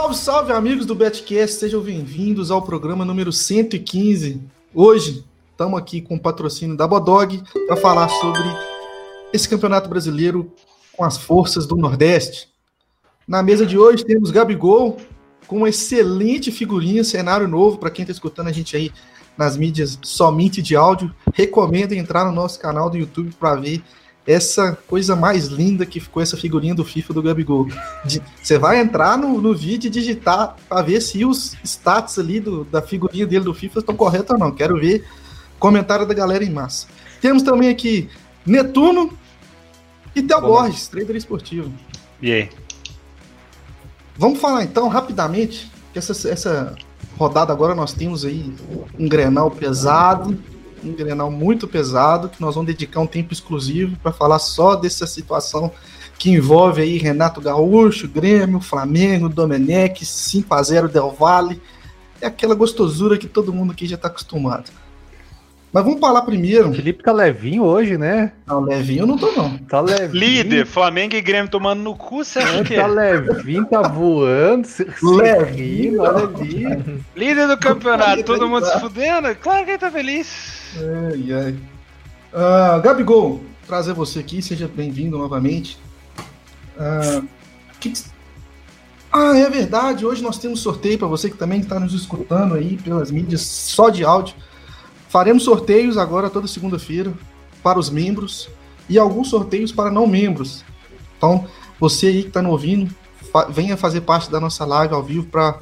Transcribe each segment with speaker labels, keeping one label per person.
Speaker 1: Salve, salve, amigos do Betcast, sejam bem-vindos ao programa número 115. Hoje estamos aqui com o patrocínio da Bodog para falar sobre esse campeonato brasileiro com as forças do Nordeste. Na mesa de hoje temos Gabigol com uma excelente figurinha, cenário novo para quem está escutando a gente aí nas mídias somente de áudio. Recomendo entrar no nosso canal do YouTube para ver essa coisa mais linda que ficou essa figurinha do FIFA do Gabigol. Você vai entrar no, no vídeo e digitar para ver se os status ali do, da figurinha dele do FIFA estão corretos ou não. Quero ver comentário da galera em massa. Temos também aqui Netuno e Theo Borges, trader esportivo.
Speaker 2: E aí?
Speaker 1: Vamos falar então rapidamente que essa, essa rodada agora nós temos aí um Grenal pesado, um Grenal muito pesado, que nós vamos dedicar um tempo exclusivo para falar só dessa situação que envolve aí Renato Gaúcho, Grêmio, Flamengo, Domenech, 5 a 0 Del Valle. É aquela gostosura que todo mundo aqui já está acostumado. Mas vamos falar primeiro. O
Speaker 3: Felipe tá levinho hoje, né?
Speaker 1: Não, levinho eu não tô, não.
Speaker 2: Tá levinho. Líder, Flamengo e Grêmio tomando no cu, você acha
Speaker 3: que Tá levinho, tá voando.
Speaker 1: levinho, olha ali.
Speaker 2: Líder do campeonato, todo mundo se fudendo? Claro que ele tá feliz.
Speaker 1: Ai, ai. Uh, Gabigol, trazer você aqui, seja bem-vindo novamente. Uh, que... Ah, é verdade, hoje nós temos sorteio para você que também está nos escutando aí pelas mídias só de áudio. Faremos sorteios agora toda segunda-feira para os membros e alguns sorteios para não membros. Então, você aí que está nos ouvindo, fa venha fazer parte da nossa live ao vivo para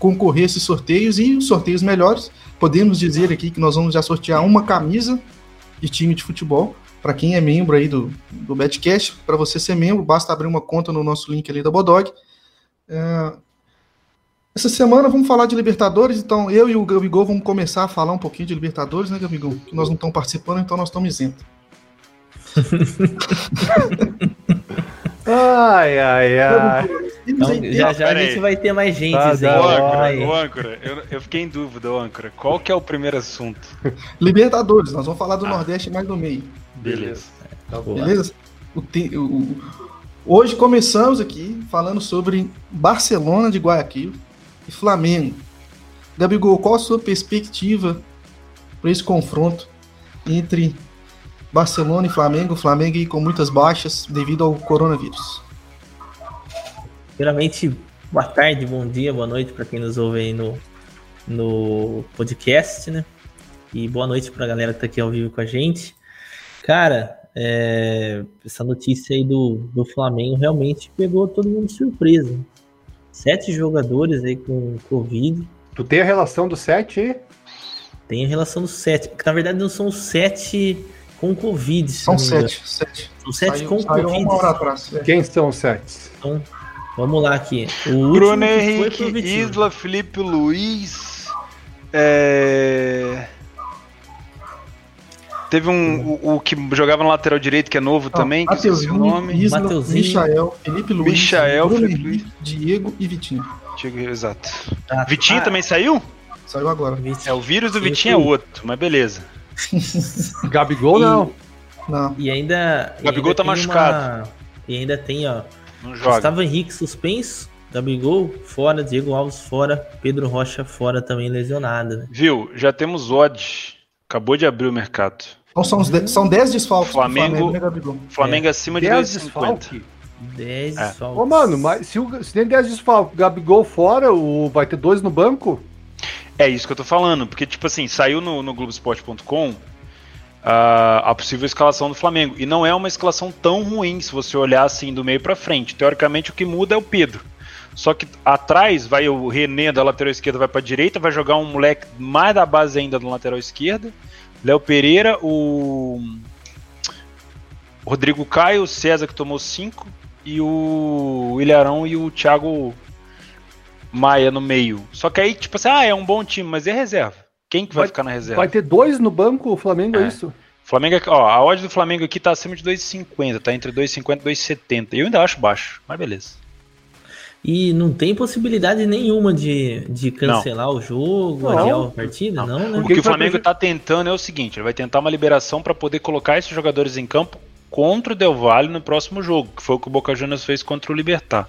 Speaker 1: concorrer a esses sorteios e os sorteios melhores. Podemos dizer aqui que nós vamos já sortear uma camisa de time de futebol para quem é membro aí do, do Betcast. Para você ser membro, basta abrir uma conta no nosso link ali da Bodog. É, essa semana vamos falar de Libertadores, então eu e o Gabigol vamos começar a falar um pouquinho de Libertadores, né, Gabigol? Que nós não estamos participando, então nós estamos isentos.
Speaker 3: ai, ai, ai.
Speaker 4: Então, já já a gente vai ter mais gente. Tá,
Speaker 2: o âncora, o âncora eu, eu, fiquei em dúvida, o âncora. Qual que é o primeiro assunto?
Speaker 1: Libertadores, nós vamos falar do ah. Nordeste mais do meio.
Speaker 2: Beleza.
Speaker 1: Tá Beleza? O, o, hoje começamos aqui falando sobre Barcelona de Guayaquil e Flamengo. Gabigol, qual a sua perspectiva para esse confronto entre Barcelona e Flamengo? Flamengo com muitas baixas devido ao coronavírus.
Speaker 4: Primeiramente, boa tarde, bom dia, boa noite para quem nos ouve aí no, no podcast, né? E boa noite para a galera que tá aqui ao vivo com a gente. Cara, é, essa notícia aí do, do Flamengo realmente pegou todo mundo de surpresa sete jogadores aí com Covid.
Speaker 3: Tu tem a relação do sete aí?
Speaker 4: Tem a relação dos sete, porque na verdade não são sete com Covid.
Speaker 1: São sete, sete.
Speaker 4: São sete saiu, com saiu Covid. Uma hora
Speaker 3: atrás, é. Quem são os sete?
Speaker 4: Então, vamos lá aqui.
Speaker 2: O Bruno Henrique, Isla, Felipe Luiz, é... Teve um o, o, que jogava no lateral direito, que é novo ah, também, que
Speaker 1: Mateuzinho, o nome. Isla, Mateuzinho, Michael, Felipe Luiz,
Speaker 2: Michael, Felipe Luiz,
Speaker 1: Diego e Vitinho.
Speaker 2: Diego, exato. Ah, Vitinho ah, também saiu?
Speaker 1: Saiu agora.
Speaker 2: É, o vírus do Vitinho é outro, mas beleza.
Speaker 3: Gabigol
Speaker 4: e,
Speaker 3: não.
Speaker 4: Não. E ainda.
Speaker 2: Gabigol
Speaker 4: ainda
Speaker 2: tá machucado.
Speaker 4: Uma, e ainda tem, ó. Não joga. Gustavo Henrique suspenso. Gabigol fora, Diego Alves fora, Pedro Rocha fora também lesionado, né?
Speaker 2: Viu? Já temos odds. Acabou de abrir o mercado.
Speaker 1: Então são, de, são 10 desfalques
Speaker 2: Flamengo, Flamengo, Flamengo é. acima de
Speaker 3: 2,50. 10 é. desfalques. Ô, mano, mas se, o, se tem 10 desfalques, Gabigol fora, o, vai ter dois no banco?
Speaker 2: É isso que eu tô falando, porque, tipo assim, saiu no, no Globoesporte.com a, a possível escalação do Flamengo. E não é uma escalação tão ruim se você olhar assim do meio para frente. Teoricamente, o que muda é o Pedro. Só que atrás vai o René da lateral esquerda vai para direita, vai jogar um moleque mais da base ainda do lateral esquerda. Léo Pereira, o Rodrigo Caio, o César que tomou 5 e o Ilharão e o Thiago Maia no meio. Só que aí, tipo assim, ah, é um bom time, mas é reserva. Quem que vai, vai ficar na reserva?
Speaker 3: Vai ter dois no banco, o Flamengo, é, é isso?
Speaker 2: Flamengo, ó, a odd do Flamengo aqui tá acima de 2,50, tá entre 2,50 e 2,70. Eu ainda acho baixo, mas beleza.
Speaker 4: E não tem possibilidade nenhuma de, de cancelar não. o jogo, não, adiar a partida, não, não né?
Speaker 2: O que o Flamengo está tentando é o seguinte: ele vai tentar uma liberação para poder colocar esses jogadores em campo contra o Del Valle no próximo jogo, que foi o que o Boca Juniors fez contra o Libertar.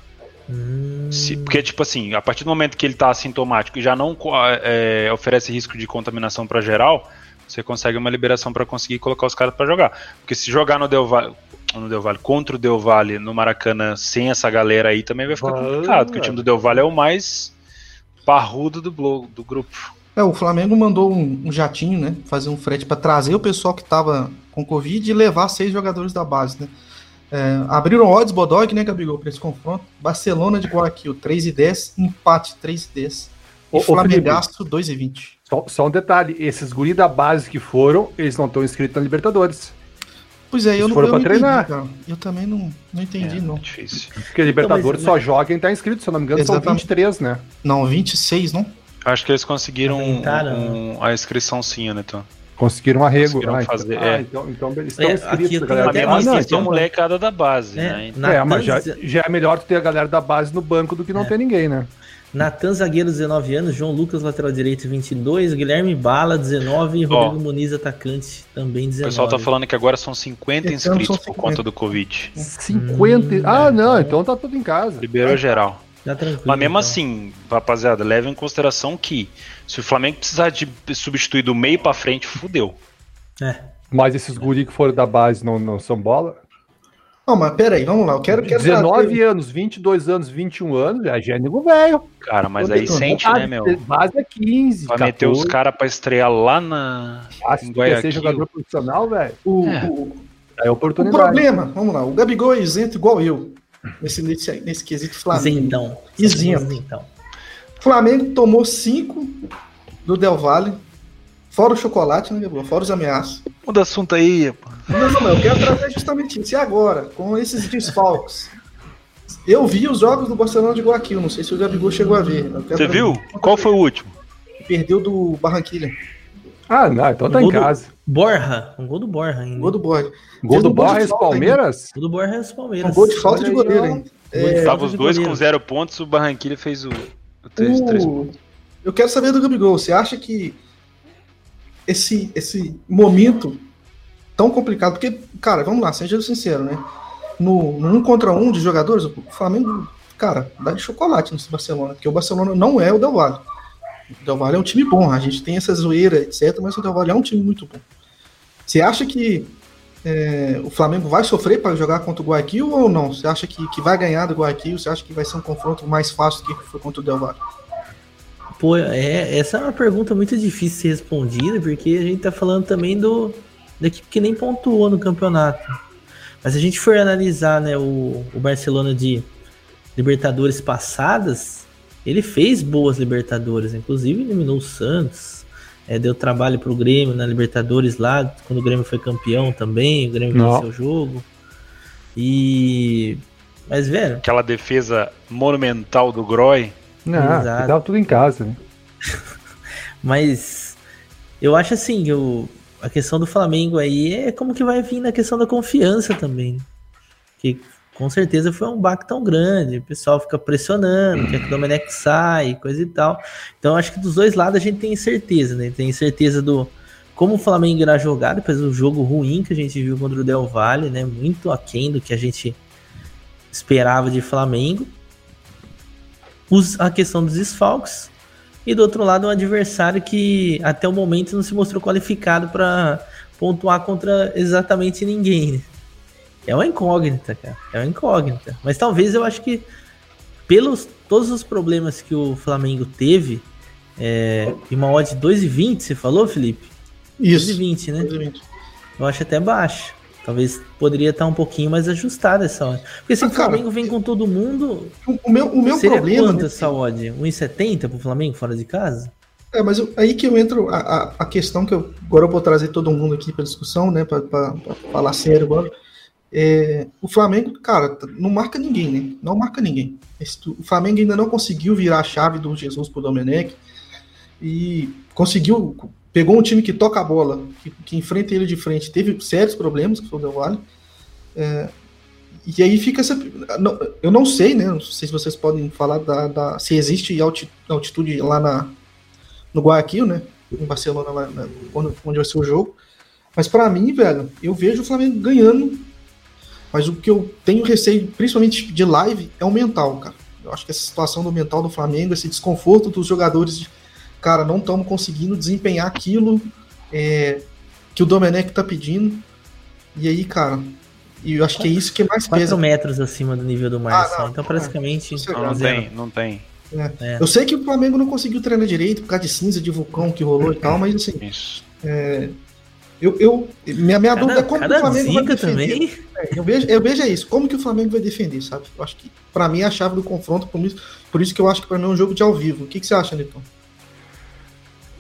Speaker 2: Hum. Se, porque, tipo assim, a partir do momento que ele tá assintomático e já não é, oferece risco de contaminação para geral, você consegue uma liberação para conseguir colocar os caras para jogar. Porque se jogar no Del Valle, no Del Valle contra o Del Valle no Maracanã sem essa galera aí também vai ficar complicado, porque o time do Del Valle é o mais parrudo do, do grupo.
Speaker 1: É, o Flamengo mandou um, um jatinho, né? Fazer um frete para trazer o pessoal que tava com Covid e levar seis jogadores da base, né? É, abriram odds Bodog, né, Gabigol, para esse confronto. Barcelona de Guayaquil, 3 e 10, empate 3 e 10. E Flamengaço, 2 e 20.
Speaker 3: Só, só, um detalhe, esses guri da base que foram, eles não estão inscritos na Libertadores.
Speaker 1: Pois é, eu não, foram eu não treinar. Entendi, cara. Eu também não, não entendi, é, não.
Speaker 3: Difícil. Porque Libertadores então, mas, só joga quem tá inscrito, se eu não me engano, Exatamente. são 23, né?
Speaker 1: Não, 26, não?
Speaker 2: Acho que eles conseguiram um, um, a inscrição sim, né, então.
Speaker 3: Conseguiram arrego.
Speaker 2: Conseguiram ah, então, fazer, então,
Speaker 3: é. ah, então, então eles estão é, inscritos.
Speaker 2: Galera. Até ah, não, então, molecada da base,
Speaker 3: é, né? Então. É, mas já, já é melhor tu ter a galera da base no banco do que não é. ter ninguém, né?
Speaker 4: Natan Zagueiro, 19 anos, João Lucas, lateral direito, 22, Guilherme Bala, 19 e Rodrigo Ó, Muniz, atacante, também 19. O
Speaker 2: pessoal tá falando que agora são 50 então, inscritos são 50. por conta do Covid.
Speaker 3: 50? Hum, ah, não, então tá tudo em casa.
Speaker 2: Liberou geral. Tá tranquilo. Mas mesmo então. assim, rapaziada, leve em consideração que se o Flamengo precisar de substituir do meio para frente, fudeu.
Speaker 3: É. Mas esses guri que foram da base não, não são bola?
Speaker 1: Não, mas peraí, vamos lá. Eu quero. quero
Speaker 3: 19 trazer... anos, 22 anos, 21 anos, já é gênero velho.
Speaker 2: Cara, mas aí sente, né, meu?
Speaker 3: Base é 15.
Speaker 2: Vai 14. meter os caras pra estrear lá na.
Speaker 3: Ah, se quer ser jogador profissional, velho. O,
Speaker 1: é. o, é oportunidade. O problema, vamos lá, o Gabigol é isento igual eu. Nesse, nesse, nesse quesito Flamengo.
Speaker 4: Isentão.
Speaker 1: Isento. Flamengo tomou 5 do Del Valle Fora o chocolate, né, Gabriel? Fora os ameaços.
Speaker 2: Muda assunto aí, pô.
Speaker 1: Não, não, eu quero trazer justamente isso. E agora, com esses desfalques? Eu vi os jogos do Barcelona de Guaquil, não sei se o Gabigol chegou a ver.
Speaker 2: Você viu? Qual foi o último?
Speaker 1: Perdeu do Barranquilha.
Speaker 3: Ah, não, então tá um em casa.
Speaker 4: Borra, um gol do Borra
Speaker 1: ainda. Gol do Borra.
Speaker 3: Gol do Borra e Palmeiras?
Speaker 4: Gol do Borra e Palmeiras.
Speaker 1: Um gol de falta de goleiro ainda.
Speaker 2: É, Tava os dois com zero pontos, o Barranquilha fez o, o 3 pontos.
Speaker 1: Eu quero saber do Gabigol, você acha que esse, esse momento tão complicado. Porque, cara, vamos lá, seja sincero, né? No, no um contra um de jogadores, o Flamengo, cara, dá de chocolate nesse Barcelona, porque o Barcelona não é o Del Valle. O Del Valle é um time bom, a gente tem essa zoeira, etc., mas o Del Valle é um time muito bom. Você acha que é, o Flamengo vai sofrer para jogar contra o Guayaquil ou não? Você acha que, que vai ganhar do Guayaquil? Você acha que vai ser um confronto mais fácil que foi contra o Del Valle?
Speaker 4: Pô, é, essa é uma pergunta muito difícil de ser respondida, porque a gente tá falando também do da equipe que nem pontuou no campeonato. Mas se a gente for analisar né, o, o Barcelona de Libertadores passadas, ele fez boas Libertadores, inclusive eliminou o Santos, é, deu trabalho pro Grêmio na Libertadores lá, quando o Grêmio foi campeão também, o Grêmio Não. venceu o jogo. E. Mas, velho.
Speaker 2: Aquela defesa monumental do Groy
Speaker 3: não, tava tudo em casa, né?
Speaker 4: Mas eu acho assim, eu, a questão do Flamengo aí é como que vai vir na questão da confiança também. Que com certeza foi um baque tão grande, o pessoal fica pressionando, quer que o Domenech sai, coisa e tal. Então acho que dos dois lados a gente tem certeza, né? Tem certeza do como o Flamengo irá jogar depois do jogo ruim que a gente viu contra o Del Valle, né? Muito aquém do que a gente esperava de Flamengo os, a questão dos desfalques. E do outro lado, um adversário que até o momento não se mostrou qualificado para pontuar contra exatamente ninguém. É uma incógnita, cara. É uma incógnita. Mas talvez eu acho que, pelos todos os problemas que o Flamengo teve, é, e uma odd 2,20, você falou, Felipe?
Speaker 1: Isso.
Speaker 4: 2,20, né? 2,20. Eu acho até baixo. Talvez poderia estar um pouquinho mais ajustada essa odd. Porque se ah, o Flamengo cara, vem com todo mundo.
Speaker 1: O meu, o meu problema.
Speaker 4: Quanto essa odd? 1,70 para o Flamengo fora de casa?
Speaker 1: É, mas eu, aí que eu entro a, a, a, questão que eu agora eu vou trazer todo mundo aqui para discussão, né, para falar sério agora. É, o Flamengo, cara, não marca ninguém, né? Não marca ninguém. Esse, o Flamengo ainda não conseguiu virar a chave do Jesus pro Domenech e conseguiu pegou um time que toca a bola, que, que enfrenta ele de frente, teve sérios problemas, que foi o Del Valle. É, e aí fica essa. Eu não sei, né? Não sei se vocês podem falar da, da se existe altitude lá na, no Guayaquil, né? Em Barcelona, lá, né, onde, onde vai ser o jogo. Mas para mim, velho, eu vejo o Flamengo ganhando. Mas o que eu tenho receio, principalmente de live, é o mental, cara. Eu acho que essa situação do mental do Flamengo, esse desconforto dos jogadores, cara, não estamos conseguindo desempenhar aquilo é, que o Domenech tá pedindo. E aí, cara, e eu acho que é isso que mais 4
Speaker 4: pesa. 4 metros acima do nível do mar, ah, então praticamente.
Speaker 2: Não, não tem, não tem.
Speaker 1: É. É. Eu sei que o Flamengo não conseguiu treinar direito por causa de cinza de vulcão que rolou e tal, mas assim. É, eu, eu, minha minha cada, dúvida é como o Flamengo vai defender. Também. É, eu, vejo, eu vejo é isso, como que o Flamengo vai defender, sabe? Eu acho que para mim é a chave do confronto, por isso, por isso que eu acho que para mim é um jogo de ao vivo. O que, que você acha, Nilton?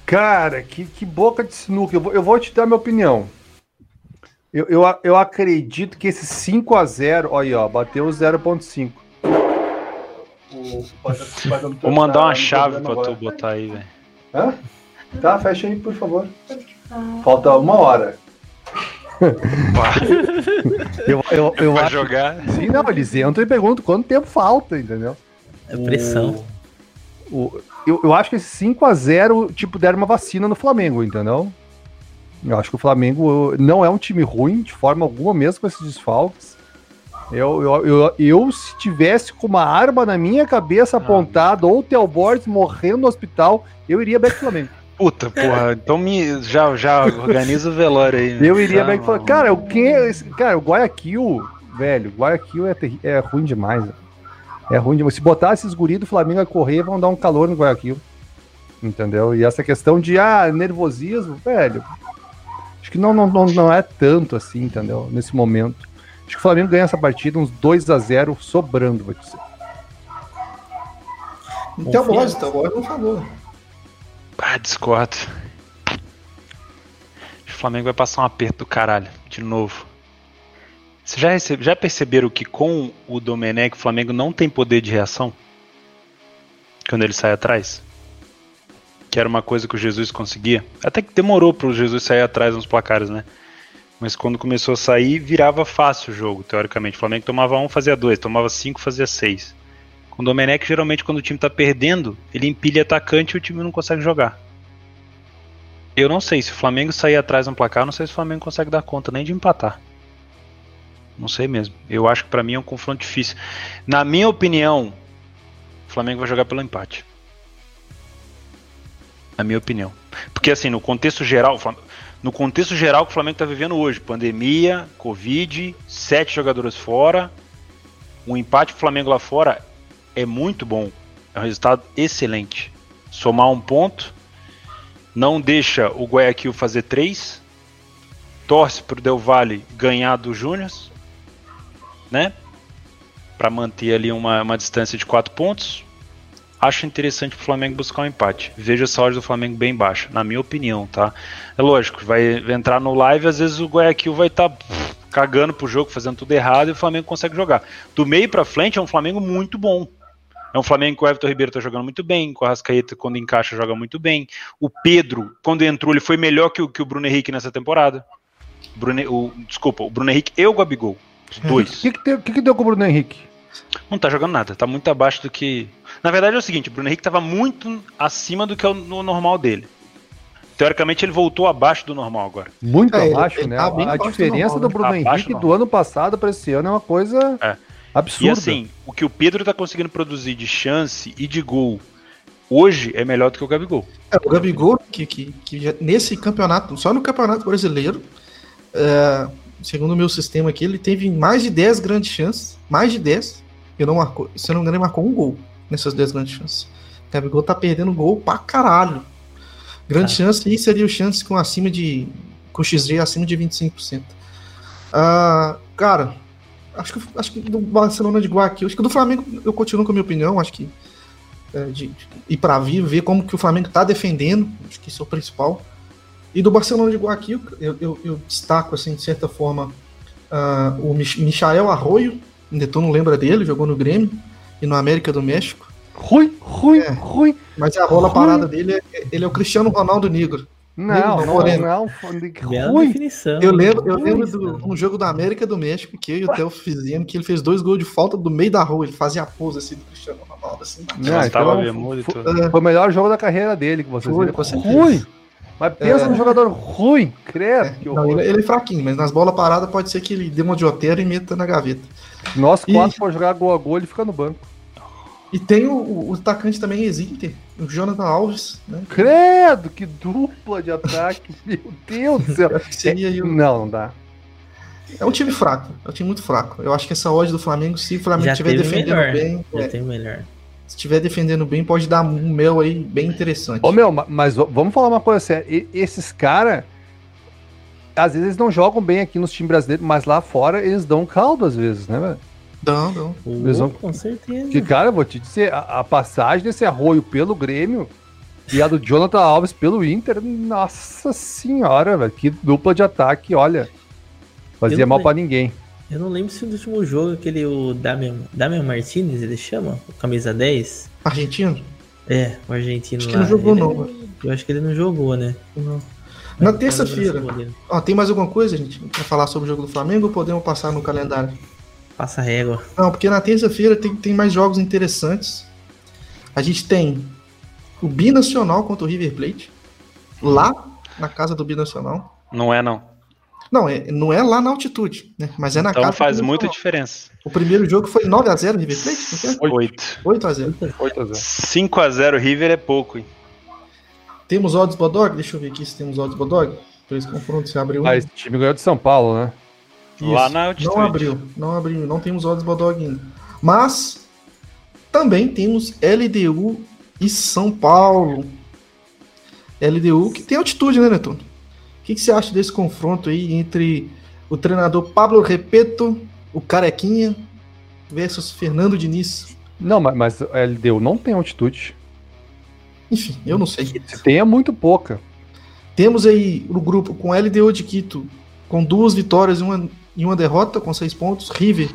Speaker 3: Cara, que, que boca de sinuca. Eu vou, eu vou te dar minha opinião. Eu, eu, eu acredito que esse 5 a 0 olha aí, ó, bateu 0.5.
Speaker 2: Vou mandar uma chave pra tu botar aí, velho.
Speaker 3: Hã? Tá, fecha aí, por favor. Falta uma hora. eu, eu, eu
Speaker 2: Vai acho... jogar?
Speaker 3: Sim, não, eles entram e perguntam quanto tempo falta, entendeu?
Speaker 4: É pressão.
Speaker 3: O, o, eu, eu acho que esse 5x0, tipo, deram uma vacina no Flamengo, entendeu? Eu acho que o Flamengo não é um time ruim, de forma alguma, mesmo com esses desfalques. Eu, eu, eu, eu, se tivesse com uma arma na minha cabeça ah, apontada, ou o Theo Borges morrendo no hospital, eu iria back Flamengo.
Speaker 2: Puta, porra, então me, já, já organiza o velório aí.
Speaker 3: Eu iria back Flamengo. Cara, o que, cara, o Guayaquil, velho, Guayaquil é, é ruim demais. É ruim demais. Se botar esses guris do Flamengo a correr, vão dar um calor no Guayaquil. Entendeu? E essa questão de, ah, nervosismo, velho, acho que não, não, não, não é tanto assim, entendeu? Nesse momento. Acho que o Flamengo ganha essa partida uns 2 a 0 sobrando, vou dizer.
Speaker 1: Então, Boris, então, Boris não falou.
Speaker 2: Ah, discordo. O Flamengo vai passar um aperto do caralho, de novo. Vocês já, recebe, já perceberam que com o Domenech o Flamengo não tem poder de reação? Quando ele sai atrás? Que era uma coisa que o Jesus conseguia. Até que demorou para o Jesus sair atrás nos placares, né? Mas quando começou a sair, virava fácil o jogo, teoricamente. O Flamengo tomava um, fazia dois, tomava cinco, fazia seis. Com o Domenech, geralmente, quando o time tá perdendo, ele empilha atacante e o time não consegue jogar. Eu não sei, se o Flamengo sair atrás no placar, não sei se o Flamengo consegue dar conta nem de empatar. Não sei mesmo. Eu acho que para mim é um confronto difícil. Na minha opinião, o Flamengo vai jogar pelo empate. Na minha opinião. Porque assim, no contexto geral, no contexto geral que o Flamengo está vivendo hoje, pandemia, Covid, sete jogadores fora, um empate do Flamengo lá fora é muito bom, é um resultado excelente. Somar um ponto, não deixa o Guayaquil fazer três, torce para o Del Valle ganhar do Júnior, né? Para manter ali uma, uma distância de quatro pontos acho interessante o Flamengo buscar um empate. Vejo essa odd do Flamengo bem baixa, na minha opinião, tá? É lógico, vai entrar no live, às vezes o Guayaquil vai estar tá, cagando pro jogo, fazendo tudo errado e o Flamengo consegue jogar. Do meio para frente é um Flamengo muito bom. É um Flamengo que o Everton Ribeiro tá jogando muito bem, com o Arrascaeta quando encaixa joga muito bem. O Pedro, quando entrou, ele foi melhor que o, que o Bruno Henrique nessa temporada. Bruno, o, desculpa, o Bruno Henrique e o Gabigol. Os dois.
Speaker 3: O que, que, que, que deu com o Bruno Henrique?
Speaker 2: Não tá jogando nada, tá muito abaixo do que na verdade é o seguinte, o Bruno Henrique estava muito acima do que é o normal dele. Teoricamente ele voltou abaixo do normal agora.
Speaker 3: Muito é, abaixo, ele, ele né? Tá a diferença do, do Bruno tá Henrique do ano passado para esse ano é uma coisa é. absurda.
Speaker 2: E assim, o que o Pedro está conseguindo produzir de chance e de gol hoje é melhor do que o Gabigol.
Speaker 1: É, o Gabigol, que, que, que já, nesse campeonato, só no campeonato brasileiro, é, segundo o meu sistema aqui, ele teve mais de 10 grandes chances, mais de 10, e não marcou, se eu não me engano, ele marcou um gol nessas 10 grandes chances. O Gabigol tá perdendo gol pra caralho. Grande chance aí seria o chance com acima de. com XG acima de 25%. Uh, ah, cara, acho que, acho que do Barcelona de Guayaquil, acho que do Flamengo eu continuo com a minha opinião, acho que é, de, de ir para vivo, ver como que o Flamengo tá defendendo, acho que isso é o principal. E do Barcelona de Guayaquil, eu, eu, eu destaco, assim, de certa forma, uh, o Michael Arroio, ainda tô não lembra dele, jogou no Grêmio e no América do México.
Speaker 3: Ruim, ruim, é, ruim.
Speaker 1: Mas a rola ruim. parada dele, é, ele é o Cristiano Ronaldo Negro.
Speaker 3: Não, não, não,
Speaker 1: não ruim. Definição, eu lembro, eu lembro de um jogo da América do México que eu e o Theo fizemos, que ele fez dois gols de falta do meio da rua. Ele fazia a pose assim do Cristiano Ronaldo. Assim,
Speaker 3: não, então, foi, foi, o melhor jogo da carreira dele que vocês viram. Ruim. Mas pensa é... num jogador ruim, credo.
Speaker 1: É, não, ele, ele, é fraquinho, mas nas bolas paradas pode ser que ele dê uma de otero e meta na gaveta.
Speaker 3: Nós quatro e... for jogar gol a gol, ele fica no banco.
Speaker 1: E tem o, o, o atacante também ex-Inter, o Jonathan Alves, né?
Speaker 3: Credo, que dupla de ataque. Meu Deus do céu.
Speaker 1: Que o-
Speaker 3: Não, não dá.
Speaker 1: É um time fraco, é um time muito fraco. Eu acho que essa odd do Flamengo, se o Flamengo estiver defendendo
Speaker 4: melhor.
Speaker 1: bem,
Speaker 4: Já
Speaker 1: é,
Speaker 4: tem melhor.
Speaker 1: Se estiver defendendo bem, pode dar um mel aí bem interessante.
Speaker 3: Ô, meu, ma- mas vamos falar uma coisa séria. E- Esses caras, às vezes eles não jogam bem aqui nos times brasileiros, mas lá fora eles dão caldo às vezes, né, velho?
Speaker 1: Não, não.
Speaker 4: O-
Speaker 3: Eles vão-
Speaker 4: Com certeza.
Speaker 3: Porque, cara, eu vou te dizer, a, a passagem desse arroio pelo Grêmio e a do Jonathan Alves pelo Inter, nossa senhora, velho, que dupla de ataque, olha. Fazia
Speaker 4: Eu
Speaker 3: mal pra ninguém.
Speaker 4: Eu não lembro se no último jogo aquele o Damian, Damian Martinez, ele chama? O camisa 10?
Speaker 1: Argentino?
Speaker 4: É, o argentino
Speaker 1: Acho que
Speaker 4: lá.
Speaker 1: não jogou,
Speaker 4: Ele-
Speaker 1: não,
Speaker 4: Eu acho que ele não jogou, né?
Speaker 1: Não. Na
Speaker 4: eu
Speaker 1: terça-feira. Ó, tem mais alguma coisa, gente, pra falar sobre o jogo do Flamengo ou podemos passar no calendário?
Speaker 4: Passa régua.
Speaker 1: Não, porque na terça-feira tem, tem mais jogos interessantes. A gente tem o Binacional contra o River Plate, lá na casa do Binacional.
Speaker 2: Não é, não.
Speaker 1: Não, é, não é lá na altitude, né? Mas é na
Speaker 2: Então
Speaker 1: casa
Speaker 2: faz
Speaker 1: do
Speaker 2: muita
Speaker 1: Binacional.
Speaker 2: diferença.
Speaker 1: O primeiro jogo foi 9x0 River Plate, não foi?
Speaker 2: 8.
Speaker 1: 8x0.
Speaker 3: 8 a 0.
Speaker 2: 5x0 River é pouco, hein?
Speaker 1: Temos odds Bodog? Deixa eu ver aqui se temos odds Bodog. Por esse confronto, se abriu.
Speaker 3: Ah, esse time ganhou de São Paulo, né?
Speaker 1: Isso.
Speaker 2: Lá na altitude.
Speaker 1: Não abriu, não abriu, não temos odds Bodog ainda. Mas também temos LDU e São Paulo. LDU que tem altitude, né, Netuno? O que, que você acha desse confronto aí entre o treinador Pablo Repeto, o Carequinha, versus Fernando Diniz?
Speaker 3: Não, mas, mas a LDU não tem altitude.
Speaker 1: Enfim, eu não sei.
Speaker 3: Se tem, é muito pouca.
Speaker 1: Temos aí no grupo com LDU de Quito com duas vitórias e uma, e uma derrota, com seis pontos. River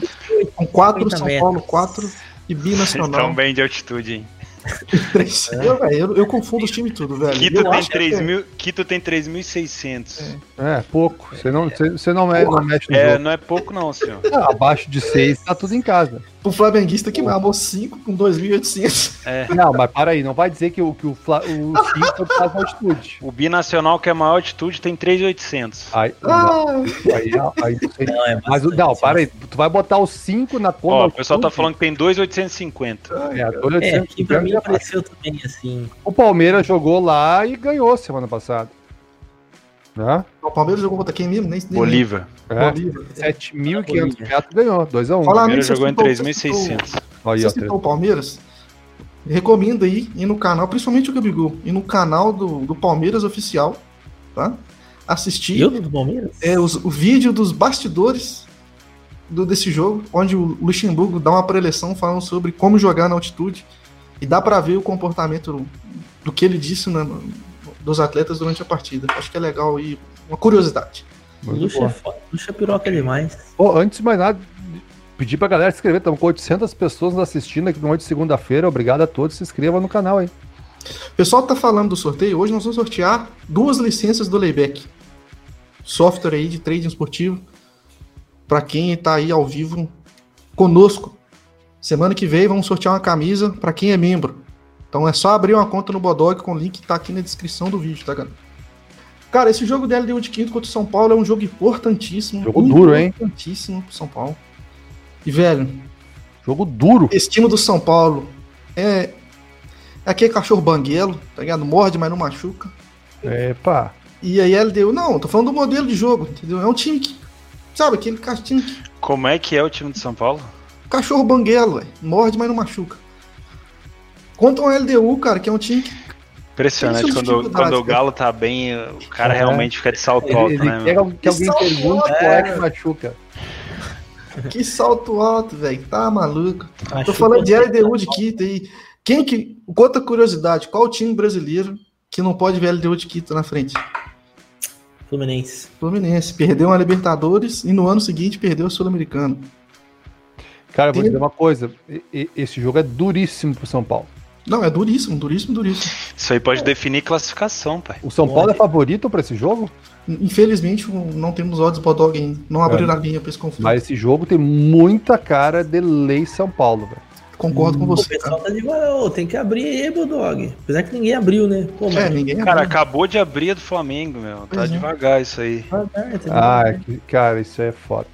Speaker 1: com quatro,
Speaker 4: 50
Speaker 1: São. Paulo quatro e
Speaker 2: Vocês estão
Speaker 1: Binacional.
Speaker 2: bem de altitude, hein?
Speaker 1: Três. Eu, eu, eu confundo os times tudo, velho.
Speaker 2: Quito
Speaker 1: Eu
Speaker 2: tem,
Speaker 1: acho que-
Speaker 2: 3 mil, Quito tem 3.600.
Speaker 3: É, pouco. Você não, você, você não, me- não mexe no
Speaker 2: É,
Speaker 3: jogo.
Speaker 2: não é pouco não, senhor.
Speaker 3: Abaixo de 6 tá tudo em casa.
Speaker 1: O flamenguista que mamou 5 com 2.800.
Speaker 2: É.
Speaker 3: Não, mas para aí, não vai dizer que o, que o, Fla- o 5 é causa da altitude.
Speaker 2: O binacional, que é maior altitude, tem 3.800.
Speaker 3: Aí,
Speaker 1: Ah,
Speaker 3: aí, aí, não sei.
Speaker 4: Não, é
Speaker 3: Mas o- não, para aí, tu vai botar o 5 na conta.
Speaker 2: Ó, o pessoal tá falando que tem 2.850.
Speaker 3: É, a folha de
Speaker 4: É,
Speaker 3: 100
Speaker 4: que pra mim
Speaker 3: já tá.
Speaker 4: também assim.
Speaker 3: O Palmeiras jogou lá e ganhou semana passada. Né?
Speaker 1: o Palmeiras jogou contra quem mesmo? Nem, nem
Speaker 2: Bolívar.
Speaker 3: É,
Speaker 1: Bolívar.
Speaker 3: 7.500 metros ganhou, 2x1.
Speaker 1: Fala-
Speaker 2: Palmeiras
Speaker 1: você
Speaker 2: jogou em
Speaker 1: citou- você citou-
Speaker 2: 3.600.
Speaker 3: Aí,
Speaker 1: Você citou o Palmeiras? Recomendo aí ir no canal, principalmente o Gabigol, ir no canal do, do Palmeiras Oficial, tá? Assistir
Speaker 4: Eu do Palmeiras?
Speaker 1: é, os- o vídeo dos bastidores do, desse jogo, onde o Luxemburgo dá uma preleção falando sobre como jogar na altitude. E dá pra ver o comportamento do, que ele disse né, no- dos atletas durante a partida. Acho que é legal e uma curiosidade.
Speaker 4: Luxa é. Luxa é piroca demais.
Speaker 3: Pô, antes de mais nada, pedir pra galera se inscrever. Estamos com 800 pessoas assistindo aqui no noite de segunda-feira. Obrigado a todos. Se inscrevam no canal aí.
Speaker 1: O pessoal tá falando do sorteio. Hoje nós vamos sortear duas licenças do Layback. Software aí de trading esportivo. Pra quem tá aí ao vivo conosco. Semana que vem vamos sortear uma camisa pra quem é membro. Então é só abrir uma conta no Bodog com o link que tá aqui na descrição do vídeo, tá, galera? Cara, esse jogo da LDU de quinto contra o São Paulo é um jogo importantíssimo.
Speaker 3: Jogo duro, hein?
Speaker 1: Importantíssimo pro São Paulo. E, velho,
Speaker 3: Jogo duro.
Speaker 1: esse time do São Paulo é. É aquele cachorro banguelo, tá ligado? Morde, mas não machuca.
Speaker 3: Epa.
Speaker 1: E aí LDU, não, tô falando do modelo de jogo, entendeu? É um time que. Sabe, aquele time que-
Speaker 2: Como é que é o time de São Paulo?
Speaker 1: cachorro banguelo, ué. Morde, mas não machuca. Contra um LDU, cara, que é um time que.
Speaker 2: Impressionante, quando, quando o. Galo tá bem, o cara
Speaker 3: É.
Speaker 2: realmente fica de salto
Speaker 3: Ele,
Speaker 2: alto,
Speaker 3: ele
Speaker 2: né?
Speaker 3: quer que alguém
Speaker 1: Isso
Speaker 3: pergunte
Speaker 1: é
Speaker 3: qual é que machuca.
Speaker 1: Que salto alto, velho. Tá maluco. Tô
Speaker 4: Acho
Speaker 1: falando de LDU de Quito aí. Quem que. Conta curiosidade, qual o time brasileiro que não pode ver LDU de Quito na frente?
Speaker 4: Fluminense.
Speaker 1: Fluminense. Perdeu uma Libertadores e no ano seguinte perdeu a Sul-Americana.
Speaker 3: Cara, eu vou dizer uma coisa. Esse jogo é duríssimo pro São Paulo.
Speaker 1: Não, é duríssimo, duríssimo, duríssimo.
Speaker 2: Isso aí pode definir classificação, pai.
Speaker 3: O São Paulo é favorito pra esse jogo?
Speaker 1: Infelizmente, não temos odds Bodog ainda. Não abriram a linha pra esse conflito.
Speaker 3: Mas esse jogo tem muita cara de lei São Paulo, velho.
Speaker 1: Concordo com
Speaker 4: O
Speaker 1: você.
Speaker 4: pessoal
Speaker 1: Cara.
Speaker 4: tá devagar, ô, tem que abrir aí, Bulldog. Apesar que ninguém abriu, né? Pô,
Speaker 1: É, ninguém
Speaker 2: Cara,
Speaker 1: abriu.
Speaker 2: acabou de abrir a do Flamengo, meu. Tá
Speaker 1: Pois é.
Speaker 2: devagar isso aí.
Speaker 4: devagar, tá
Speaker 3: Ah, é que- cara, isso é foda.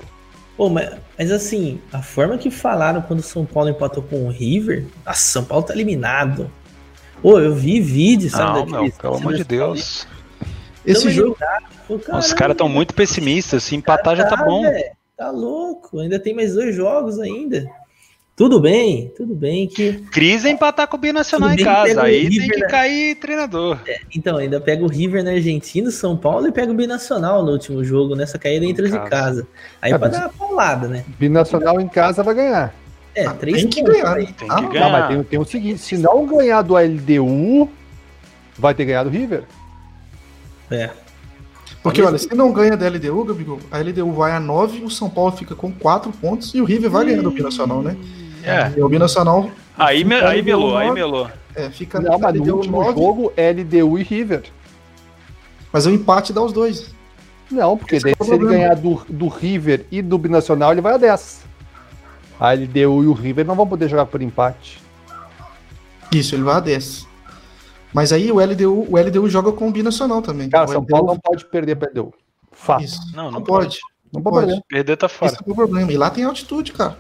Speaker 4: Pô, mas, mas assim, a forma que falaram quando o São Paulo empatou com o River, nossa, São Paulo tá eliminado. Pô, eu vi vídeo, sabe?
Speaker 2: Não, meu, pelo amor de Deus.
Speaker 1: Esse jogo.
Speaker 4: Pô,
Speaker 2: Os caras estão muito pessimistas. Se empatar já tá bom.
Speaker 4: velho, Tá louco, ainda tem mais dois jogos ainda. Tudo bem, tudo bem que.
Speaker 2: Crise é empatar com o Binacional em casa. Aí tem
Speaker 4: River,
Speaker 2: que
Speaker 4: né?
Speaker 2: cair treinador.
Speaker 4: Então, ainda pega o River na Argentina, São Paulo e pega o Binacional no último jogo, nessa caída
Speaker 2: Em
Speaker 4: dentro de
Speaker 2: casa.
Speaker 4: Aí
Speaker 3: É, mas-
Speaker 4: dar uma paulada, né?
Speaker 3: Binacional em casa vai ganhar.
Speaker 4: É,
Speaker 1: Ah,
Speaker 4: três
Speaker 1: tem que
Speaker 4: pontos
Speaker 1: ganhar, né?
Speaker 2: Tem
Speaker 1: Ah,
Speaker 2: que
Speaker 1: não,
Speaker 2: ganhar.
Speaker 3: Não, mas tem, tem o seguinte: se não ganhar do LDU, vai ter ganhado o River.
Speaker 4: É.
Speaker 1: Porque, olha, se não ganha da LDU, Gabigol, a LDU vai a 9, o São Paulo fica com 4 pontos e o River vai ganhando o Binacional, né?
Speaker 2: É.
Speaker 1: E o Binacional
Speaker 2: Aí, me- aí melou, aí
Speaker 1: 9,
Speaker 2: melou.
Speaker 1: É, fica
Speaker 3: Não, mas no último
Speaker 1: 9,
Speaker 3: jogo, LDU e River.
Speaker 1: mas o empate dá os dois.
Speaker 3: Não, porque
Speaker 1: Esse
Speaker 3: daí,
Speaker 1: é
Speaker 3: se ele ganhar do, do River e do Binacional, ele vai a 10. A LDU e o River não vão poder jogar por empate.
Speaker 1: Isso, ele vai a 10. Mas aí o LDU, o LDU joga com o Binacional também.
Speaker 3: Cara,
Speaker 1: o
Speaker 3: São
Speaker 1: LDU
Speaker 3: Paulo não pode perder para LDU. Fato.
Speaker 1: Isso.
Speaker 2: Não,
Speaker 1: Não,
Speaker 2: não
Speaker 1: pode.
Speaker 3: Não pode
Speaker 1: pode.
Speaker 3: perder.
Speaker 2: Perder tá fora.
Speaker 1: Esse é o problema. E lá tem altitude, cara.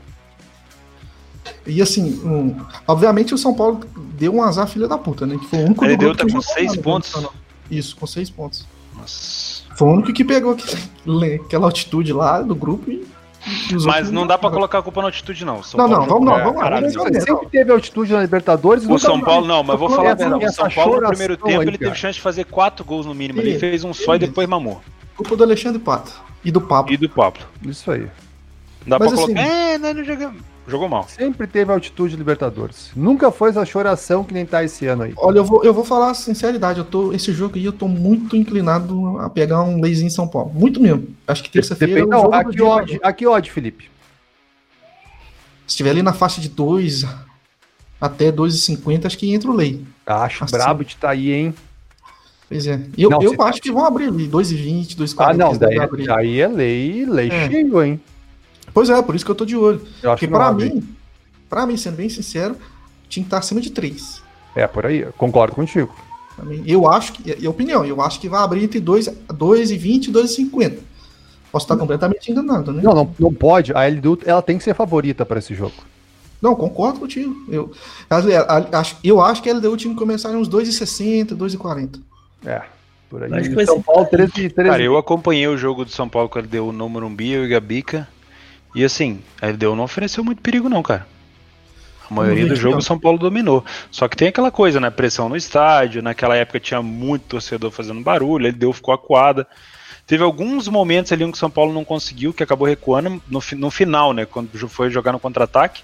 Speaker 1: E assim, um, obviamente o São Paulo deu um azar filha da puta, né? Que foi o único
Speaker 2: Ele deu
Speaker 1: grupo
Speaker 2: tá com seis
Speaker 1: lá no
Speaker 2: pontos?
Speaker 1: Isso, com seis pontos.
Speaker 2: Nossa.
Speaker 1: Foi o único que pegou aquele- aquela altitude lá do grupo e. e
Speaker 2: Mas não dá pra colocar a culpa na altitude, não. São
Speaker 1: Não, não,
Speaker 2: Paulo
Speaker 1: vamos não, vamos lá, vamos
Speaker 3: Mas
Speaker 1: ver.
Speaker 3: sempre teve altitude na Libertadores.
Speaker 2: O São. Paulo, não, mas vou falar a
Speaker 3: Essa-
Speaker 2: verdade. O São Paulo no primeiro tempo
Speaker 3: aí,
Speaker 2: ele teve chance de fazer quatro gols no mínimo. Ele
Speaker 1: Sim.
Speaker 2: fez um só e
Speaker 1: Sim.
Speaker 2: depois mamou.
Speaker 1: Culpa do Alexandre Pato e do Papo.
Speaker 2: E do Pablo.
Speaker 3: Isso aí.
Speaker 2: Dá
Speaker 1: Mas
Speaker 2: pra
Speaker 1: assim-
Speaker 2: colocar. É, não, não jogou. Jogou mal.
Speaker 3: Sempre teve altitude Libertadores. Nunca foi essa choração que nem tá esse ano aí.
Speaker 1: Olha, eu vou, eu vou falar a sinceridade, eu tô, esse jogo aí eu tô muito inclinado a pegar um lazy em São Paulo. Muito mesmo. Acho que terça-feira é
Speaker 3: não,
Speaker 1: do
Speaker 3: aqui odd, aqui odd, Felipe.
Speaker 1: Se estiver ali na faixa de 2 até 2,50, acho que entra o lei.
Speaker 3: Acho
Speaker 1: Assim.
Speaker 3: brabo de tá aí, hein?
Speaker 1: Pois é. Eu,
Speaker 3: Não,
Speaker 1: eu acho que vão abrir ali, 2,20, 2,40.
Speaker 3: Ah, não, daí,
Speaker 1: abrir.
Speaker 3: aí é lei, lei
Speaker 1: É.
Speaker 3: cheio, hein?
Speaker 1: Pois é, por isso que eu tô de olho.
Speaker 3: Eu acho
Speaker 1: Porque
Speaker 3: que não
Speaker 1: pra
Speaker 3: abre.
Speaker 1: mim, pra mim, sendo bem sincero, tinha que estar acima de 3.
Speaker 3: É, por aí, eu concordo contigo.
Speaker 1: Eu acho que, é opinião, eu acho que vai abrir entre 2,20 e 2,50. Posso estar completamente enganado, né?
Speaker 3: Não, não, não pode. A LDU ela tem que ser favorita para esse jogo.
Speaker 1: Não, concordo contigo. Eu, eu acho que a LDU tinha que começar em uns 2,60, 2,40.
Speaker 3: É, por aí.
Speaker 4: Acho que vai
Speaker 3: São Paulo
Speaker 4: por aí.
Speaker 3: 13, 13.
Speaker 2: Cara, eu acompanhei o jogo do São Paulo com a LDU no Morumbi, eu e Gabica. E assim, a LDU não ofereceu muito perigo, não, cara. A maioria do jogo o São Paulo dominou. Só que tem aquela coisa, né? Pressão no estádio. Naquela época tinha muito torcedor fazendo barulho, a LDU ficou acuada. Teve alguns momentos ali em que o São Paulo não conseguiu, que acabou recuando no, no final, né? Quando foi jogar no contra-ataque.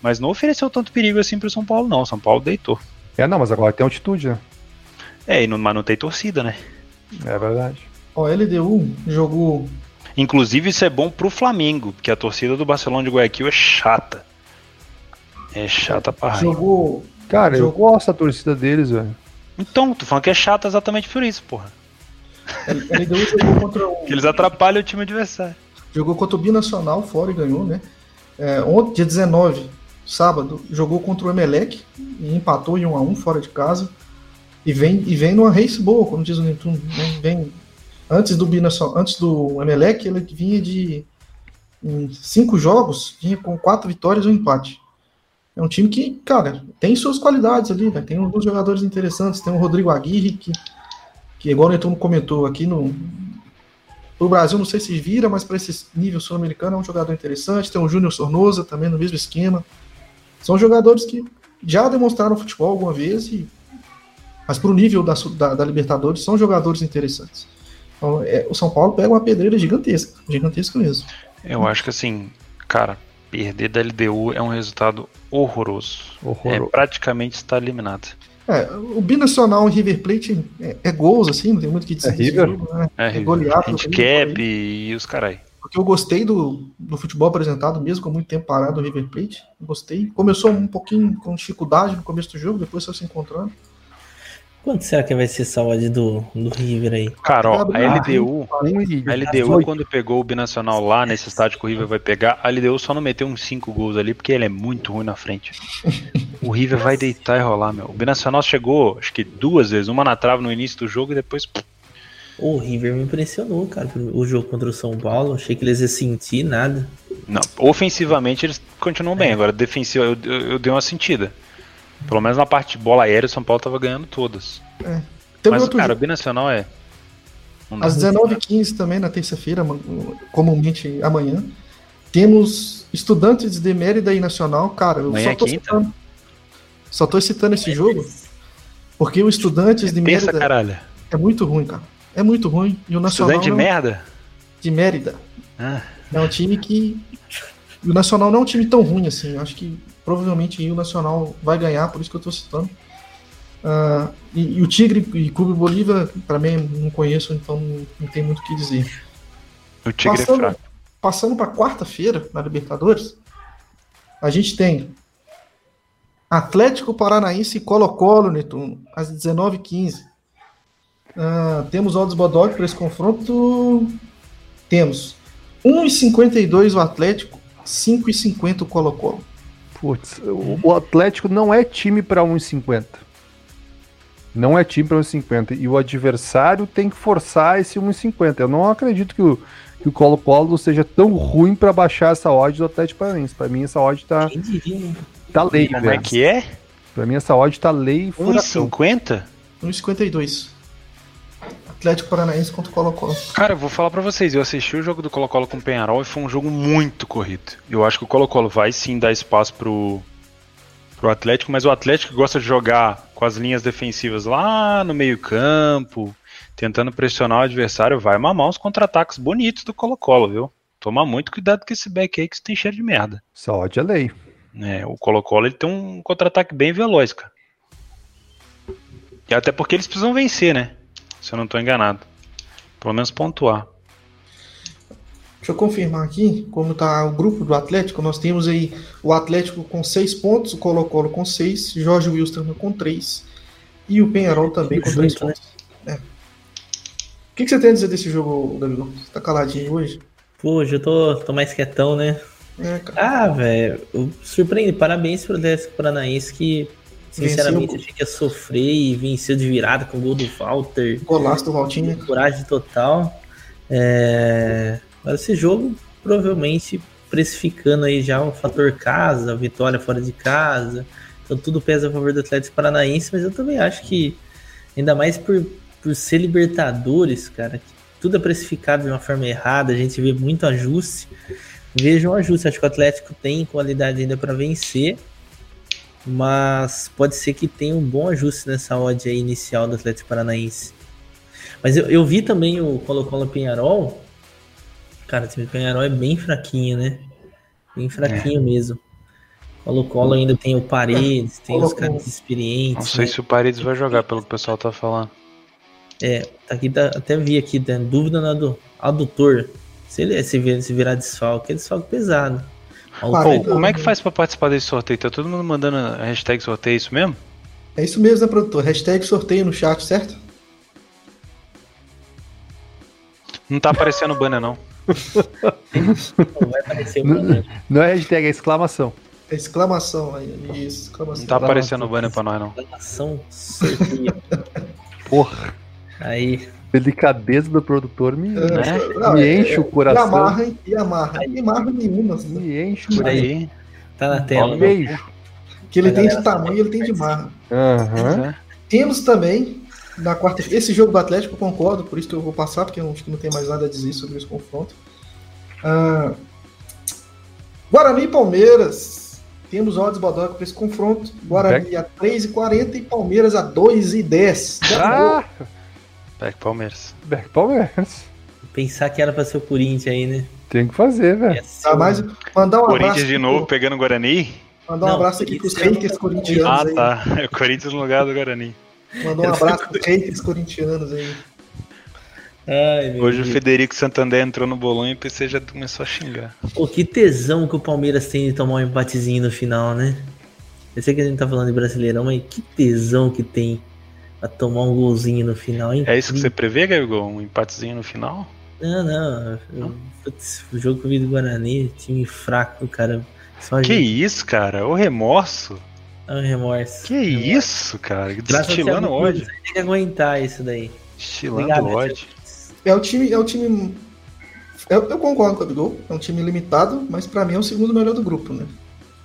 Speaker 2: Mas não ofereceu tanto perigo assim pro São Paulo, não. O São Paulo deitou.
Speaker 3: É, não, mas agora tem altitude, né?
Speaker 2: É, e não, mas não tem torcida, né?
Speaker 3: É verdade.
Speaker 1: Ó, a LDU jogou.
Speaker 2: Inclusive, isso é bom pro Flamengo, porque a torcida do Barcelona de Guayaquil é chata. É chata pra raiva.
Speaker 1: Jogou.
Speaker 3: Cara, eu
Speaker 1: Jogou-
Speaker 3: gosto da torcida deles, velho.
Speaker 2: Então, tô falando que é chata exatamente por isso, porra.
Speaker 1: LDU jogou contra o.
Speaker 2: Eles atrapalham o time adversário.
Speaker 1: Jogou contra o Binacional fora e ganhou, né? É, ontem, dia 19, sábado, jogou contra o Emelec e empatou em 1 a 1 fora de casa. E vem, e vem numa race boa, como diz o Netuno. Vem, vem- antes do Binacional, antes do Emelec, ele vinha de cinco jogos, vinha com quatro vitórias e um empate. É um time que, cara, tem suas qualidades ali, né? Tem alguns jogadores interessantes, tem o Rodrigo Aguirre, que, que igual o Netuno comentou aqui no, o Brasil, não sei se vira, mas para esse nível sul-americano é um jogador interessante. Tem o Júnior Sornosa também no mesmo esquema. São jogadores que já demonstraram futebol alguma vez, e, mas para o nível da, da- da Libertadores são jogadores interessantes. Então, é, o São Paulo pega uma pedreira gigantesca, gigantesca mesmo.
Speaker 2: Eu acho que assim, cara, perder da LDU é um resultado horroroso.
Speaker 3: Horroroso.
Speaker 2: É praticamente estar eliminado.
Speaker 1: É, o Binacional e River Plate é, é gols, assim, não tem muito o que dizer.
Speaker 3: É River?
Speaker 1: jogo, né?
Speaker 2: É,
Speaker 1: goleado,
Speaker 2: handicap
Speaker 1: eu
Speaker 2: e os carai.
Speaker 1: Porque eu gostei do, do futebol apresentado, mesmo com muito tempo parado do River Plate. Gostei. Começou um pouquinho com dificuldade no começo do jogo, depois foi se encontrando.
Speaker 4: Quanto será que vai ser odd do, do River aí?
Speaker 2: Cara, ó, a LDU, a LDU
Speaker 3: 18.
Speaker 2: quando pegou o Binacional lá nesse estádio que o River vai pegar, a LDU só não meteu uns 5 gols ali porque ele é muito ruim na frente. O River vai deitar e rolar, meu. O Binacional chegou, acho que duas vezes, uma na trave no início do jogo e depois
Speaker 4: O River me impressionou, cara. O jogo contra o São Paulo, achei que eles iam sentir nada.
Speaker 2: Não, ofensivamente eles continuam bem, agora defensiva eu, eu, eu dei uma sentida. Pelo menos na parte de bola aérea, o São Paulo tava ganhando todas.
Speaker 1: Tem
Speaker 2: Mas,
Speaker 1: outro
Speaker 2: cara, o
Speaker 1: jogo.
Speaker 2: Binacional é.
Speaker 1: Às 19h15 também, na terça-feira, comumente amanhã, temos Estudantes de Mérida e Nacional. Cara, eu
Speaker 2: Amanhã
Speaker 1: só
Speaker 2: é
Speaker 1: tô citando. Só tô citando esse jogo porque o Estudantes de
Speaker 2: Pensa,
Speaker 1: Mérida
Speaker 2: caralho.
Speaker 1: é muito ruim, cara. É muito ruim. E o Nacional
Speaker 2: Estudante de
Speaker 1: não-
Speaker 2: merda?
Speaker 1: de Mérida
Speaker 2: Ah,
Speaker 1: é um time que. O Nacional não é um time tão ruim assim. Eu acho que provavelmente o Nacional vai ganhar, por isso que eu tô citando. Ah, e, e o Tigre e Clube Bolívia, para mim, não conheço, então não, não tem muito o que dizer.
Speaker 2: o Tigre é
Speaker 1: Passando,
Speaker 2: fraco.
Speaker 1: passando para quarta-feira, na Libertadores, a gente tem Atlético Paranaense e Colo-Colo, Netuno, às 19h15. Ah, temos odds Bodog para esse confronto. Temos 1,52 o Atlético, 5,50 o Colo-Colo.
Speaker 3: Putz, o, Atlético não é time pra 1,50. Não é time pra 1,50. E o adversário tem que forçar esse 1,50. Eu não acredito que o, que o Colo-Colo seja tão ruim pra baixar essa odd do Atlético Paranaense. Pra mim, essa odd tá,
Speaker 4: né?
Speaker 3: tá lei,
Speaker 2: Como é
Speaker 3: velho.
Speaker 2: que é?
Speaker 3: Pra mim, essa odd tá lei e furacão.
Speaker 2: 1,50?
Speaker 1: 1,52. Atlético Paranaense contra o Colo-Colo.
Speaker 2: Cara, eu vou falar pra vocês, eu assisti o jogo do Colo-Colo com o Penharol e foi um jogo muito corrido. Eu acho que o Colo-Colo vai sim dar espaço pro, pro Atlético, mas o Atlético gosta de jogar com as linhas defensivas lá no meio-campo, tentando pressionar o adversário, vai mamar uns contra-ataques bonitos do Colo-Colo, viu? Toma muito cuidado com esse back aí que tem cheiro de merda.
Speaker 3: Essa odd é lei.
Speaker 2: É, o Colo-Colo ele tem um contra-ataque bem veloz, cara. E até porque eles precisam vencer, né? Se eu não tô enganado. Pelo menos pontuar.
Speaker 1: Deixa eu confirmar aqui como tá o grupo do Atlético. Nós temos aí o Atlético com 6 pontos, o Colo-Colo com 6, Jorge Wilson com 3 e o Penharol também com
Speaker 4: Tudo
Speaker 1: 3
Speaker 4: junto, né?
Speaker 1: pontos. É. O que, que você tem a dizer desse jogo, Gabriel? Você tá caladinho hoje?
Speaker 4: Pô, hoje eu tô, tô mais quietão, né?
Speaker 1: É, cara.
Speaker 4: Ah, velho, surpreende. Parabéns pro Atlético Paranaense que, sinceramente,
Speaker 1: Venceu.
Speaker 4: achei que ia sofrer e venceu de virada com o gol do Walter.
Speaker 1: Golaço do Valtinho.
Speaker 4: Coragem total. É... Agora esse jogo, provavelmente, precificando aí já o fator casa, vitória fora de casa. Então tudo pesa a favor do Atlético Paranaense, mas eu também acho que, ainda mais por, por ser Libertadores, cara, que tudo é precificado de uma forma errada, a gente vê muito ajuste. Vejo um ajuste, acho que o Atlético tem qualidade ainda para vencer, mas pode ser que tenha um bom ajuste nessa odd aí inicial do Atlético Paranaense. Mas eu, eu vi também o Colo-Colo Penharol. Cara, o time do Penharol é bem fraquinho, né? Bem fraquinho mesmo. Colo-Colo ainda tem o Paredes, tem os
Speaker 1: Colo-Colo.
Speaker 4: caras experientes.
Speaker 2: Não sei
Speaker 4: né?
Speaker 2: se o Paredes vai jogar, pelo que o pessoal tá falando.
Speaker 4: É, tá aqui, tá- até vi aqui, tem dúvida no adu- adutor. Se ele se, vir, se virar desfalque, é desfalque pesado. Ó, o
Speaker 1: Pô,
Speaker 2: Pô,
Speaker 4: Fred-
Speaker 2: como é que faz pra participar desse sorteio? Tá todo mundo mandando a hashtag sorteio, é isso mesmo?
Speaker 1: É isso mesmo, né, produtor? Hashtag sorteio no chat, certo?
Speaker 2: Não tá aparecendo o banner, não.
Speaker 4: não vai aparecer o banner.
Speaker 3: Não é hashtag, é exclamação.
Speaker 1: Exclamação aí. Isso, exclamação.
Speaker 2: Não tá aparecendo o banner pra nós, não.
Speaker 4: Exclamação, sorteio.
Speaker 3: Porra,
Speaker 4: Aí,
Speaker 3: delicadeza do produtor me,
Speaker 1: É,
Speaker 2: Né?
Speaker 1: não,
Speaker 3: me
Speaker 1: é-
Speaker 3: enche o
Speaker 1: E
Speaker 3: coração.
Speaker 1: amarra, hein? E amarra. E amarra nenhuma. assim.
Speaker 3: Me enche o
Speaker 2: Por
Speaker 3: coração.
Speaker 2: aí.
Speaker 4: tá na
Speaker 3: Um
Speaker 4: tela. né?
Speaker 3: beijo.
Speaker 1: Que ele tem de tamanho e ele tem de marra.
Speaker 2: Né?
Speaker 1: Temos também, na quarta-feira, esse jogo do Atlético, eu concordo, por isso que eu vou passar, porque eu acho que não tem mais nada a dizer sobre esse confronto. Ah, Guarani e Palmeiras. Temos odds Bodoca para esse confronto. Guarani a 3,40 e Palmeiras a 2,10.
Speaker 3: Ah,
Speaker 2: Back Palmeiras.
Speaker 3: Back Palmeiras.
Speaker 4: Pensar que era pra ser o Corinthians aí, né?
Speaker 3: Tem que fazer, velho.
Speaker 1: Tá,
Speaker 4: o-
Speaker 1: mais, mandar um
Speaker 2: Corinthians
Speaker 1: abraço
Speaker 2: de novo
Speaker 1: pro-
Speaker 2: pegando o Guarani?
Speaker 1: Mandar um
Speaker 4: Não,
Speaker 1: abraço aqui pros haters corintianos
Speaker 2: Ah,
Speaker 1: aí.
Speaker 2: tá. É o Corinthians no lugar do Guarani.
Speaker 1: Mandar um abraço pros haters corintianos aí.
Speaker 4: Ai, meu
Speaker 2: Hoje o
Speaker 4: Deus.
Speaker 2: Federico Santander entrou no bolão e o PC já começou a xingar.
Speaker 4: Pô, que tesão que o Palmeiras tem de tomar um empatezinho no final, né? Eu sei que a gente tá falando de brasileirão, mas que tesão que tem a tomar um golzinho no final, hein?
Speaker 2: É isso que você prevê, Gabigol? Um empatezinho no final?
Speaker 4: Não, não. Eu- putz, o jogo que eu vi do Guarani, time fraco, cara. Só
Speaker 2: Que
Speaker 4: gente.
Speaker 2: isso, cara? O remorso?
Speaker 4: Ah, remorso.
Speaker 2: Que isso, cara? Destilando ódio.
Speaker 4: Tem que aguentar isso daí.
Speaker 2: Destilando ódio.
Speaker 1: É o time, é o time Eu, eu concordo com o Gabigol, é um time limitado, mas pra mim é o segundo melhor do grupo, né?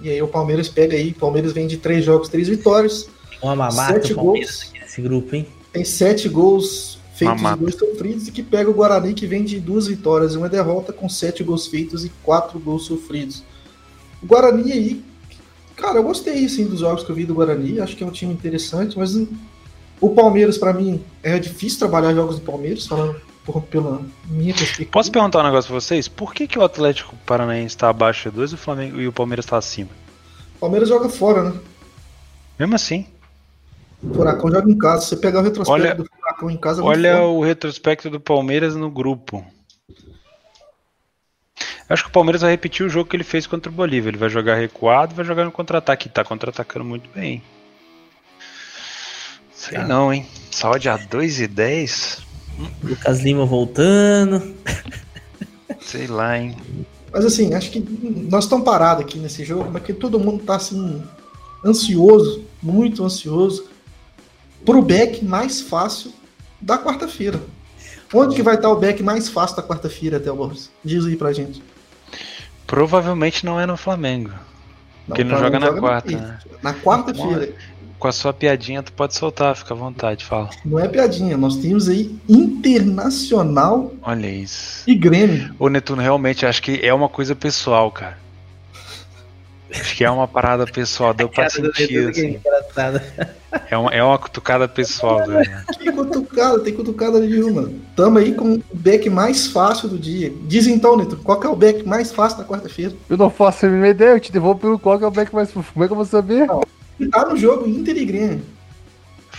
Speaker 1: E aí o Palmeiras pega aí, o Palmeiras vem de três jogos, três vitórias.
Speaker 4: Uma mamata
Speaker 1: Sete gols.
Speaker 4: nesse grupo, hein?
Speaker 1: Tem sete gols feitos
Speaker 2: Mamata.
Speaker 1: e dois sofridos, e que pega o Guarani, que vem de duas vitórias e uma derrota, com sete gols feitos e quatro gols sofridos. O Guarani aí, cara, eu gostei sim dos jogos que eu vi do Guarani, acho que é um time interessante, mas o Palmeiras, pra mim, é difícil trabalhar jogos do Palmeiras, falando por- pela minha perspectiva.
Speaker 2: Posso perguntar um negócio pra vocês? Por que, que o Atlético Paranaense tá abaixo de 2 e o Flamengo e o Palmeiras tá acima?
Speaker 1: O Palmeiras joga fora, né?
Speaker 2: Mesmo assim.
Speaker 1: O Furacão joga em casa. Se você pegar o retrospecto
Speaker 2: Olha-
Speaker 1: do Furacão em casa, é
Speaker 2: Olha o retrospecto do Palmeiras no grupo. Acho que o Palmeiras vai repetir o jogo que ele fez contra o Bolívia. Ele vai jogar recuado, vai jogar no contra-ataque. Tá contra-atacando muito bem. Sei
Speaker 4: Tá.
Speaker 2: não, hein? Saúde a 2 e 10?
Speaker 4: Lucas Lima voltando.
Speaker 2: Sei lá, hein?
Speaker 1: Mas assim, acho que nós estamos parados aqui nesse jogo, porque todo mundo tá assim, ansioso, muito ansioso, pro back mais fácil da quarta-feira. Onde que vai estar o back mais fácil da quarta-feira, até Borges? Diz aí pra gente.
Speaker 2: Provavelmente não é no Flamengo. Porque ele não joga na quarta, né?
Speaker 1: Na quarta-feira.
Speaker 2: Com a sua piadinha, tu pode soltar, fica à vontade, fala.
Speaker 1: Não é piadinha, nós temos aí Internacional
Speaker 2: Olha isso.
Speaker 1: e Grêmio.
Speaker 2: Ô Netuno, realmente acho que é uma coisa pessoal, cara. Acho que é uma parada pessoal, deu pra sentir,
Speaker 4: é
Speaker 2: assim. É uma, é uma cutucada pessoal, velho.
Speaker 1: Que cutucada, tem cutucada nenhuma. Tamo aí com o back mais fácil do dia. Diz então, Neto, qual que é o back mais fácil da quarta-feira?
Speaker 3: Eu não faço a mínima ideia, eu te devolvo pelo qual que é o back mais fofo. Como é que eu vou saber?
Speaker 1: E tá no jogo Inter e Grêmio.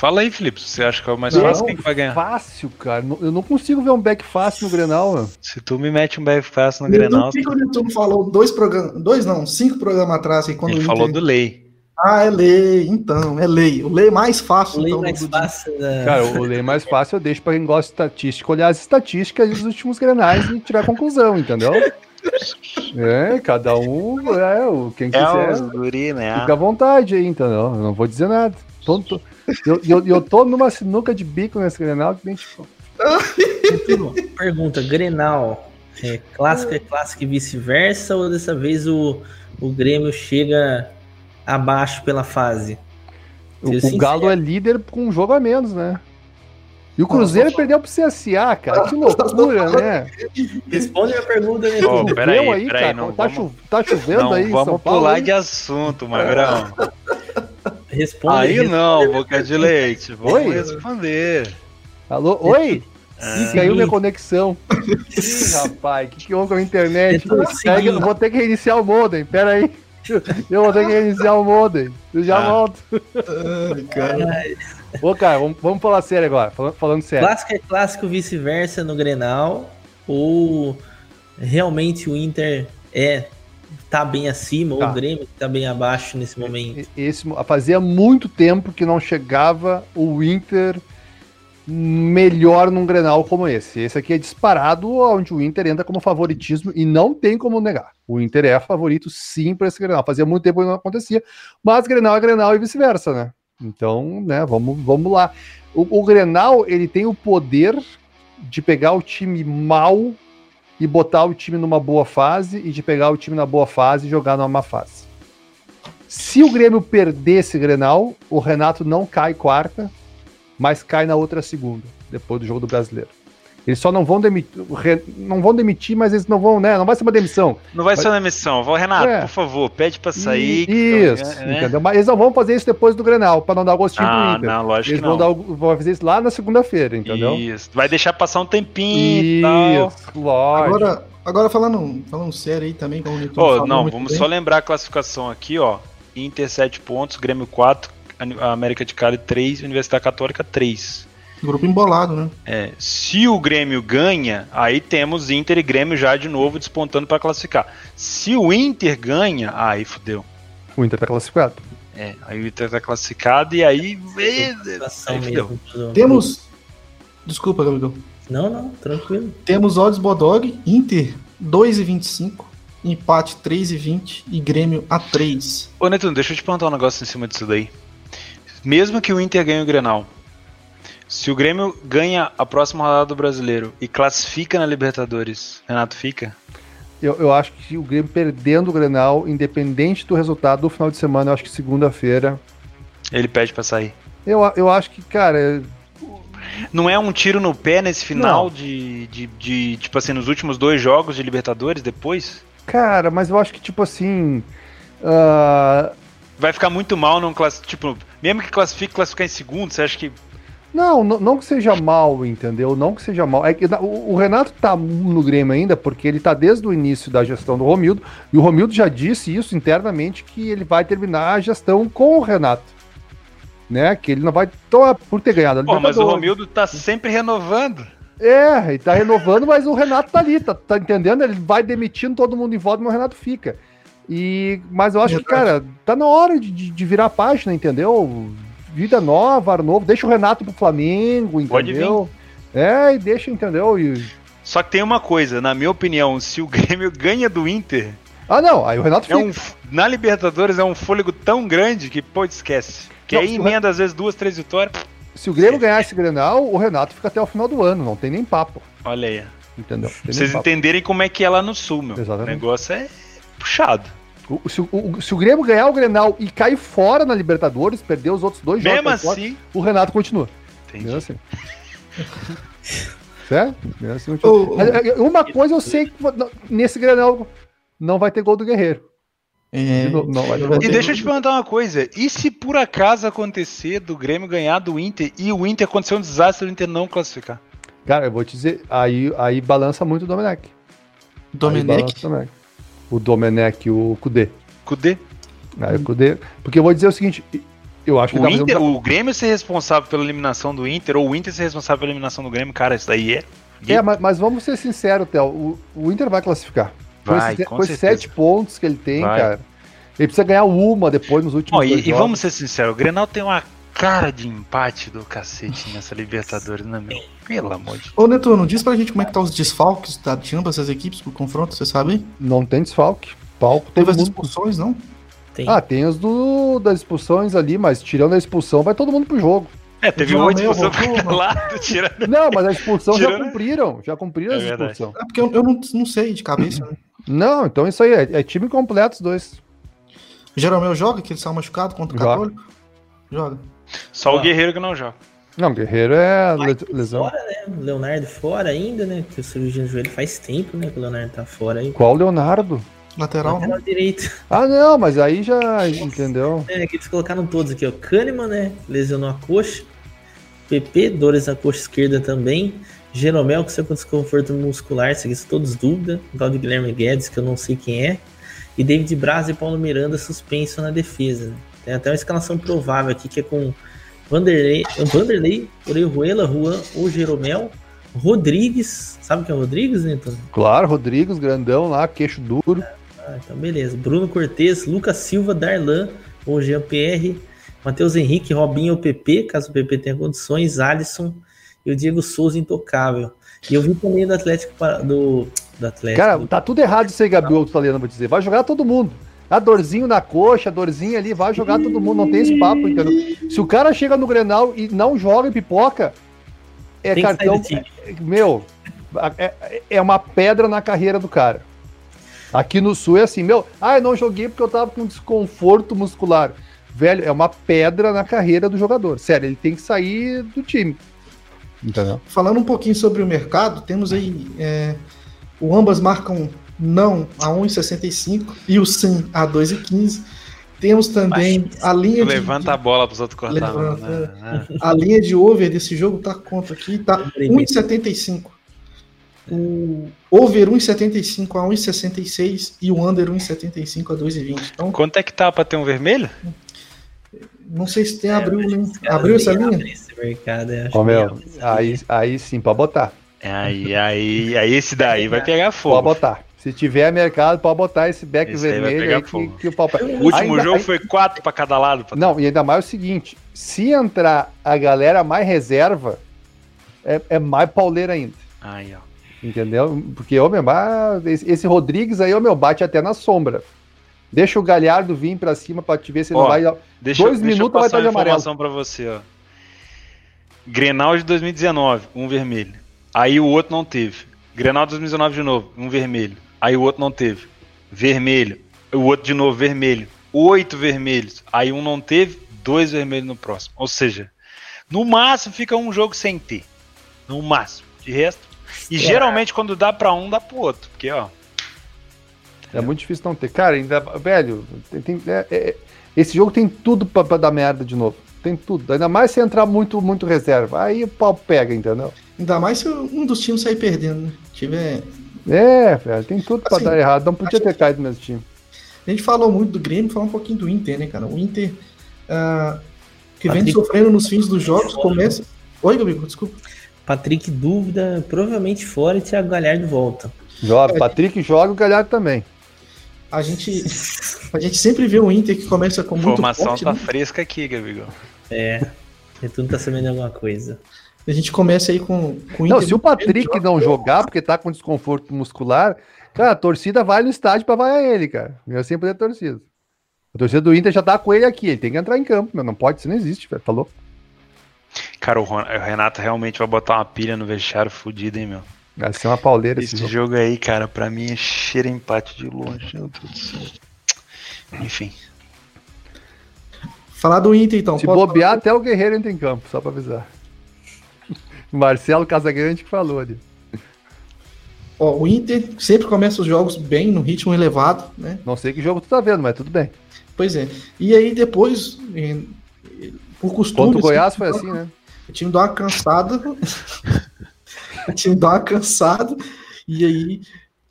Speaker 2: Fala aí, Felipe, se você acha que é o mais
Speaker 1: Não,
Speaker 2: fácil, quem que vai ganhar?
Speaker 3: Fácil, cara. Não- Eu não consigo ver um back fácil no Grenal, mano.
Speaker 2: Se tu me mete um back fácil no Grenal,
Speaker 1: O que, que o Netuno falou dois programas, dois não, cinco programas atrás aí quando
Speaker 2: ele
Speaker 1: o
Speaker 2: falou
Speaker 1: Inter-
Speaker 2: do lei.
Speaker 1: Ah, é lei, então, é lei. O lei mais fácil
Speaker 4: O lei
Speaker 1: então,
Speaker 4: mais fácil da.
Speaker 3: Cara, o lei mais fácil eu deixo pra quem gosta de estatística olhar as estatísticas dos últimos Grenais e tirar conclusão, entendeu? É, cada um, é, o quem quiser.
Speaker 2: guri, né?
Speaker 3: Fica à vontade aí, entendeu? Eu não vou dizer nada. Tô- tô- eu, eu, eu tô numa sinuca de bico nesse Grenal que nem tipo.
Speaker 4: Pergunta: Grenal, é, clássico é clássico e vice-versa? Ou dessa vez o, o Grêmio chega abaixo pela fase?
Speaker 3: O, o. Galo é líder com um jogo a menos, né? E o Cruzeiro perdeu pro CSA, cara. Que loucura, né?
Speaker 4: Responde a pergunta,
Speaker 2: Ô,
Speaker 4: Netuno.
Speaker 2: peraí,
Speaker 3: Choveu aí,
Speaker 2: peraí,
Speaker 3: cara.
Speaker 2: não
Speaker 3: tá,
Speaker 2: vamos-
Speaker 3: chu- tá chovendo
Speaker 2: Não,
Speaker 3: aí
Speaker 2: vamos
Speaker 3: São Paulo.
Speaker 2: pular
Speaker 3: hein?
Speaker 2: de assunto, Magrão.
Speaker 4: Responde.
Speaker 2: Aí
Speaker 4: responde
Speaker 2: não, boca de leite. Vamos
Speaker 3: Oi?
Speaker 2: responder.
Speaker 3: Alô? Oi? Ih, caiu minha conexão. Ih, rapaz, o que, que houve com a internet? Eu vou ter que reiniciar o modem, pera aí. Eu vou ter que reiniciar o modem. Eu já
Speaker 2: Ah.
Speaker 3: volto.
Speaker 1: Ai, cara.
Speaker 3: Ô, cara, vamos, vamos falar sério agora. Falando, falando sério.
Speaker 4: Clássico é clássico, vice-versa no Grenal? Ou realmente o Inter é tá bem acima, ou
Speaker 3: Tá.
Speaker 4: o Grêmio tá bem abaixo nesse momento?
Speaker 3: Esse, fazia muito tempo que não chegava o Inter melhor num Grenal como esse. Esse aqui é disparado onde o Inter entra como favoritismo e não tem como negar. O Inter é favorito sim para esse Grenal. Fazia muito tempo que não acontecia, mas Grenal é Grenal e vice-versa, né? Então, né, vamos, vamos lá. O, o Grenal, ele tem o poder de pegar o time mal e botar o time numa boa fase e de pegar o time na boa fase e jogar numa má fase. Se o Grêmio perder esse Grenal, o Renato não cai quarta, mas cai na outra segunda, depois do jogo do Brasileiro. Eles só não vão demitir, não vão demitir, mas eles não vão, né? Não vai ser uma demissão.
Speaker 2: Não vai ser uma emissão. Vou, Renato,
Speaker 3: É.
Speaker 2: por favor, pede pra sair.
Speaker 3: Isso,
Speaker 2: tô- né?
Speaker 3: entendeu? Mas eles não vão fazer isso depois do Grenal, para não dar gostinho
Speaker 2: Ah,
Speaker 3: pro Inter.
Speaker 2: não, lógico
Speaker 3: Eles
Speaker 2: que
Speaker 3: vão,
Speaker 2: não.
Speaker 3: dar, o- vão fazer isso lá na segunda-feira, entendeu?
Speaker 2: Isso. Vai deixar passar um tempinho e tal.
Speaker 3: Isso, lógico.
Speaker 1: Agora, agora falando, falando sério aí também, como o falou
Speaker 2: não, vamos
Speaker 1: bem.
Speaker 2: só lembrar a classificação aqui, ó. Inter 7 pontos, Grêmio 4, a América de Cali 3, Universidade Católica 3.
Speaker 1: Grupo embolado, né?
Speaker 2: É, se o Grêmio ganha, aí temos Inter e Grêmio já de novo despontando para classificar. Se o Inter ganha, aí fudeu.
Speaker 3: O Inter tá classificado.
Speaker 2: É, aí o Inter tá classificado e aí.
Speaker 4: Situação
Speaker 2: aí fudeu.
Speaker 1: Temos. Desculpa, Gabriel.
Speaker 4: Não, não, tranquilo.
Speaker 1: Temos odds Bodog, Inter 2,25, empate 3,20 e Grêmio a 3.
Speaker 2: Ô Netuno, deixa eu te perguntar um negócio em cima disso daí. Mesmo que o Inter ganhe o Grenal, Se o Grêmio ganha a próxima rodada do Brasileiro e classifica na Libertadores, Renato fica?
Speaker 3: Eu, eu acho que o Grêmio perdendo o Grenal, independente do resultado do final de semana, eu acho que segunda-feira.
Speaker 2: Ele pede pra sair.
Speaker 3: Eu, eu acho que, cara.
Speaker 2: Não é um tiro no pé nesse final de, de, de, tipo assim, nos últimos dois jogos de Libertadores depois?
Speaker 3: Cara, mas eu acho que, tipo assim. Uh...
Speaker 2: Vai ficar muito mal não classificar. Tipo, mesmo que classifique, classificar em segundo, você acha que
Speaker 3: não, não, não, que seja mal, entendeu? Não que seja mal. É que o, o, Renato tá no Grêmio ainda porque ele tá desde o início da gestão do Romildo, e o Romildo já disse isso internamente que ele vai terminar a gestão com o Renato. Né? Que ele não vai tomar por ter ganhado a
Speaker 2: Pô, mas o Romildo tá sempre renovando.
Speaker 3: É, ele tá renovando, mas o Renato tá ali, tá, tá entendendo? Ele vai demitindo todo mundo em volta, mas o Renato fica. E, mas eu acho que, cara, tá na hora de, de virar a página, entendeu? Vida nova, ar novo, deixa o Renato pro Flamengo, entendeu? É, e deixa, entendeu? E...
Speaker 2: Só que tem uma coisa, na minha opinião, se o Grêmio ganha do Inter.
Speaker 3: Ah, não, aí o Renato
Speaker 2: é um, Na Libertadores é um fôlego tão grande que, pô, esquece. Que não, aí emenda, às vezes, duas, três vitórias.
Speaker 3: Se o Grêmio ganhar esse Grenal, o Renato fica até o final do ano, não tem nem papo.
Speaker 2: Olha aí. Entendeu? Pra vocês entenderem como é que é lá no Sul, meu. Exatamente. O negócio é puxado.
Speaker 3: O, se, o, se, o, Grêmio ganhar o Grenal e cair fora na Libertadores, perder os outros dois
Speaker 2: Mesmo jogos, assim,
Speaker 3: fora, o Renato continua. Entendi. Mesmo assim. certo? Assim. É, é, uma coisa eu sei que nesse Grenal não vai ter gol do Guerreiro.
Speaker 2: É... Não, não e deixa eu te perguntar uma coisa: e se por acaso acontecer do Grêmio ganhar do Inter e o Inter acontecer um desastre e o Inter não classificar?
Speaker 3: Cara, eu vou te dizer, aí, aí balança muito o Domenech.
Speaker 1: Domenech?
Speaker 3: O Domenech e o Kudê.
Speaker 2: Kudê?
Speaker 3: Aí o Kudê. Porque eu vou dizer o seguinte, eu acho que
Speaker 2: o, tá Inter, fazendo... o Grêmio ser responsável pela eliminação do Inter ou o Inter ser responsável pela eliminação do Grêmio, cara, isso daí é.
Speaker 3: É, mas, mas vamos ser sinceros, Théo. O, o, Inter vai classificar.
Speaker 2: Vai,
Speaker 3: com, com esses sete pontos que ele tem, vai. cara. Ele precisa ganhar uma depois nos últimos oh,
Speaker 2: e, e, vamos ser sinceros, o Grenal tem uma cara de empate do cacete nessa Libertadores, né, meu? Pelo amor de Deus.
Speaker 1: Ô, Netuno, diz pra gente como é que tá os desfalques tá, de ambas as equipes pro confronto, você sabe?
Speaker 3: Não tem desfalque. Palco
Speaker 1: Teve as mundo... expulsões, não?
Speaker 3: Tem. Ah, tem as do, das expulsões ali, mas tirando a expulsão, vai todo mundo pro jogo.
Speaker 2: É, teve oito expulsões pra lado,
Speaker 3: tirando. Não, mas a expulsão tirando... já cumpriram. Já cumpriram é a expulsão.
Speaker 1: É porque eu, eu não, não sei de cabeça. Né?
Speaker 3: Não, então isso aí é, é time completo os dois.
Speaker 1: Jeromel joga, que ele saiu machucado contra o joga. Católico?
Speaker 2: Joga. Só ah. o Guerreiro que não joga.
Speaker 3: Não, Guerreiro é lesão.
Speaker 4: Fora, né? Leonardo fora ainda, né? Que o cirurgia no joelho faz tempo, né? Que o Leonardo tá fora aí.
Speaker 3: Qual Leonardo?
Speaker 1: Lateral, Lateral
Speaker 4: direito.
Speaker 3: Ah, não, mas aí já. Entendeu?
Speaker 4: É, que eles colocaram todos aqui, ó. Kahneman, né? Lesionou a coxa. PP, dores na coxa esquerda também. Jeromel, com seu desconforto muscular, isso aqui são todos dúvida. O tal de Guilherme Guedes, que eu não sei quem é. E David Braz e Paulo Miranda suspenso na defesa. Né? Tem até uma escalação provável aqui que é com Vanderlei, Vanderlei Orejuela, Juan ou Jeromel, Rodrigues, sabe quem é o Rodrigues, Newton?
Speaker 3: Claro, Rodrigues, grandão lá, queixo duro.
Speaker 4: Ah, então beleza. Bruno Cortes, Lucas Silva, Darlan ou Jean Pierre, Matheus Henrique, Robinho ou PP, caso o PP tenha condições, Alisson e o Diego Souza intocável. E eu vi também do Atlético do, do Atlético.
Speaker 3: Cara, tá tudo errado isso aí, Gabriel, Italiano, vou dizer. Vai jogar todo mundo. A dorzinho na coxa, a dorzinha ali, vai jogar todo mundo, não tem esse papo, entendeu? Se o cara chega no Grenal e não joga e pipoca, é tem cartão. Meu, é, é uma pedra na carreira do cara. Aqui no Sul é assim, meu, ah, eu não joguei porque eu tava com desconforto muscular. Velho, é uma pedra na carreira do jogador. Sério, ele tem que sair do time.
Speaker 1: Entendeu? Falando um pouquinho sobre o mercado, temos aí. É, o ambas marcam não a 1,65 e o sim a 2,15. Temos também Mas, a linha
Speaker 2: de. Levanta a bola para os outros cortar. Levanta,
Speaker 1: né? A linha de over desse jogo tá conta aqui, tá 1,75. O over 1,75 a 1,66 e o under 1,75 a 2,20. Então,
Speaker 2: Quanto é que tá para ter um vermelho?
Speaker 1: Não sei se tem é, abriu, né? Abriu essa linha? Esse
Speaker 3: mercado, oh, meu, aí, aí sim, pode botar.
Speaker 2: Aí, aí, aí esse daí vai pegar fogo.
Speaker 3: Pode botar. Se tiver mercado, pode botar esse back esse vermelho aí, que, que, o
Speaker 2: pau... O último ainda, jogo aí... foi quatro para cada lado.
Speaker 3: Não, e ainda mais o seguinte: se entrar a galera mais reserva, é, é mais pauleira ainda.
Speaker 2: Aí, ó.
Speaker 3: Entendeu? Porque, ô meu, esse Rodrigues aí, ô meu, bate até na sombra. Deixa o Galhardo vir para cima para te ver se ele ó, não vai.
Speaker 2: Deixa, Dois deixa minutos vai estar de amarelo. informação para você, ó. Grenal de 2019, um vermelho. Aí o outro não teve. Grenal de 2019 de novo, um vermelho. Aí o outro não teve. Vermelho. O outro de novo, vermelho. Oito vermelhos. Aí um não teve, dois vermelhos no próximo. Ou seja, no máximo fica um jogo sem ter. No máximo. De resto. E é. geralmente quando dá pra um, dá pro outro. Porque, ó.
Speaker 3: É muito difícil não ter. Cara, ainda. Velho, tem, tem é, é, esse jogo tem tudo pra, pra, dar merda de novo. Tem tudo. Ainda mais se entrar muito, muito reserva. Aí o pau pega, entendeu?
Speaker 1: Ainda mais se um dos times sair perdendo, né? Tiver.
Speaker 3: É, velho, tem tudo assim, pra dar errado. Não podia ter caído no mesmo time.
Speaker 1: A gente falou muito do Grêmio, falar um pouquinho do Inter, né, cara? O Inter, uh, que Patrick... vem sofrendo nos fins dos jogos, começa. Oi, Gabriel, desculpa.
Speaker 4: Patrick, dúvida, provavelmente fora e Thiago Galhardo volta.
Speaker 3: Joga, Patrick joga o Galhardo também.
Speaker 1: A gente, a gente sempre vê o Inter que começa com muito
Speaker 2: Informação forte, tá né? fresca aqui, Gabriel.
Speaker 4: É, tudo tá sabendo alguma coisa.
Speaker 1: A gente começa aí com, com
Speaker 3: o Inter. Não, se o Patrick não jogar porque tá com desconforto muscular, cara, a torcida vai no estádio pra vaiar ele, cara. Eu sempre a torcida. A torcida do Inter já tá com ele aqui, ele tem que entrar em campo, meu. Não pode, isso não existe, velho. Tá louco?
Speaker 2: Cara, o Renato realmente vai botar uma pilha no vestiário fudido, hein, meu.
Speaker 3: Vai ser uma pauleira
Speaker 2: esse, esse jogo. jogo. aí, cara, pra mim é cheira empate de longe. Meu Deus do céu. Enfim.
Speaker 1: Falar do Inter, então.
Speaker 3: Se bobear, falar... até o Guerreiro entra em campo, só pra avisar. Marcelo Casagrande que falou ali.
Speaker 1: Ó, o Inter sempre começa os jogos bem, no ritmo elevado, né?
Speaker 3: Não sei que jogo tu tá vendo, mas tudo bem.
Speaker 1: Pois é. E aí depois, por costume...
Speaker 3: Contra o Goiás foi assim, né?
Speaker 1: O time dá uma cansada o time dá uma cansada e aí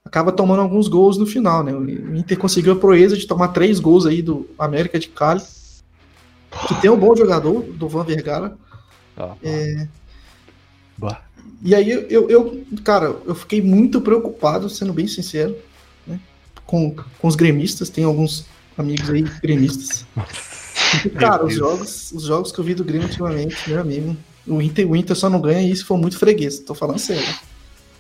Speaker 1: acaba tomando alguns gols no final, né? O Inter conseguiu a proeza de tomar três gols aí do América de Cali, que tem um bom jogador, do Van Vergara. Ah, é... E aí eu, eu, cara, eu fiquei muito preocupado, sendo bem sincero, né? com, com os gremistas, tem alguns amigos aí gremistas. cara, os jogos, os jogos que eu vi do Grêmio ultimamente, meu amigo, o Inter, o Inter só não ganha isso se for muito freguês. Tô falando sério.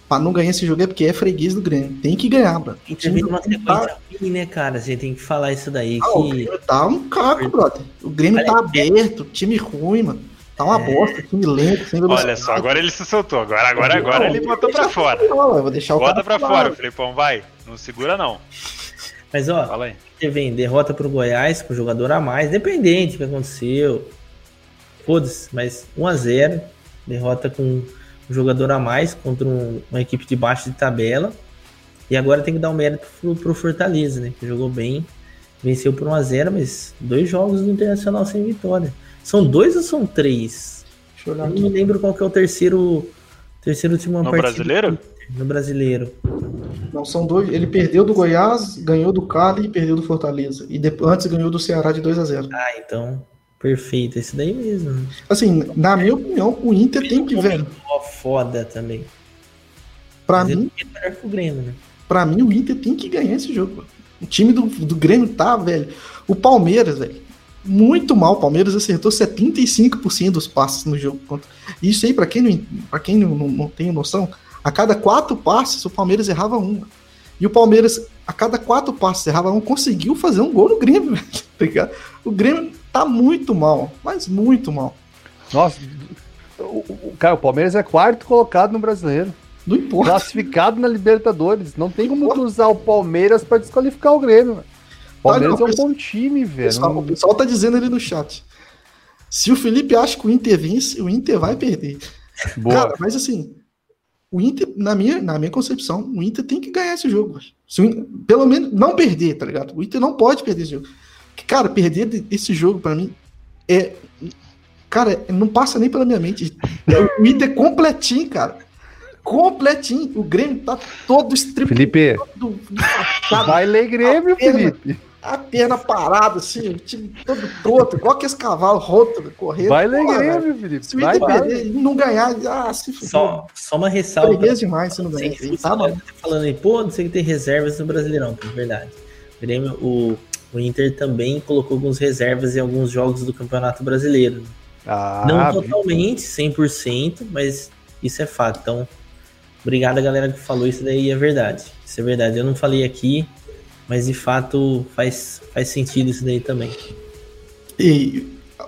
Speaker 1: Pra não ganhar esse jogo é porque é freguês do Grêmio. Tem que ganhar,
Speaker 4: mano. O time uma sequência tá... ruim, né, cara? Gente tem que falar isso daí.
Speaker 1: Ah, que... O Grêmio tá um caco, brother. O Grêmio tá aberto, time ruim, mano. Tá uma é... bosta, time lento,
Speaker 2: sem Olha só, agora ele se soltou. Agora, agora, agora ele botou pra fora. Não, vou deixar o Bota pra fora, Felipão, vai. Não segura, não.
Speaker 4: Mas, ó, você vem, derrota pro Goiás com jogador a mais, dependente do que aconteceu. Foda-se, mas 1x0 derrota com um jogador a mais contra um, uma equipe de baixo de tabela. E agora tem que dar um mérito pro, pro Fortaleza, né? Que jogou bem, venceu por 1x0, mas dois jogos no Internacional sem vitória. São dois ou são três? Deixa eu olhar eu não me lembro qual que é o terceiro, terceiro último
Speaker 2: No brasileiro?
Speaker 4: No brasileiro.
Speaker 1: Não, são dois. Ele perdeu do Goiás, ganhou do Cali e perdeu do Fortaleza. E depois, antes ganhou do Ceará de 2 a 0
Speaker 4: Ah, então Perfeito, esse daí mesmo.
Speaker 1: Assim, na minha opinião, o Inter tem que, ver.
Speaker 4: Foda também.
Speaker 1: Pra Mas mim. É melhor que o Grêmio, né? Pra mim, o Inter tem que ganhar esse jogo. O time do, do Grêmio tá, velho. O Palmeiras, velho. Muito mal. O Palmeiras acertou 75% dos passes no jogo. Isso aí, pra quem, não, pra quem não, não, não tem noção, a cada quatro passes, o Palmeiras errava um. E o Palmeiras, a cada quatro passes errava um, conseguiu fazer um gol no Grêmio. Tá o Grêmio tá muito mal, mas muito mal.
Speaker 3: Nossa, o, o, cara, o Palmeiras é quarto colocado no brasileiro.
Speaker 1: Não importa.
Speaker 3: Classificado na Libertadores. Não tem como usar o Palmeiras para desqualificar o Grêmio. O Palmeiras não, é um bom time, velho.
Speaker 1: Pessoal, O pessoal tá dizendo ali no chat. Se o Felipe acha que o Inter vence, o Inter vai perder. Boa. Cara, mas assim, o Inter, na minha, na minha concepção, o Inter tem que ganhar esse jogo. Inter, pelo menos não perder, tá ligado? O Inter não pode perder esse jogo. Cara, perder esse jogo para mim é. Cara, não passa nem pela minha mente. O Inter completinho, cara. Completinho. O Grêmio tá todo
Speaker 3: estripado. Felipe, todo, vai ler Grêmio, Felipe.
Speaker 1: A perna parada, assim, o time todo torto, igual que esse cavalo roto, correndo.
Speaker 3: Vai ler Grêmio, Felipe.
Speaker 1: Se o Inter perder e não ganhar, ah, se
Speaker 4: Só, só uma ressalva.
Speaker 1: Freguês demais se não ganhar.
Speaker 4: Tá, tá falando aí, pô, não sei que tem reservas no Brasileirão, é verdade. O Grêmio, o o Inter também colocou alguns reservas em alguns jogos do Campeonato Brasileiro. Ah, Não totalmente, 100%, mas isso é fato. Então, obrigado a galera que falou isso daí, é verdade. Isso é verdade. Eu não falei aqui, mas de fato faz, faz sentido isso daí também.
Speaker 1: E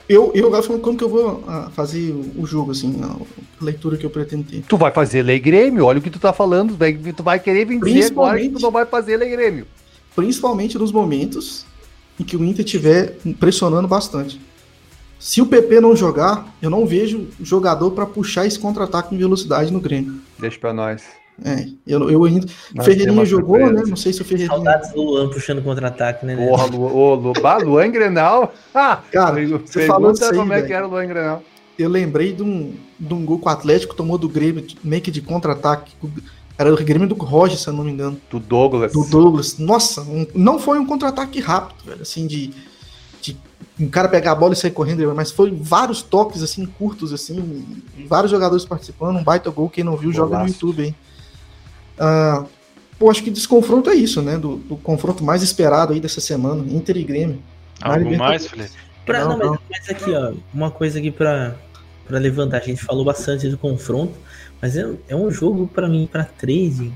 Speaker 1: Eu, eu agora falando como que eu vou ah, fazer o jogo, assim, a leitura que eu pretendo ter.
Speaker 3: Tu vai fazer lei Grêmio, olha o que tu tá falando, tu vai querer vencer agora que tu não vai fazer lei Grêmio.
Speaker 1: Principalmente nos momentos em que o Inter estiver pressionando bastante. Se o PP não jogar, eu não vejo jogador para puxar esse contra-ataque em velocidade no Grêmio.
Speaker 3: Deixa para nós.
Speaker 1: É, eu, eu ainda. Nós Ferreirinha jogou, surpresa. né? Não sei se o Ferreirinha.
Speaker 4: Saudades do Luan puxando contra-ataque, né?
Speaker 3: Porra, Lu, ô, Lu, bah, Luan Grenal.
Speaker 1: Ah, cara, você falou isso aí,
Speaker 3: como
Speaker 1: é
Speaker 3: que era o Luan Grenal.
Speaker 1: Eu lembrei de um, de um gol que o Atlético tomou do Grêmio, meio que de contra-ataque. Era o Grêmio do Roger, se eu não me engano.
Speaker 3: Do Douglas.
Speaker 1: Do Douglas. Nossa, um, não foi um contra-ataque rápido, velho, assim, de, de um cara pegar a bola e sair correndo, mas foi vários toques, assim, curtos, assim, vários jogadores participando, um baita gol, quem não viu, Golaço. joga no YouTube, hein. Uh, pô, acho que desconfronto é isso, né, do, do, confronto mais esperado aí dessa semana, Inter e Grêmio.
Speaker 2: Algo mais, Felipe?
Speaker 4: Pra, não, não, mas, mas, aqui, ó, uma coisa aqui pra, pra levantar, a gente falou bastante do confronto, mas é, é um jogo para mim, para trade,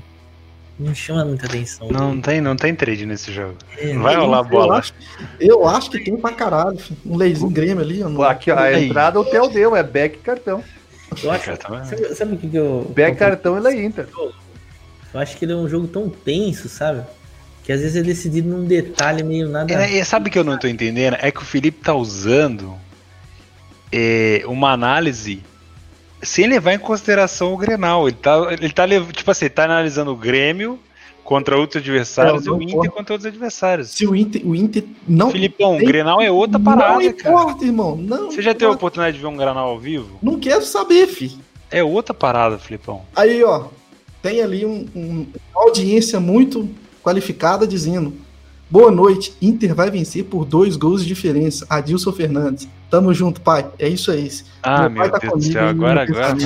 Speaker 4: não chama muita atenção.
Speaker 2: Não, não tem, não tem trade nesse jogo. É, não vai rolar bola.
Speaker 1: Eu acho, eu acho, que tem pra caralho. Um leizinho Grêmio ali.
Speaker 3: Não... Aqui, ó, a entrada o Theo deu, é back cartão.
Speaker 4: Eu acho, sabe, sabe o que, eu.
Speaker 3: Back cartão e lei Inter.
Speaker 4: Eu acho que ele é um jogo tão tenso, sabe? Que às vezes é decidido num detalhe meio nada.
Speaker 2: É, sabe o que eu não tô entendendo? É que o Felipe tá usando é, uma análise sem levar em consideração o Grenal. Ele tá, ele tá tipo assim, tá analisando o Grêmio contra outros adversários não, não e o Inter contra outros adversários.
Speaker 1: Se o Inter, o Inter não.
Speaker 2: Filipão, tem... o Grenal é outra parada, não
Speaker 1: importa, cara. irmão. Não
Speaker 2: Você já teve a oportunidade de ver um Grenal ao vivo?
Speaker 1: Não quero saber, fi.
Speaker 2: É outra parada, Filipão.
Speaker 1: Aí, ó, tem ali um, um, uma audiência muito qualificada dizendo: Boa noite, Inter vai vencer por dois gols de diferença. Adilson Fernandes. Tamo junto, pai. É isso aí.
Speaker 2: Ah, meu, meu tá Deus do céu, agora, agora.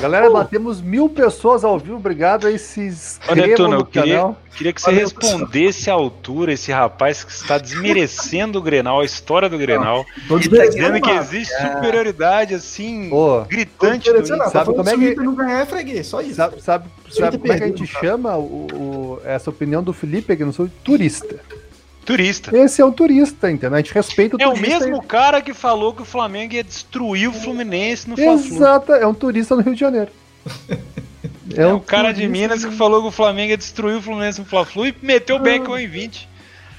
Speaker 3: Galera, batemos mil pessoas ao vivo. Obrigado aí, se inscrevam
Speaker 2: Netuno, eu queria, canal. queria que você Valeu, respondesse à altura esse rapaz que está desmerecendo o Grenal, a história do Grenal. Não, tá dizendo que existe é. superioridade, assim, Pô, gritante.
Speaker 1: Do não, sabe como é que... não ganhar é freguês, só isso.
Speaker 3: Sabe, sabe, sabe como é que a gente chama o, o, essa opinião do Felipe, que não sou turista.
Speaker 2: Turista.
Speaker 3: Esse é um turista, entendeu? A gente respeita
Speaker 2: o é turista. É o mesmo cara que falou que o Flamengo ia destruir o Fluminense no
Speaker 3: Fla-Flu. Exato, é um turista no Rio de Janeiro.
Speaker 2: É, é um o cara de Minas que falou que o Flamengo ia destruir o Fluminense no Fla-Flu e meteu o ah. Beckham em 20.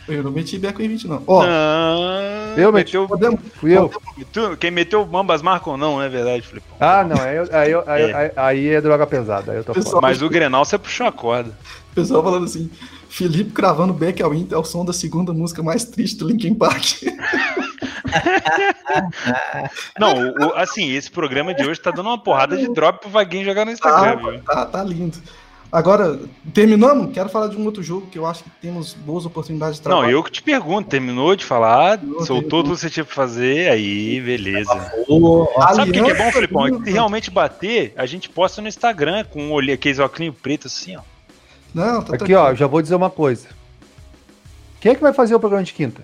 Speaker 1: Eu não meti Beckham em 20, não. Ó,
Speaker 2: não, eu meti. Meteu, podemos, fui eu. Quem meteu Mambas Marcam não, não é verdade, Felipe?
Speaker 3: Ah, não. Aí, aí, aí, é. aí, é droga pesada. Aí eu tô
Speaker 2: Pessoal, Mas o Grenal você puxou a corda.
Speaker 1: O pessoal falando assim: Felipe cravando back ao Inter é o som da segunda música mais triste do Linkin Park.
Speaker 2: Não, o, assim, esse programa de hoje tá dando uma porrada de drop pro Vaguinho jogar no Instagram.
Speaker 1: Tá, tá, tá, lindo. Agora, terminamos? Quero falar de um outro jogo que eu acho que temos boas oportunidades de
Speaker 2: trabalho. Não, eu que te pergunto, terminou de falar, terminou, soltou tudo que você tinha pra fazer, aí, beleza. Sabe o que, que, é bom, Felipão? É que se realmente bater, a gente posta no Instagram com um olho, aqueles óculos preto assim, ó.
Speaker 3: Não, tá Aqui, ó, já vou dizer uma coisa. Quem é que vai fazer o programa de quinta?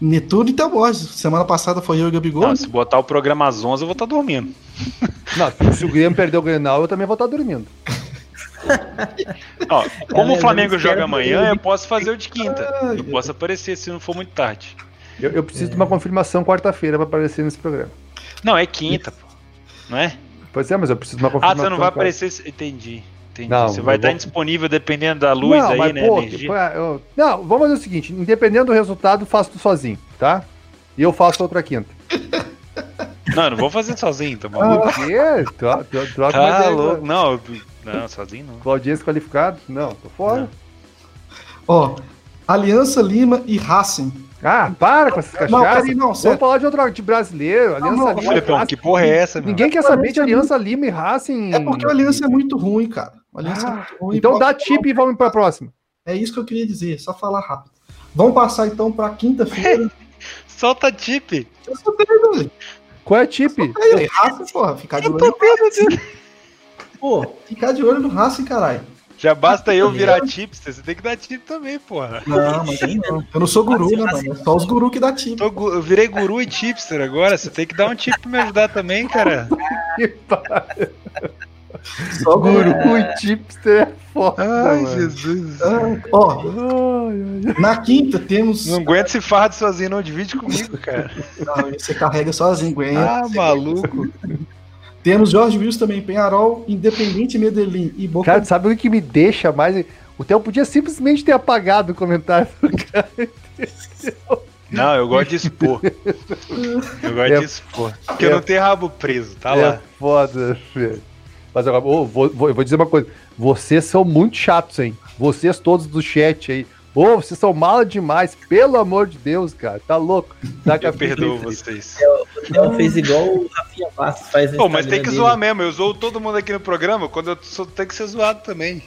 Speaker 1: Netuno e Teoborges. Semana passada foi eu e o Gabigol. Não,
Speaker 2: se botar o programa às 11, eu vou estar tá dormindo.
Speaker 3: Não, se o Grêmio perder o Grenal, eu também vou estar tá dormindo.
Speaker 2: Ó, como o Flamengo joga amanhã, eu posso fazer o de quinta. Eu posso aparecer se não for muito tarde.
Speaker 3: Eu, eu preciso é. de uma confirmação quarta-feira para aparecer nesse programa.
Speaker 2: Não, é quinta, pô. Não é?
Speaker 3: Pois é, mas eu preciso de uma confirmação.
Speaker 2: Ah, você não vai aparecer. Entendi. Entendi. Não, você vai estar vou... indisponível dependendo da luz não, aí, mas, né? Pô,
Speaker 3: eu... Não, vamos fazer o seguinte: independendo do resultado, faço tu sozinho, tá? E eu faço outra quinta.
Speaker 2: Não, não vou fazer sozinho, tá maluco?
Speaker 3: O quê? Troca
Speaker 2: tá louco. Não, não, sozinho não.
Speaker 3: Claudinha qualificado? Não, tô fora.
Speaker 1: Ó, Aliança Lima e Racing.
Speaker 3: Ah, para com essas cachaças. Não, não, Vamos falar de outro de brasileiro. Aliança não, não,
Speaker 2: Lima. Filipão, que porra é essa,
Speaker 3: Ninguém quer saber de Aliança Lima e Racing.
Speaker 1: É porque a Aliança é muito ruim, cara. Aliança
Speaker 3: ah, é muito ruim. Então dá chip e vamos para a próxima.
Speaker 1: É isso que eu queria dizer, só falar rápido. Vamos passar então para quinta-feira.
Speaker 2: Solta chip.
Speaker 3: Eu soltei, velho. Qual é chip?
Speaker 1: Soltei, Racing, porra. Ficar de olho. No... Pô, ficar de olho no Racing, caralho.
Speaker 2: Já basta eu virar tipster, você tem que dar tip também, porra.
Speaker 1: Não, mas não. Eu não sou guru, né, mano? Só os guru que dá tip.
Speaker 2: Eu virei guru e tipster agora, você tem que dar um tip pra me ajudar também, cara. que pariu.
Speaker 1: Só
Speaker 3: Guru
Speaker 1: guru.
Speaker 3: tipster é foda,
Speaker 2: Ai,
Speaker 3: mano.
Speaker 2: Jesus.
Speaker 1: Ah, ó,
Speaker 3: Ai, ai.
Speaker 1: na quinta temos.
Speaker 2: Não aguento esse fardo sozinho, não. Divide comigo, cara.
Speaker 1: Não, você carrega sozinho, aguenta.
Speaker 2: Ah, maluco.
Speaker 1: Temos Jorge Wilson também, Penharol, Independente Medellín e Boca.
Speaker 3: Cara, sabe o que me deixa mais. O Theo podia simplesmente ter apagado o comentário do cara.
Speaker 2: Não, eu gosto de expor. Eu gosto
Speaker 3: É.
Speaker 2: de expor. Porque eu não tenho rabo preso, tá
Speaker 3: é
Speaker 2: lá.
Speaker 3: foda, velho. Mas agora, vou, vou- eu vou dizer uma coisa. Vocês são muito chatos, hein? Vocês todos do chat aí. Ô, vocês são mala demais. Pelo amor de Deus, cara. Tá louco. Dá
Speaker 2: Eu perdoo vocês.
Speaker 4: Ela fez igual o Rafinha Bastos faz
Speaker 2: Pô, mas tem que
Speaker 4: dele.
Speaker 2: zoar mesmo. Eu zoo todo mundo aqui no programa. Quando eu sou, tem que ser zoado também.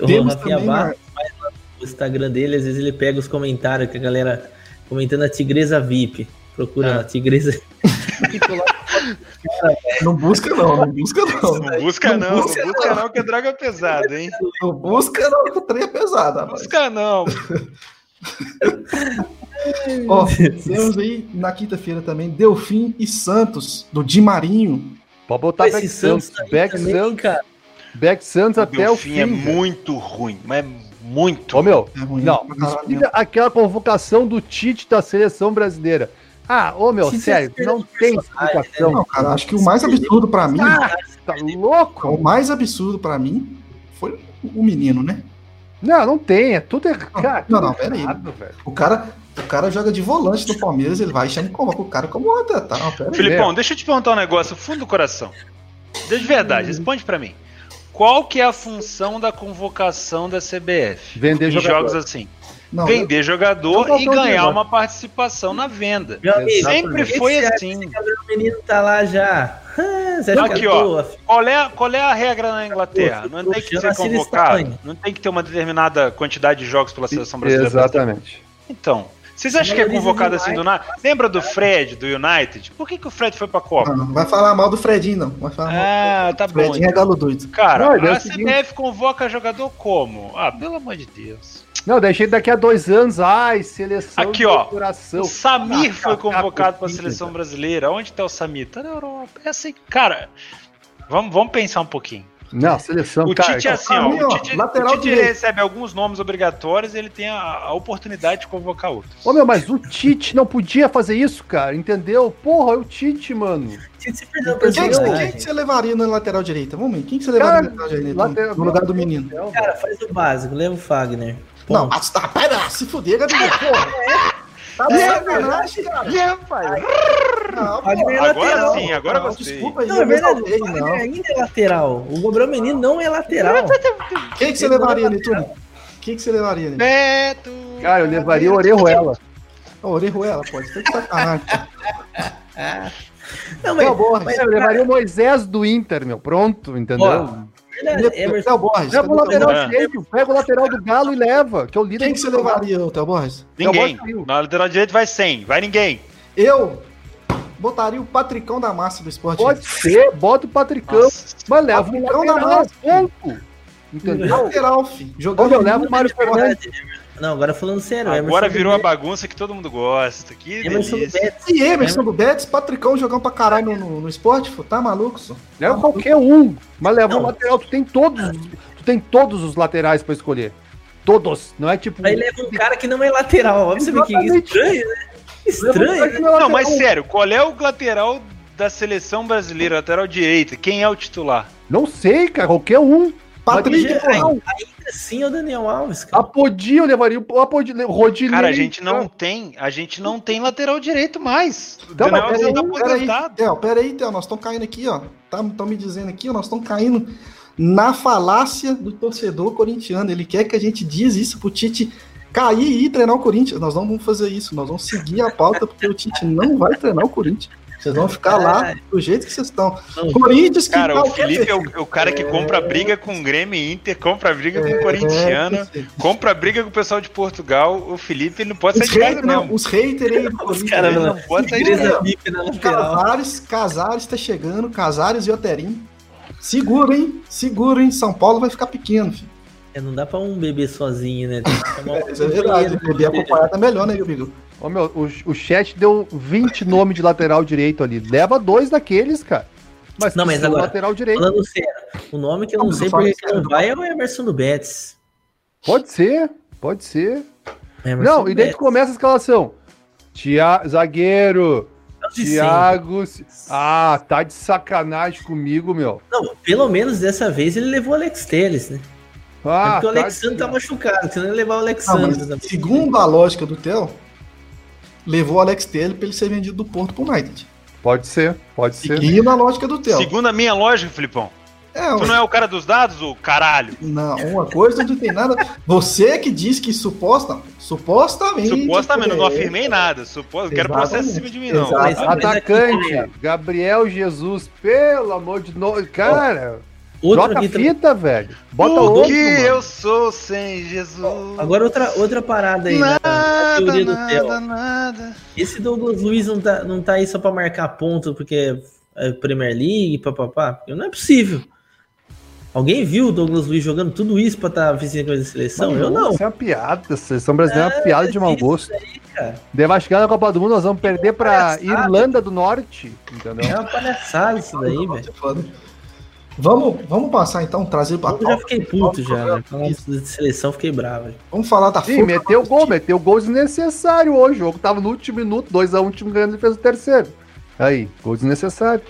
Speaker 4: O
Speaker 1: Temos
Speaker 4: Rafinha
Speaker 1: também,
Speaker 4: Bastos faz lá no Instagram dele, às vezes ele pega os comentários que a galera comentando a Tigresa VIP. Procura
Speaker 2: É.
Speaker 4: lá, Tigresa.
Speaker 1: Não busca não, não busca não.
Speaker 2: Não busca não, não
Speaker 1: busca
Speaker 2: busca não, que é droga pesada, hein?
Speaker 1: Não busca não, que o trem é pesado, rapaz.
Speaker 2: Busca não.
Speaker 1: Ó, temos aí na quinta-feira também Delfim e Santos, do Di Marinho.
Speaker 3: Pode botar
Speaker 4: Esse
Speaker 3: Back
Speaker 4: Santos
Speaker 3: Santos.
Speaker 4: aí
Speaker 3: Back
Speaker 4: também,
Speaker 3: Santos,
Speaker 4: cara.
Speaker 3: Back Santos
Speaker 2: O
Speaker 3: até o
Speaker 2: Delfim
Speaker 3: fim.
Speaker 2: é muito ruim, mas é muito.
Speaker 3: Ô, meu,
Speaker 1: É ruim
Speaker 3: não,
Speaker 1: caralho
Speaker 3: explica aquela convocação do Tite da seleção brasileira. Ah, ô meu,
Speaker 4: Tite
Speaker 3: sério,
Speaker 4: é
Speaker 3: não tem
Speaker 4: personagem,
Speaker 3: explicação.
Speaker 1: Não, cara, acho que o mais absurdo pra mim,
Speaker 3: Ah, tá louco?
Speaker 1: o mais absurdo pra mim foi o menino, né?
Speaker 3: Não, não tem, é tudo errado. Cara,
Speaker 1: Não, não, pera aí.
Speaker 3: errado, velho.
Speaker 1: O cara, o cara joga de volante no Palmeiras, ele vai e chama e convoca o cara como outra, tá? Não, pera aí.
Speaker 2: Filipão, deixa eu te perguntar um negócio, fundo do coração. De verdade, responde pra mim. Qual que é a função da convocação da CBF?
Speaker 3: Vender jogador.
Speaker 2: jogos assim?
Speaker 1: Não,
Speaker 2: Vender jogador
Speaker 3: Não
Speaker 2: e ganhar uma participação na venda.
Speaker 4: Amigo,
Speaker 2: Sempre foi
Speaker 4: você
Speaker 2: assim.
Speaker 4: acha que O menino tá lá já. Ah,
Speaker 2: Aqui,
Speaker 4: é
Speaker 2: ó. Qual é, qual é a regra na Inglaterra? Não tem que ser
Speaker 4: assim
Speaker 2: convocado, não tem que ter uma determinada quantidade de jogos pela seleção brasileira.
Speaker 3: Exatamente.
Speaker 2: Então, vocês acham que é convocado assim do nada? Lembra do Fred, do United? Por que, que o Fred foi pra Copa?
Speaker 1: não, não vai falar mal do Fredinho, não. Vai falar mal.
Speaker 2: Ah, tá
Speaker 1: do
Speaker 2: bom.
Speaker 1: Fredinho é galo doido.
Speaker 2: Cara,
Speaker 3: Não, é
Speaker 2: a CBF convoca jogador como? Ah, pelo amor de Deus.
Speaker 3: Não, deixei daqui a dois anos. Ai, seleção
Speaker 2: Aqui, ó.
Speaker 3: coração.
Speaker 2: O Samir
Speaker 3: Ah,
Speaker 2: foi
Speaker 3: tá,
Speaker 2: convocado
Speaker 3: tá,
Speaker 2: para a seleção
Speaker 3: tá.
Speaker 2: brasileira. Onde tá o Samir? Tá na Europa. É assim, cara. Vamos, vamos pensar um pouquinho.
Speaker 3: Não, seleção,
Speaker 2: O
Speaker 3: cara.
Speaker 2: Tite é assim, ó. O Tite,
Speaker 1: lateral
Speaker 2: o Tite recebe alguns nomes obrigatórios e ele tem a, a oportunidade de convocar outros.
Speaker 3: Ô meu, mas o Tite não podia fazer isso, cara, entendeu? Porra, é o Tite, mano.
Speaker 4: Você se perdeu
Speaker 1: Quem, que- quem que você levaria na lateral direita? Vamos ver. Quem que você levaria
Speaker 3: Cara,
Speaker 1: na lateral direita?
Speaker 3: lateral-
Speaker 1: no lugar do menino.
Speaker 4: Cara, faz o básico, leva o Fagner.
Speaker 1: Não, mas tá, pera, se fuder, Gabriel, porra. Tá de sacanagem, cara.
Speaker 3: É, pai.
Speaker 1: Não, pô.
Speaker 4: é
Speaker 2: Agora
Speaker 4: lateral.
Speaker 2: sim, agora
Speaker 1: Não,
Speaker 2: gostei.
Speaker 1: Desculpa
Speaker 4: Não, é verdade, o
Speaker 1: não.
Speaker 4: ainda é lateral. O Gabriel Menino não é lateral.
Speaker 1: Quem que você levaria, Netuno? Quem que você levaria?
Speaker 2: Beto!
Speaker 3: Cara, eu levaria o Orejuela.
Speaker 1: Ô, Orejuela, pode. Tá de sacanagem.
Speaker 4: Não, mas,
Speaker 1: Borges.
Speaker 4: mas
Speaker 3: Eu levaria o Moisés do Inter, meu. Pronto, entendeu?
Speaker 4: Ó, Emerson,
Speaker 1: Léo Borges.
Speaker 3: Leva o lateral
Speaker 2: É.
Speaker 3: direito, pega o lateral do Galo e leva, que é o líder.
Speaker 1: Quem que você levaria, Théo Borges?
Speaker 2: Ninguém. Na lateral direita vai 100, vai ninguém.
Speaker 1: Eu botaria o Patricão da massa do esporte.
Speaker 3: Pode ser, bota o Patricão,
Speaker 2: Nossa.
Speaker 3: mas leva o
Speaker 1: Patricão da massa.
Speaker 3: ponto. Entendeu?
Speaker 1: Lateral, fi.
Speaker 3: Ô,
Speaker 1: Jogando
Speaker 3: o Mário Fernandes.
Speaker 4: Não, agora falando sério.
Speaker 2: Agora
Speaker 4: Emerson
Speaker 2: virou a
Speaker 4: do
Speaker 2: bagunça que todo mundo gosta. Que
Speaker 4: Emerson do
Speaker 2: delícia.
Speaker 4: Betis.
Speaker 1: E Emerson do Betis, Patricão jogando pra caralho no, no, esporte, tá maluco, só?
Speaker 3: Leva qualquer um, mas leva
Speaker 4: Não.
Speaker 3: o lateral. Tu tem todos, tu tem todos os laterais pra escolher. Todos, não é tipo.
Speaker 4: Aí leva um cara que não é lateral. Pra você ver que
Speaker 3: Exatamente.
Speaker 4: estranho, né? Estranho, né?
Speaker 2: Não, mas sério, qual é o lateral da seleção brasileira, lateral direita? Quem é o titular?
Speaker 3: Não sei, cara, qualquer um.
Speaker 1: Patrick,
Speaker 4: Ainda,
Speaker 1: porra.
Speaker 4: ainda assim é o Daniel Alves, cara.
Speaker 3: Apodi, eu levaria o Apodi, Rodinei.
Speaker 2: Cara, a gente não tem, a gente não tem lateral direito mais. O
Speaker 3: Tá,
Speaker 2: Daniel
Speaker 3: mas
Speaker 2: Alves tá
Speaker 1: Peraí, peraí,
Speaker 2: aposentado.
Speaker 1: Theo, peraí, Theo, nós estamos caindo aqui, ó. Estão me dizendo aqui, ó, nós estamos caindo na falácia do torcedor corintiano. Ele quer que a gente diz isso pro Tite cair e treinar o Corinthians. Nós não vamos fazer isso, nós vamos seguir a pauta, porque o Tite não vai treinar o Corinthians. Vocês vão ficar lá do jeito que vocês estão.
Speaker 4: Não.
Speaker 1: Corinthians que
Speaker 2: Cara, o Felipe é o, o cara que compra briga com Grêmio e Inter, compra briga com
Speaker 1: É,
Speaker 2: corintiano, compra briga com o pessoal de Portugal. O Felipe não pode sair
Speaker 1: Os
Speaker 2: de casa
Speaker 1: não, os haters aí do
Speaker 4: Os
Speaker 1: Corinthians.
Speaker 4: caras, mano.
Speaker 2: não pode sair de casa.
Speaker 1: Casares, Casares tá chegando, Casares e Oterim. Segura, hein? Segura, hein? São Paulo vai ficar pequeno, filho.
Speaker 4: É, não dá pra um bebê sozinho, né? Tem que chamar um
Speaker 1: Isso é verdade. Beber acompanhado é melhor, né, meu amigo?
Speaker 3: Ô, meu, o, o chat deu 20 nomes de lateral direito ali. Leva dois daqueles, cara. Mas,
Speaker 4: Não, mas agora,
Speaker 3: lateral direito.
Speaker 4: Falando sério, o nome que eu não
Speaker 1: Não,
Speaker 4: sei porque que não
Speaker 1: não
Speaker 4: vai é o Emerson do Betis.
Speaker 3: Pode ser, pode ser.
Speaker 4: Emerson
Speaker 3: Não, e daí tu começa a escalação. Tia... Zagueiro.
Speaker 4: De
Speaker 3: Thiago. Ah, tá de sacanagem comigo, meu.
Speaker 4: Não, pelo menos dessa vez ele levou o Alex Telles, né?
Speaker 3: Ah,
Speaker 4: é porque o
Speaker 3: tá
Speaker 4: Alexandre
Speaker 3: de-
Speaker 4: tá machucado, senão ele levar o
Speaker 1: Ah,
Speaker 4: Alexandre. também.
Speaker 1: segundo a lógica do Theo, levou o Alex Telles pra ele ser vendido do Porto pro United.
Speaker 3: Pode ser, pode ser.
Speaker 1: Seguindo a lógica do Theo.
Speaker 2: Segundo a minha lógica, Filipão.
Speaker 1: É,
Speaker 2: Tu não é o cara dos dados, o caralho?
Speaker 1: Não, uma coisa não tem nada. Você que diz que suposta, supostamente.
Speaker 2: Supostamente, eu não
Speaker 1: é,
Speaker 2: afirmei nada. Supo... Eu quero processo em cima de mim, não.
Speaker 4: Mas- mas
Speaker 3: Atacante,
Speaker 4: né,
Speaker 3: Gabriel Jesus, pelo amor de Deus. Cara,
Speaker 4: Outro
Speaker 3: joga
Speaker 4: aqui também.
Speaker 3: fita, velho. Bota
Speaker 2: o
Speaker 3: outro,
Speaker 2: que
Speaker 3: mano.
Speaker 2: eu sou sem Jesus.
Speaker 4: Agora outra, outra parada aí na, na
Speaker 2: Nada,
Speaker 4: teoria do Theo.
Speaker 2: nada, nada.
Speaker 4: Esse Douglas Luiz não tá, não tá aí só pra marcar ponto porque é Premier League, papapá. Não é possível. Alguém viu o Douglas Luiz jogando tudo isso pra estar tá vestindo com a seleção? eu não.
Speaker 3: Isso é uma piada. A seleção brasileira é uma piada de mau
Speaker 4: isso
Speaker 3: gosto.
Speaker 4: aí,
Speaker 3: chegar na Copa do Mundo, nós vamos perder pra
Speaker 4: Palhaçada.
Speaker 3: Irlanda do Norte. Entendeu?
Speaker 4: É uma palhaçada isso daí, velho.
Speaker 1: Vamos, vamos passar então, trazer pra
Speaker 4: Eu já fiquei puto já, né? Falando de seleção, fiquei bravo.
Speaker 1: Vamos falar da
Speaker 3: Sim, meteu gol,
Speaker 1: time.
Speaker 3: meteu gol desnecessário hoje. O jogo tava no último minuto, 2x1, o time ganhando e fez o terceiro. Aí, gol desnecessário.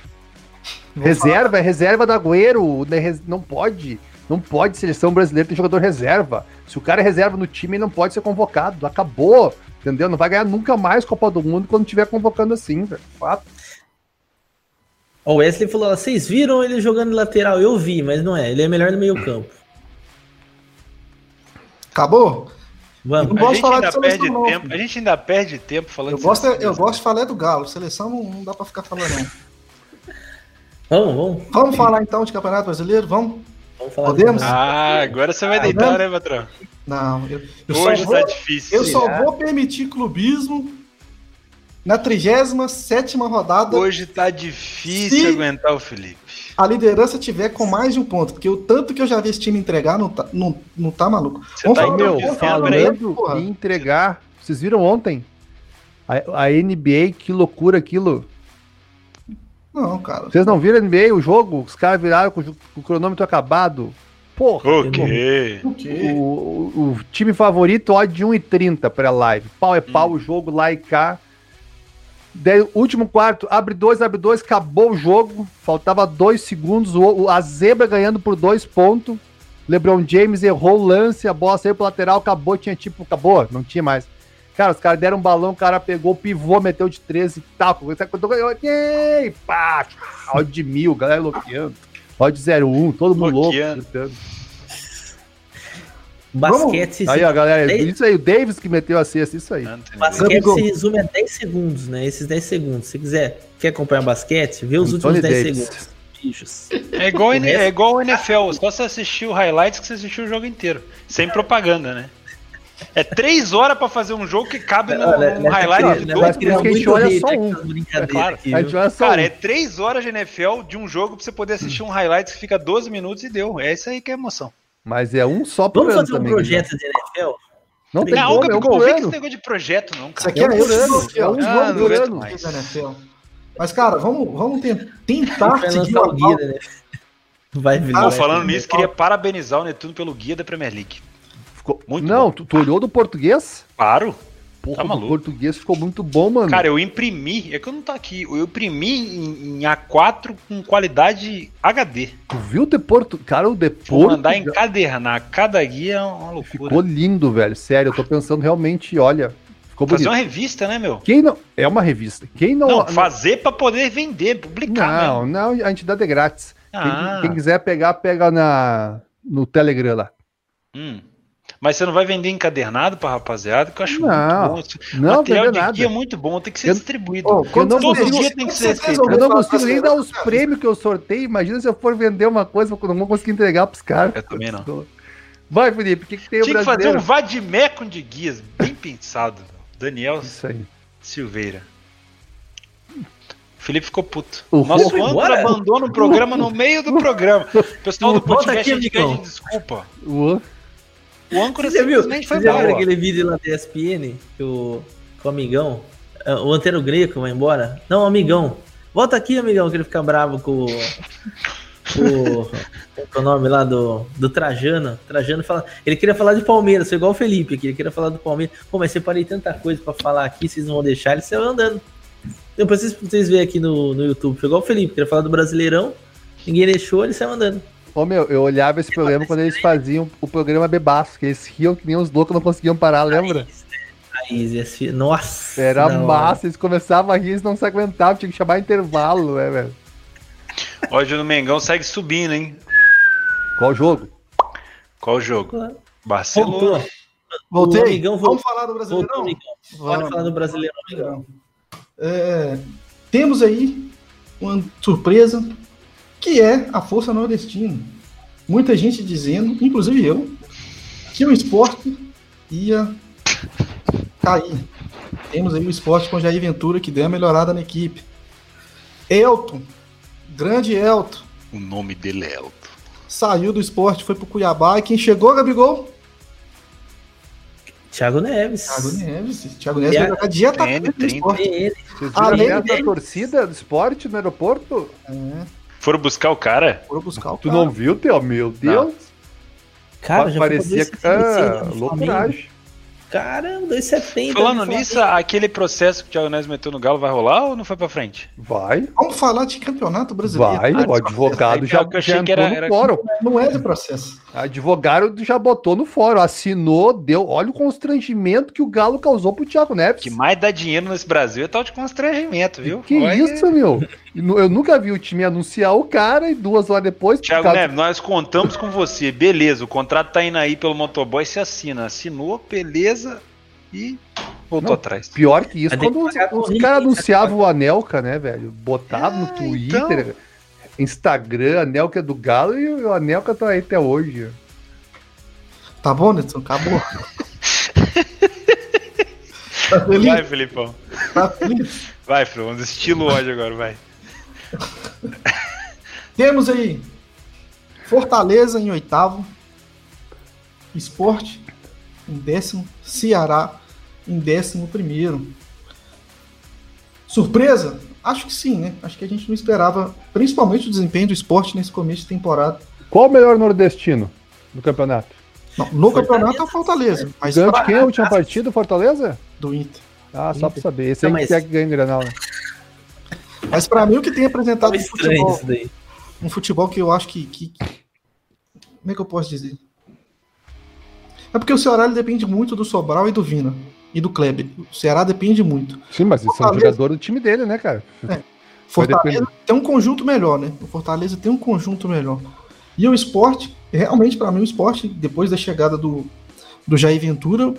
Speaker 1: Vou
Speaker 3: reserva, é reserva do Agüero. né, res- Não pode. Não pode seleção brasileira ter jogador reserva. Se o cara é reserva no time, ele não pode ser convocado. Acabou. Entendeu? Não vai ganhar nunca mais Copa do Mundo quando estiver convocando assim, velho. Fato.
Speaker 4: O Wesley falou: ó, vocês viram ele jogando de lateral? Eu vi, mas não é. Ele é melhor no meio campo.
Speaker 1: Acabou?
Speaker 4: Vamos.
Speaker 1: Não
Speaker 2: A gente
Speaker 1: falar
Speaker 2: ainda perde
Speaker 1: não.
Speaker 2: tempo. A gente ainda perde tempo falando
Speaker 1: Eu
Speaker 2: de
Speaker 1: gosto,
Speaker 2: seleção.
Speaker 1: eu gosto de falar do Galo. Seleção não, não dá pra ficar falando, não.
Speaker 4: Vamos, vamos.
Speaker 1: Vamos falar então de Campeonato Brasileiro? Vamos?
Speaker 4: Vamos falar
Speaker 1: Podemos?
Speaker 2: Ah, agora você vai
Speaker 1: Ah,
Speaker 2: deitar,
Speaker 1: né?
Speaker 2: né, patrão?
Speaker 1: Não, eu, eu
Speaker 2: Hoje
Speaker 1: só vou,
Speaker 2: tá difícil.
Speaker 1: eu só vou permitir clubismo na 37 rodada
Speaker 2: Hoje tá difícil aguentar o Felipe.
Speaker 1: a liderança tiver com mais de um ponto. Porque o tanto que eu já vi esse time entregar não tá, não, não tá maluco.
Speaker 2: Você
Speaker 1: Vamos
Speaker 2: tá
Speaker 1: falar
Speaker 3: Meu, falando em entregar. Vocês viram ontem? A, a NBA, que loucura aquilo.
Speaker 1: Não, cara.
Speaker 3: Vocês não viram a NBA, o jogo? Os caras viraram com o, com o cronômetro acabado. Porra.
Speaker 2: O quê?
Speaker 1: O?
Speaker 3: O, o- time favorito, odd de 1,30 pra live. Pau é pau, o jogo lá e cá. Daí, último quarto, abre dois, abre dois, acabou o jogo. Faltava dois segundos. O, a zebra ganhando por dois pontos. LeBron James errou o lance, a bola saiu pro lateral, acabou, tinha tipo, acabou, não tinha mais. Cara, os caras deram um balão, o cara pegou pivô, meteu de 13 e tal. Ei, pá, odd de mil, galera loqueando. Odd 01, todo mundo louco.
Speaker 4: Basquete,
Speaker 3: Aí, ó, galera,
Speaker 4: Dez-
Speaker 3: isso aí, o Davis que meteu a cesta, isso aí.
Speaker 4: basquete
Speaker 1: Gabigol.
Speaker 4: se resume a 10 segundos, né? Esses 10 segundos. Se quiser, quer acompanhar basquete, vê os
Speaker 3: Anthony
Speaker 4: últimos 10
Speaker 3: Davis.
Speaker 4: segundos. Bichos.
Speaker 2: É igual,
Speaker 4: resto-
Speaker 2: é igual o NFL, só você assistir o highlights que você assistiu o jogo inteiro. Sem propaganda, né? É três horas pra fazer um jogo que cabe no,
Speaker 4: Olha, nessa
Speaker 2: highlight de
Speaker 4: né,
Speaker 2: dois
Speaker 3: que a gente
Speaker 4: muito
Speaker 3: olha só um.
Speaker 4: brincadeiras
Speaker 2: Claro.
Speaker 4: aqui,
Speaker 3: olha só
Speaker 2: Cara,
Speaker 3: um.
Speaker 2: é três horas de NFL de um jogo pra você poder assistir um highlights que fica 12 minutos e deu. É isso aí que é emoção.
Speaker 3: Mas é um só por
Speaker 4: Vamos
Speaker 3: ano
Speaker 4: fazer um
Speaker 3: também.
Speaker 4: projeto de NFL?
Speaker 3: Não tem
Speaker 2: não,
Speaker 3: como, é um por ano.
Speaker 2: negócio de projeto, não,
Speaker 1: Isso aqui
Speaker 3: É
Speaker 1: é
Speaker 3: um por ano, é um
Speaker 2: Ah,
Speaker 3: jogo
Speaker 2: não
Speaker 3: por ano.
Speaker 2: mais.
Speaker 1: da. Mas, cara, vamos, vamos ten- tentar seguir uma
Speaker 4: Salgueira,
Speaker 1: pauta.
Speaker 4: né? Vai,
Speaker 1: Ah,
Speaker 2: Pô,
Speaker 4: Vilela.
Speaker 2: falando nisso, queria parabenizar o Netuno pelo guia da Premier League.
Speaker 3: Ficou...
Speaker 2: Muito
Speaker 3: não,
Speaker 2: bom.
Speaker 3: tu, tu olhou do português?
Speaker 2: Claro.
Speaker 3: Porra,
Speaker 2: Tá maluco.
Speaker 3: português ficou muito bom, mano.
Speaker 2: Cara, eu imprimi, é que eu não tô aqui, eu imprimi em, em A4 com qualidade HD.
Speaker 3: tu viu o de Porto... Cara, o de
Speaker 2: Vou
Speaker 3: Porto
Speaker 2: mandar encadernar. Cada guia é uma loucura.
Speaker 3: ficou lindo, velho. Sério, eu tô pensando realmente, olha, ficou
Speaker 2: Fazer
Speaker 3: bonito.
Speaker 2: uma revista, né, meu?
Speaker 3: Quem não... É uma revista. Quem não...
Speaker 2: Não, fazer pra poder vender, publicar
Speaker 3: Não,
Speaker 2: mesmo.
Speaker 3: não, a gente dá de grátis. Quem-
Speaker 2: Ah,
Speaker 3: Quem, quiser pegar, pega na... no Telegram lá.
Speaker 2: hum. Mas você não vai vender encadernado pra rapaziada, que eu acho
Speaker 3: Não,
Speaker 2: muito bom.
Speaker 3: Não,
Speaker 2: material de
Speaker 3: nada.
Speaker 2: guia é muito bom, tem que ser
Speaker 3: Eu-
Speaker 2: distribuído.
Speaker 3: Não
Speaker 1: vocês-
Speaker 3: consigo-
Speaker 2: Todo dia tem que ser feito.
Speaker 3: Eu não consigo nem dar os prêmios que eu sorteio. Imagina se eu for vender uma coisa, eu não vou conseguir entregar pros caras.
Speaker 2: Eu também não.
Speaker 3: Vai, Felipe, o que, que tem o
Speaker 2: Tinha que fazer um vadimecum de guias, bem pensado. Daniel
Speaker 3: Isso aí.
Speaker 2: Silveira. O Felipe ficou puto.
Speaker 3: O
Speaker 2: Nosso âncora abandona o programa no meio do programa. O pessoal do podcast
Speaker 4: amigão.
Speaker 2: pede desculpa.
Speaker 3: O-
Speaker 2: O âncora
Speaker 4: Você viu, você
Speaker 2: foi
Speaker 4: viu aquele vídeo lá da ESPN que o, o amigão, ah, o Antero Greco vai embora? Não, amigão. Volta aqui, amigão, que ele fica bravo com, o. Qual é o nome lá do, do Trajano? Trajano fala. Ele queria falar de Palmeiras, foi igual o Felipe aqui. Ele queria falar do Palmeiras. Pô, mas separei tanta coisa pra falar aqui, vocês não vão deixar, ele saiu andando. Depois vocês, vocês verem aqui no, no YouTube. Foi igual o Felipe, queria falar do Brasileirão. Ninguém deixou, ele saiu andando.
Speaker 3: Ô meu, eu olhava esse programa quando eles faziam o programa Bebaço, que eles riam que nem os loucos não conseguiam parar, lembra?
Speaker 4: Raiz, esse... Nossa!
Speaker 3: Era
Speaker 4: hora.
Speaker 3: massa, eles começavam a rir, eles não se aguentavam, tinha que chamar intervalo, né, velho?
Speaker 2: Hoje no Mengão segue subindo, hein?
Speaker 3: Qual jogo?
Speaker 2: Qual o jogo?
Speaker 4: Voltou.
Speaker 2: Barcelona.
Speaker 1: Voltei.
Speaker 4: O amigão voltou.
Speaker 1: Vamos falar do
Speaker 4: Voltou,
Speaker 1: Brasileirão?
Speaker 4: Bora
Speaker 1: Vamos.
Speaker 4: falar do Brasileirão, amigão.
Speaker 1: É, temos aí uma surpresa que é a Força Nordestina. Muita gente dizendo, inclusive eu, que o esporte ia cair. Temos aí o esporte com Jair Ventura que deu uma melhorada na equipe. Elton, grande Elton,
Speaker 2: O nome dele é Elton.
Speaker 1: saiu do esporte, foi pro Cuiabá. E quem chegou, Gabigol?
Speaker 4: Thiago Neves.
Speaker 1: Thiago Neves. Thiago Neves vai
Speaker 4: a-
Speaker 1: jogar de atacante no
Speaker 2: 30.
Speaker 1: esporte. Além
Speaker 3: da torcida do esporte no aeroporto?
Speaker 1: É,
Speaker 2: Foram buscar o cara?
Speaker 1: foram buscar o
Speaker 3: Tu
Speaker 1: cara.
Speaker 3: não viu, Theo? Meu Deus!
Speaker 4: Cara, já
Speaker 3: Parecia que.
Speaker 4: 2,76
Speaker 3: Ah, loucuragem.
Speaker 4: Caramba, 2,70.
Speaker 2: Falando
Speaker 4: no Flamengo.
Speaker 2: nisso, aquele processo que o Thiago Neves meteu no Galo vai rolar ou não foi pra frente?
Speaker 3: Vai,
Speaker 1: Vamos falar de campeonato brasileiro.
Speaker 3: vai.
Speaker 2: Ah,
Speaker 3: O advogado já,
Speaker 2: que eu achei
Speaker 3: já
Speaker 2: que
Speaker 3: entrou
Speaker 2: era-
Speaker 3: no
Speaker 2: era-
Speaker 3: fórum.
Speaker 1: Não é de processo.
Speaker 3: Advogado já botou no fórum, assinou, deu. Olha o constrangimento que o Galo causou pro Thiago
Speaker 2: O
Speaker 3: Neves.
Speaker 2: que mais dá dinheiro nesse Brasil é tal de constrangimento, viu?
Speaker 3: Que
Speaker 2: Olha-
Speaker 3: isso, meu? Eu nunca vi o time anunciar o cara e duas horas depois.
Speaker 2: Thiago
Speaker 3: caso-
Speaker 2: Neves, nós contamos com você, beleza. O contrato tá indo aí pelo motoboy, você assina. Assinou, beleza, e voltou
Speaker 3: Não,
Speaker 2: atrás.
Speaker 3: Pior que isso,
Speaker 4: que
Speaker 3: quando os,
Speaker 4: pagar
Speaker 3: os caras anunciavam o Anelka, né, velho? Botava no
Speaker 2: Ah,
Speaker 3: Twitter,
Speaker 2: então.
Speaker 3: Instagram, Anelka é do Galo e o Anelka tá aí até hoje.
Speaker 1: Tá bom, Nelson? Acabou. tá feliz?
Speaker 2: Vai, Felipão.
Speaker 1: Tá feliz?
Speaker 2: Vai, Fro, vamos estilo ódio agora, vai.
Speaker 1: Temos aí Fortaleza em oitavo, Esporte em décimo, Ceará em décimo primeiro. Surpresa? Acho que sim, né? Acho que a gente não esperava, principalmente o desempenho do esporte nesse começo de temporada.
Speaker 3: Qual o melhor nordestino do campeonato?
Speaker 1: Não, no
Speaker 4: Fortaleza.
Speaker 1: campeonaão é o Fortaleza, mas
Speaker 3: de
Speaker 1: pra-
Speaker 3: quem a última partida, Fortaleza?
Speaker 1: do Inter.
Speaker 3: Ah, só pra saber. Esse
Speaker 4: Não,
Speaker 3: aí
Speaker 4: mas-
Speaker 3: que é que ganha em Granal, né?
Speaker 1: Mas pra mim o que tem apresentado no
Speaker 4: estranho
Speaker 1: futebol,
Speaker 4: isso daí.
Speaker 1: um futebol que eu acho que, que- Como é que eu posso dizer? É porque o Ceará ele depende muito do Sobral e do Vina. E do Kleber. O Ceará depende muito.
Speaker 3: Sim, mas eles são jogadores do time dele, né, cara?
Speaker 1: Fortaleza tem um conjunto melhor, né? O Fortaleza tem um conjunto melhor. E o esporte, realmente, pra mim, o esporte, depois da chegada do, do Jair Ventura,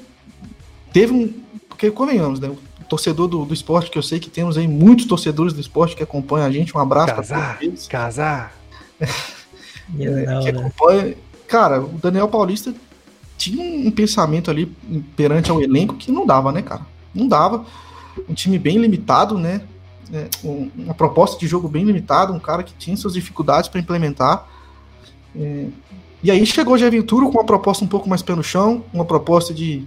Speaker 1: teve um. Porque, convenhamos, né? Torcedor do, do esporte, que eu sei que temos aí muitos torcedores do esporte que acompanham a gente. Um abraço pra
Speaker 3: Casar,
Speaker 1: todos eles.
Speaker 3: casar.
Speaker 4: Não,
Speaker 1: que
Speaker 4: né?
Speaker 1: acompanha. Cara, o Daniel Paulista tinha um pensamento ali perante ao elenco que não dava, né, cara? Não dava. Um time bem limitado, né? É, um- uma proposta de jogo bem limitada, um cara que tinha suas dificuldades para implementar. É, e aí chegou o Jair Ventura com uma proposta um pouco mais pé no chão, uma proposta de,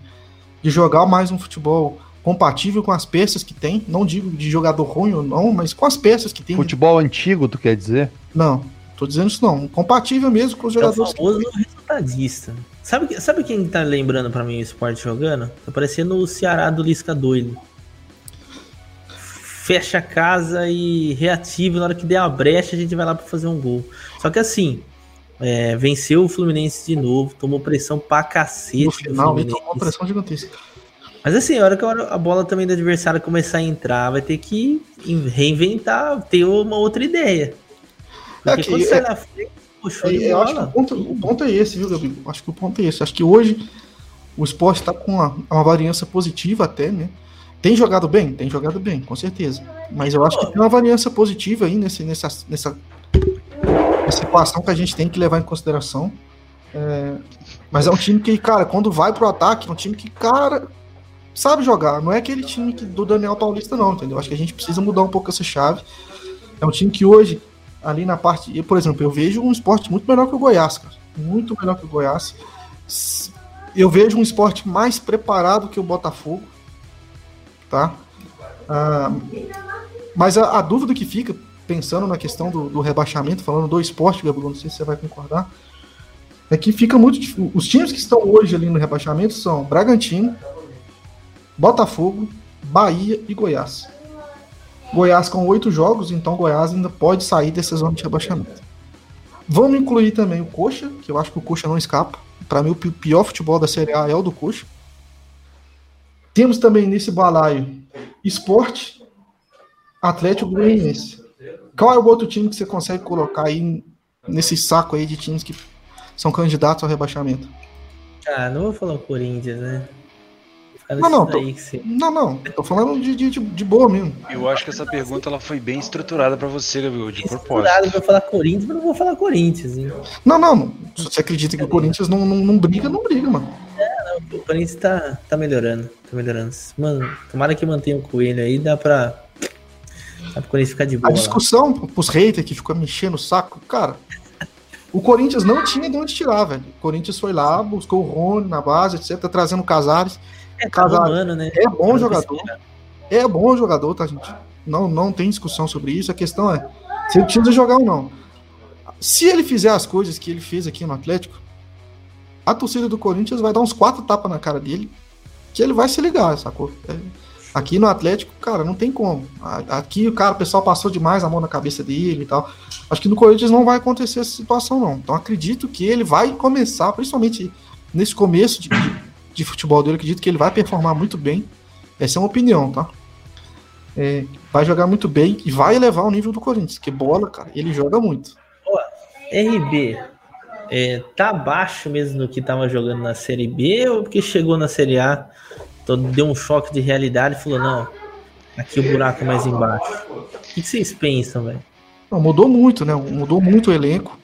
Speaker 1: de jogar mais um futebol compatível com as peças que tem. Não digo de jogador ruim ou não, mas com as peças que tem.
Speaker 3: Futebol antigo, tu quer dizer?
Speaker 1: Não, tô dizendo isso não. Compatível mesmo com os
Speaker 4: É o
Speaker 1: jogadores que
Speaker 4: famoso resultadista. Sabe, sabe quem tá lembrando pra mim o esporte jogando? Tá parecendo o Ceará do Lisca doido. Fecha a casa e reativa. Na hora que der a brecha, a gente vai lá pra fazer um gol. Só que assim, é, venceu o Fluminense de novo, tomou pressão pra cacete
Speaker 1: no final tomou uma pressão gigantesca.
Speaker 4: Mas assim, a hora que a bola também do adversário começar a entrar, vai ter que in- reinventar, ter uma outra ideia. Porque
Speaker 1: É que-
Speaker 4: quando
Speaker 1: é-
Speaker 4: sai na frente, puxou de
Speaker 1: É, eu acho que o ponto, o ponto é esse, viu, Gabi? Acho que o ponto é esse. Acho que hoje o esporte está com uma, uma variância positiva até, né? Tem jogado bem? Tem jogado bem, com certeza. Mas eu acho que tem uma variância positiva aí nesse, nessa, nessa, nessa equação que a gente tem que levar em consideração. É, mas é um time que, cara, quando vai pro ataque, é um time que, cara, sabe jogar. Não é aquele time que, do Daniel Paulista, não, entendeu? Acho que a gente precisa mudar um pouco essa chave. É um time que hoje, ali na parte. eu, Por exemplo, eu vejo um esporte muito melhor que o Goiás, cara. Muito melhor que o Goiás. Eu vejo um esporte mais preparado que o Botafogo. Tá? Ah, Mas a, a, dúvida que fica, pensando na questão do, do rebaixamento, falando do esporte, Gabriel, não sei se você vai concordar, é que fica muito. Os times que estão hoje ali no rebaixamento são Bragantino, Botafogo, Bahia e Goiás. Goiás com oito jogos, então Goiás ainda pode sair dessa zona de rebaixamento. Vamos incluir também o Coxa, que eu acho que o Coxa não escapa. Para mim, o pior futebol da Série A é o do Coxa. Temos também nesse balaio Esporte, Atlético Goianiense. Qual é o outro time que você consegue colocar aí nesse saco aí de times que são candidatos ao rebaixamento?
Speaker 4: Ah, não vou falar o Corinthians, né?
Speaker 1: Não, não, tô, você... não, não, tô falando de, de, de, boa mesmo.
Speaker 2: Eu acho que essa pergunta ela foi bem estruturada para você, Gabriel, de
Speaker 4: propósito. pra falar Corinthians, mas não vou falar Corinthians. Hein?
Speaker 1: Não, não, se você acredita que o Corinthians não, não, não briga, não briga, mano.
Speaker 4: É, não, o Corinthians tá, tá melhorando, tá melhorando. Mano, tomara que mantenha o Coelho aí, dá pra, dá pra Corinthians ficar de boa.
Speaker 1: A discussão lá. pros haters que ficou me enchendo o saco, cara, o Corinthians não tinha de onde tirar, velho. O Corinthians foi lá, buscou o Rony na base, etc, trazendo o Casares.
Speaker 4: É, tá humano, né?
Speaker 1: é bom jogador. É bom jogador, tá, gente? Não, não tem discussão sobre isso. A questão é se ele precisa jogar ou não. Se ele fizer as coisas que ele fez aqui no Atlético, a torcida do Corinthians vai dar uns quatro tapas na cara dele, que ele vai se ligar, sacou? É, aqui no Atlético, cara, não tem como. Aqui o cara, o pessoal passou demais a mão na cabeça dele e tal. Acho que no Corinthians não vai acontecer essa situação, não. Então acredito que ele vai começar, principalmente nesse começo de, de futebol dele, acredito que ele vai performar muito bem. Essa é uma opinião, tá? É, vai jogar muito bem e vai elevar o nível do Corinthians, que bola, cara, ele joga muito.
Speaker 4: RB, é, tá abaixo mesmo do que tava jogando na Série B ou porque chegou na Série A, então deu um choque de realidade e falou, não, aqui o buraco é mais embaixo. O que vocês pensam, velho?
Speaker 1: Mudou muito, né? Mudou muito o elenco.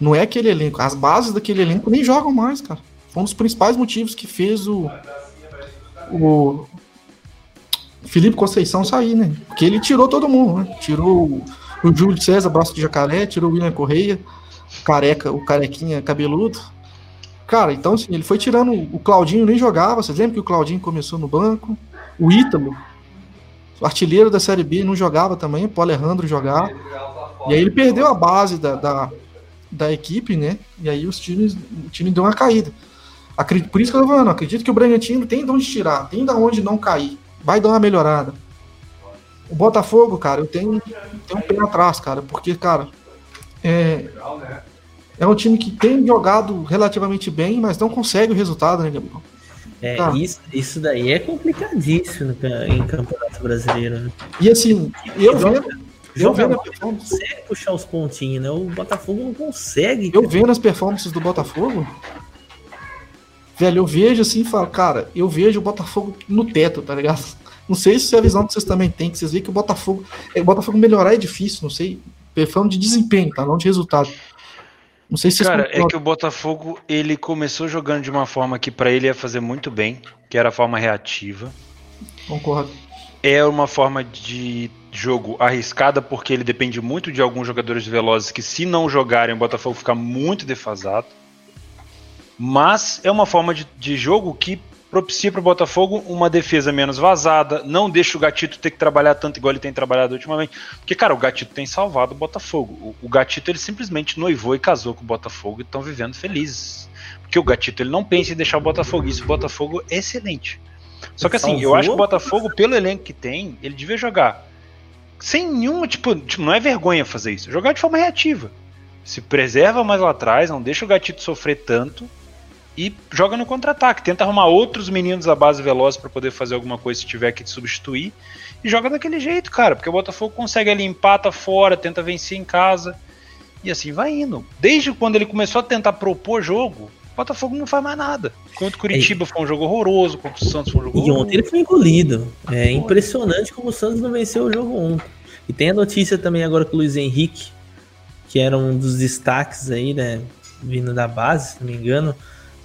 Speaker 1: Não é aquele elenco. As bases daquele elenco nem jogam mais, cara. Foi um dos principais motivos que fez o, o Felipe Conceição sair, né? Porque ele tirou todo mundo, né? Tirou o, Júlio César, braço de jacaré, tirou o William Correia, careca, o carequinha cabeludo. Cara, então assim, ele foi tirando. O Claudinho nem jogava. Vocês lembram que o Claudinho começou no banco? O Ítalo, artilheiro da Série B, não jogava também. O Alejandro jogava. E aí ele perdeu a base da, da, da equipe, né? E aí os times, o time deu uma caída. Acredito, por isso que eu tô falando, acredito que o Bragantino tem de onde tirar, tem de onde não cair. Vai dar uma melhorada. O Botafogo, cara, eu tenho, tenho um pé atrás, cara, porque, cara, é, é um time que tem jogado relativamente bem, mas não consegue o resultado, né, Gabriel?
Speaker 4: É, tá. isso, isso daí é complicadíssimo em Campeonato Brasileiro, né?
Speaker 1: E assim, eu vendo. Eu vendo
Speaker 4: a performance. consegue puxar os pontinhos, né? O Botafogo não consegue.
Speaker 1: Eu vendo as performances do Botafogo, Velho, eu vejo assim e falo, cara, eu vejo o Botafogo no teto, tá ligado? Não sei se é a visão que vocês também têm, que vocês veem que o Botafogo. É, o Botafogo melhorar é difícil, não sei. Falando de desempenho, tá? Não de resultado. Não sei se
Speaker 2: Cara, é que o Botafogo ele começou jogando de uma forma que para ele ia fazer muito bem, que era a forma reativa.
Speaker 1: Concordo.
Speaker 2: É uma forma de jogo arriscada porque ele depende muito de alguns jogadores velozes que se não jogarem o Botafogo fica muito defasado. Mas é uma forma de, de jogo que propicia para o Botafogo uma defesa menos vazada, não deixa o Gatito ter que trabalhar tanto igual ele tem trabalhado ultimamente. Porque, cara, o Gatito tem salvado o Botafogo. O, o Gatito ele simplesmente noivou e casou com o Botafogo e estão vivendo felizes. Porque o Gatito ele não pensa em deixar o Botafogo. Isso, o Botafogo é excelente. Só que assim, eu acho que o Botafogo, pelo elenco que tem, ele devia jogar sem nenhuma, tipo, tipo, não é vergonha fazer isso. Jogar de forma reativa. Se preserva mais lá atrás, não deixa o Gatito sofrer tanto e joga no contra-ataque. Tenta arrumar outros meninos da base veloz para poder fazer alguma coisa se tiver que substituir. E joga daquele jeito, cara. Porque o Botafogo consegue ali, empata fora, tenta vencer em casa. E assim vai indo. Desde quando ele começou a tentar propor jogo, o Botafogo não faz mais nada. Contra o Curitiba foi um jogo horroroso, contra o Santos foi um jogo
Speaker 4: E ontem ele foi engolido. É impressionante como o Santos não venceu o jogo ontem. E tem a notícia também agora que o Luiz Henrique, que era um dos destaques aí, né? Vindo da base, se não me engano,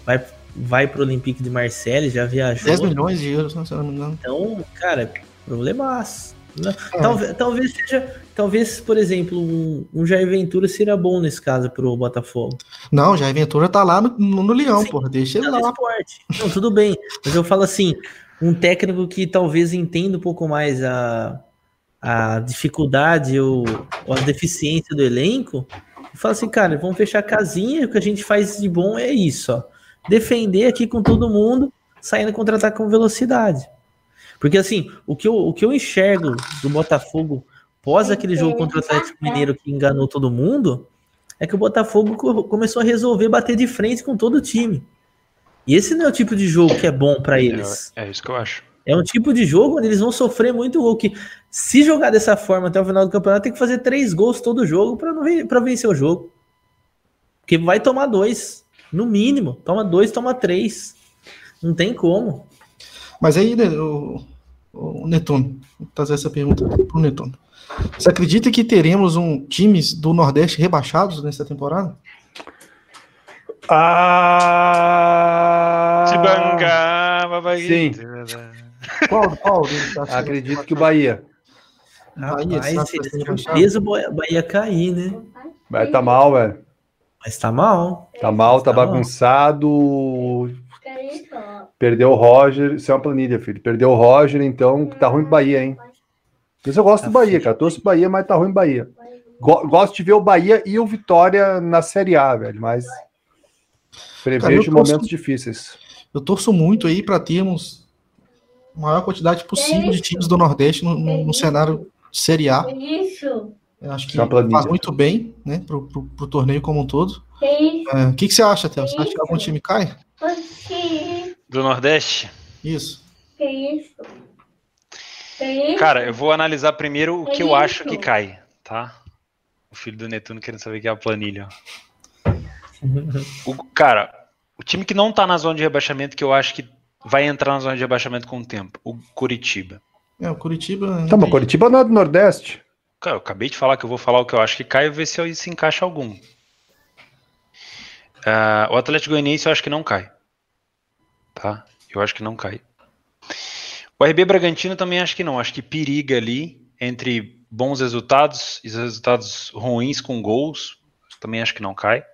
Speaker 4: vai, vai pro Olympique de Marseille, já viajou.
Speaker 1: 10 milhões de euros, né, se não me engano.
Speaker 4: Então, cara, problemaço. Né? É. Talvez, talvez seja, talvez, por exemplo, um, um Jair Ventura seria bom nesse caso pro Botafogo.
Speaker 1: Não, Jair Ventura tá lá no, no Leão, porra, deixa ele tá lá.
Speaker 4: Esporte. Não, tudo bem, mas eu falo assim, um técnico que talvez entenda um pouco mais a, a dificuldade ou, ou a deficiência do elenco e fala assim, cara, vamos fechar a casinha, o que a gente faz de bom é isso, ó. Defender aqui com todo mundo, saindo contra-ataque com velocidade. Porque assim, o que, eu, o que eu enxergo do Botafogo pós aquele jogo contra o Atlético Mineiro que enganou todo mundo, é que o Botafogo começou a resolver bater de frente com todo o time. E esse não é o tipo de jogo que é bom para eles.
Speaker 2: É, é, isso que eu acho.
Speaker 4: É um tipo de jogo onde eles vão sofrer muito gol. Que se jogar dessa forma até o final do campeonato, tem que fazer três gols todo jogo para vencer o jogo. Porque vai tomar dois, no mínimo. Toma dois, toma três. Não tem como.
Speaker 1: Mas aí, né, o, o Netuno, vou trazer essa pergunta pro Netuno. Você acredita que teremos um times do Nordeste rebaixados nessa temporada?
Speaker 3: Ah!
Speaker 2: Tibanga,
Speaker 3: Sim.
Speaker 1: Qual? qual
Speaker 3: Acredito que o Bahia.
Speaker 1: Bahia,
Speaker 4: Rapaz,
Speaker 1: você
Speaker 4: se
Speaker 1: acha que
Speaker 4: eles
Speaker 1: vai
Speaker 4: for
Speaker 1: ser
Speaker 4: peso, o Bahia Bahia cair, né?
Speaker 3: Vai tá mal, velho.
Speaker 4: Mas tá mal.
Speaker 3: Tá mal, tá
Speaker 4: Tá mal.
Speaker 3: bagunçado. Perdeu o Roger. Isso é uma planilha, filho. Perdeu o Roger, então tá ruim pro Bahia, hein? Mas eu gosto do Bahia, cara. Torço pro Bahia, mas tá ruim pro Bahia. Go- gosto de ver o Bahia e o Vitória na Série A, velho. Mas
Speaker 1: Cara,
Speaker 3: prevejo
Speaker 1: torço-
Speaker 3: momentos difíceis.
Speaker 1: Eu torço muito aí para termos a maior quantidade possível de times do Nordeste no, no- no cenário de Série A.
Speaker 5: Isso.
Speaker 1: Eu acho que
Speaker 3: é
Speaker 1: faz muito bem, né, pro, pro, pro torneio como um todo. É, O que, que você acha, Théo? Você acha que algum time cai?
Speaker 2: Do Nordeste?
Speaker 1: Isso.
Speaker 5: que isso? Que isso?
Speaker 2: Cara, eu vou analisar primeiro o que eu
Speaker 5: isso?
Speaker 2: acho que cai, tá? O filho do Netuno querendo saber o que é a planilha. ó. O, cara, o time que não tá na zona de rebaixamento, que eu acho que vai entrar na zona de rebaixamento com o tempo, o Curitiba.
Speaker 1: É, o Curitiba. não
Speaker 3: Tá, mas
Speaker 1: tem-
Speaker 3: Curitiba não é do Nordeste.
Speaker 2: Cara, eu acabei de falar que eu vou falar o que eu acho que cai e ver se se encaixa algum. Ah, o Atlético Goianiense eu acho que não cai. Tá? Eu acho que não cai. O RB Bragantino também acho que não. Acho que periga ali entre bons resultados e resultados ruins com gols. Também acho que não cai.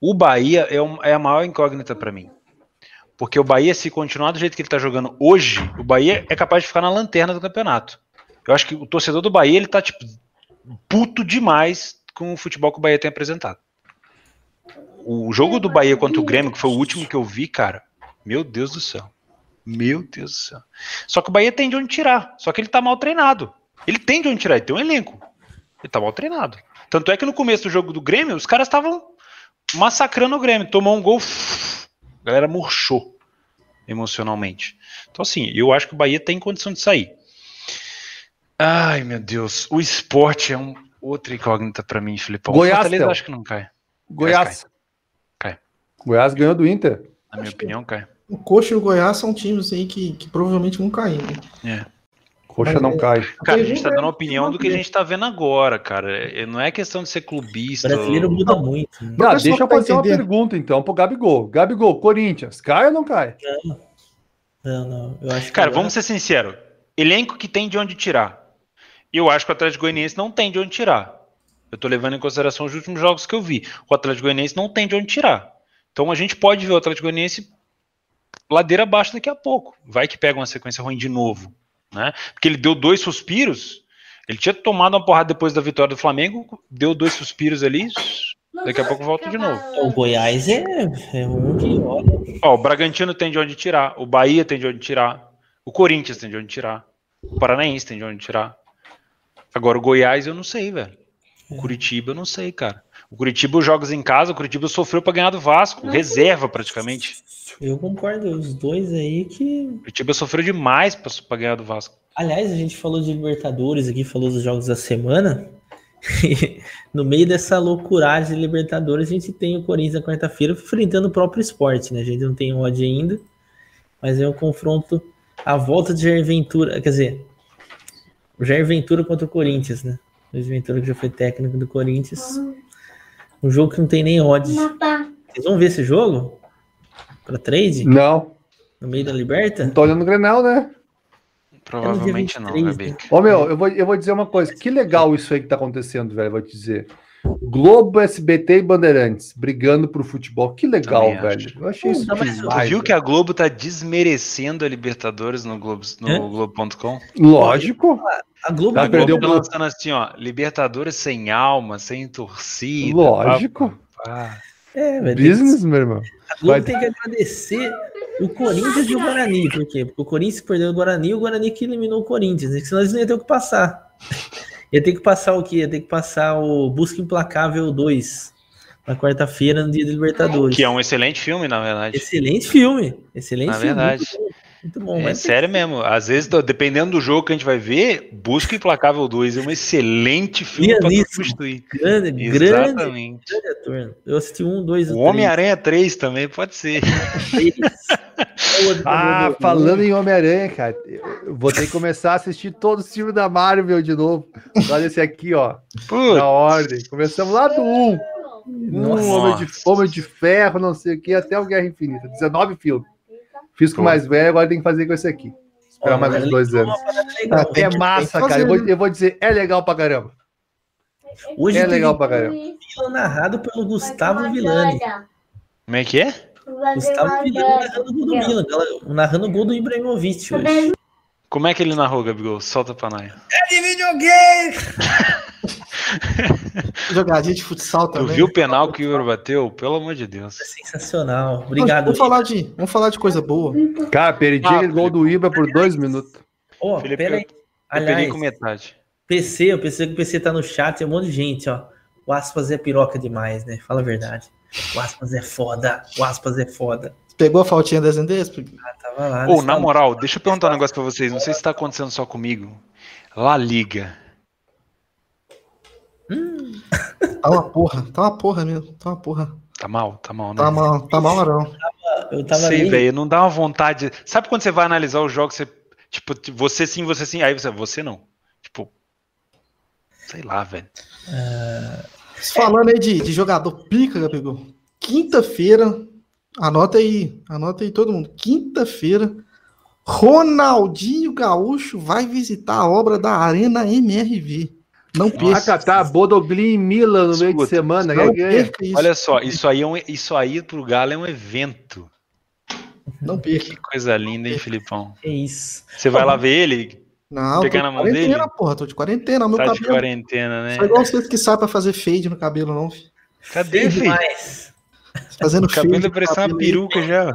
Speaker 2: O Bahia é, um- é a maior incógnita para mim. Porque o Bahia, se continuar do jeito que ele tá jogando hoje, o Bahia é capaz de ficar na lanterna do campeonato. Eu acho que o torcedor do Bahia, ele tá, tipo, puto demais com o futebol que o Bahia tem apresentado. O jogo do Bahia contra o Grêmio, que foi o último que eu vi, cara, meu Deus do céu. Meu Deus do céu. Só que o Bahia tem de onde tirar. Só que ele tá mal treinado. Ele tem de onde tirar, ele tem um elenco. Ele tá mal treinado. Tanto é que no começo do jogo do Grêmio, os caras estavam massacrando o Grêmio. Tomou um gol, a galera murchou emocionalmente. Então, assim, eu acho que o Bahia tem condição de sair. Ai, meu Deus. O esporte é um outra incógnita pra mim, Filipão.
Speaker 3: Goiás,
Speaker 2: o Fortaleza eu acho que não cai.
Speaker 3: Goiás.
Speaker 2: Cai.
Speaker 3: Goiás ganhou do Inter.
Speaker 2: Na minha opinião, cai.
Speaker 1: O Coxa e o Goiás são times aí que, que provavelmente vão cair. né?
Speaker 2: É.
Speaker 3: Coxa
Speaker 1: Mas
Speaker 3: não
Speaker 1: é-
Speaker 3: cai.
Speaker 2: Cara, a gente tá dando
Speaker 1: é-
Speaker 2: a opinião do que a gente tá vendo agora, cara. É- Não é questão de ser
Speaker 4: O
Speaker 2: clubista.
Speaker 4: brasileiro
Speaker 2: ou-
Speaker 4: muda muito. né?
Speaker 3: Não, deixa eu
Speaker 1: pra
Speaker 3: fazer uma pergunta então pro Gabigol. Gabigol, Corinthians, cai ou não cai?
Speaker 4: Não, não. Eu acho que
Speaker 2: Cara,
Speaker 4: agora-
Speaker 2: vamos ser sinceros. Elenco que tem de onde tirar. Eu acho que o Atlético Goianiense não tem de onde tirar. Eu tô levando em consideração os últimos jogos que eu vi. O Atlético Goianiense não tem de onde tirar. Então a gente pode ver o Atlético Goianiense ladeira abaixo daqui a pouco. Vai que pega uma sequência ruim de novo. Né? Porque ele deu dois suspiros. Ele tinha tomado uma porrada depois da vitória do Flamengo, deu dois suspiros ali. Daqui a pouco volta de novo.
Speaker 4: O Goiás é, é um que olha.
Speaker 2: Ó, o Bragantino tem de onde tirar, o Bahia tem de onde tirar, o Corinthians tem de onde tirar, o Paranaense tem de onde tirar. Agora o Goiás eu não sei, velho. O Curitiba eu não sei, cara. O Curitiba os jogos em casa, o Curitiba sofreu pra ganhar do Vasco, reserva praticamente.
Speaker 4: Eu concordo, os dois aí que.
Speaker 2: O Curitiba sofreu demais pra, pra ganhar do Vasco.
Speaker 4: Aliás, a gente falou de Libertadores aqui, falou dos jogos da semana. E no meio dessa loucuragem de Libertadores, a gente tem o Corinthians na quarta-feira enfrentando o próprio esporte, né? A gente não tem odd ainda, mas é um confronto a volta de Jair Ventura, quer dizer, o Jair Ventura contra o Corinthians, né? O Jair Ventura que já foi técnico do Corinthians. Um jogo que não tem nem odd.
Speaker 5: Matar.
Speaker 4: Vocês vão ver esse jogo? Pra trade?
Speaker 3: Não.
Speaker 4: No meio da Liberta?
Speaker 3: Não tô olhando o Grenal, né?
Speaker 2: Provavelmente não,
Speaker 4: 23,
Speaker 2: Gabi.
Speaker 4: né?
Speaker 3: Ô, meu, eu vou, eu vou dizer uma coisa. Que legal isso aí que tá acontecendo, velho. Vou te dizer. Globo, SBT e Bandeirantes brigando pro futebol. Que legal,
Speaker 2: Também
Speaker 3: velho.
Speaker 2: acho.
Speaker 3: Eu achei isso
Speaker 4: mais-
Speaker 3: demais.
Speaker 2: Viu
Speaker 3: velho.
Speaker 2: que a Globo tá desmerecendo a Libertadores no Globo, no? Globo.com?
Speaker 3: Lógico.
Speaker 4: A Globo
Speaker 3: Tá,
Speaker 2: A Globo
Speaker 3: perdeu
Speaker 2: tá lançando assim, ó, Libertadores sem alma, sem torcida.
Speaker 3: Lógico.
Speaker 2: pá, pá.
Speaker 4: É, velho. tem que-
Speaker 3: Business, meu irmão.
Speaker 4: A Globo
Speaker 3: Vai-
Speaker 4: tem que agradecer o Corinthians e o Guarani. Por quê? Porque o Corinthians perdeu o Guarani e o Guarani que eliminou o Corinthians. né? Senão eles não iam ter o que passar. Ia ter que passar o quê? Ia ter que passar o Busca Implacável 2 na quarta-feira, no dia da Libertadores.
Speaker 2: Que é um excelente filme, na verdade.
Speaker 4: Excelente filme. Excelente
Speaker 2: Na
Speaker 4: filme.
Speaker 2: verdade.
Speaker 4: Muito bom.
Speaker 2: É
Speaker 4: mas
Speaker 2: sério mesmo. Às vezes, do- dependendo do jogo que a gente vai ver, Busca Implacável 2 é um excelente filme pra
Speaker 4: Lianíssimo.
Speaker 2: substituir.
Speaker 4: grande, grande,
Speaker 2: Exatamente.
Speaker 4: grande ator. Eu assisti um, dois,
Speaker 2: O Homem-Aranha 3 também pode ser.
Speaker 3: Ah, falando em Homem-Aranha, cara, eu vou ter que começar a assistir todos os filmes da Marvel de novo. Olha esse aqui, ó.
Speaker 2: Putz,
Speaker 3: Na ordem. Começamos lá do 1.
Speaker 4: Nossa.
Speaker 3: Um, Homem de, Homem de Ferro, não sei o que, até o Guerra Infinita. 19 filmes. Fiz com o mais velho, agora tem que fazer com esse aqui. Esperar mais
Speaker 4: mas
Speaker 3: uns dois anos.
Speaker 4: legal.
Speaker 1: Ah,
Speaker 3: É massa, cara. Eu vou, eu vou dizer, é legal pra caramba.
Speaker 4: Hoje
Speaker 3: É legal pra caramba.
Speaker 4: narrado pelo Gustavo Villani.
Speaker 2: como é que é?
Speaker 4: Gustavo Villani narrando o gol do Milan, narrando o gol do Ibrahimovic hoje.
Speaker 2: Como é que ele narrou, Gabigol? Solta pra nós.
Speaker 4: É de videogame!
Speaker 1: Jogadinha de futsal
Speaker 2: Tu
Speaker 1: também.
Speaker 2: viu o penal que o Igor bateu? Pelo amor de Deus.
Speaker 4: Sensacional.
Speaker 1: Não,
Speaker 4: Obrigado.
Speaker 1: Vamos falar, de, vamos falar de coisa boa.
Speaker 3: Cara, perdi
Speaker 2: Ah,
Speaker 3: gol do Ibra por dois minutos.
Speaker 4: Ó,
Speaker 2: Felipe,
Speaker 4: pera aí. Aliás,
Speaker 2: com metade.
Speaker 4: PC, eu pensei que o PC tá no chat, tem um monte de gente, ó. O Aspas é piroca demais, né? Fala a verdade. O Aspas é foda. O Aspas é foda.
Speaker 1: Pegou a faltinha das NDs?
Speaker 4: Ah, tava lá.
Speaker 2: Ou,
Speaker 4: nesse
Speaker 2: na moral, deixa eu perguntar um negócio pra vocês. Não sei se tá acontecendo só comigo. La Liga.
Speaker 1: Tá uma porra, tá uma porra mesmo. Tá uma porra.
Speaker 2: Tá mal? Tá mal, né?
Speaker 1: Tá mal, tá mal não.
Speaker 4: Eu tava
Speaker 2: Sei,
Speaker 4: ali.
Speaker 2: velho. Não dá uma vontade. Sabe quando você vai analisar os jogos, você. Tipo, você sim, você sim. Aí você, você não. Tipo. Sei lá, velho.
Speaker 1: Falando aí de, de jogador pica, Gabigol. Quinta-feira, anota aí, anota aí todo mundo. Quinta-feira, Ronaldinho Gaúcho vai visitar a obra da Arena MRV. Não
Speaker 3: Ah,
Speaker 1: perca.
Speaker 3: tá. Bodoglin e Milan no meio de
Speaker 2: Escuta,
Speaker 3: semana.
Speaker 1: Não perca isso.
Speaker 2: Olha só, isso aí, é um, isso aí pro Galo é um evento.
Speaker 1: Não perca.
Speaker 2: Que coisa linda, hein, Filipão?
Speaker 4: É isso.
Speaker 2: Você vai lá ver ele?
Speaker 1: Não,
Speaker 2: Pegar
Speaker 1: tô
Speaker 2: na
Speaker 1: de
Speaker 2: mão
Speaker 1: quarentena,
Speaker 2: dele?
Speaker 1: porra. Tô de quarentena. Meu
Speaker 2: Tá de
Speaker 1: cabelo.
Speaker 2: quarentena, né?
Speaker 1: Sou igual vocês que sabem pra fazer fade no cabelo, não. filho.
Speaker 2: Cadê, filho?
Speaker 1: Fazendo
Speaker 2: O cabelo
Speaker 1: fade
Speaker 2: é
Speaker 1: no
Speaker 2: parecer uma
Speaker 1: aí.
Speaker 2: peruca já.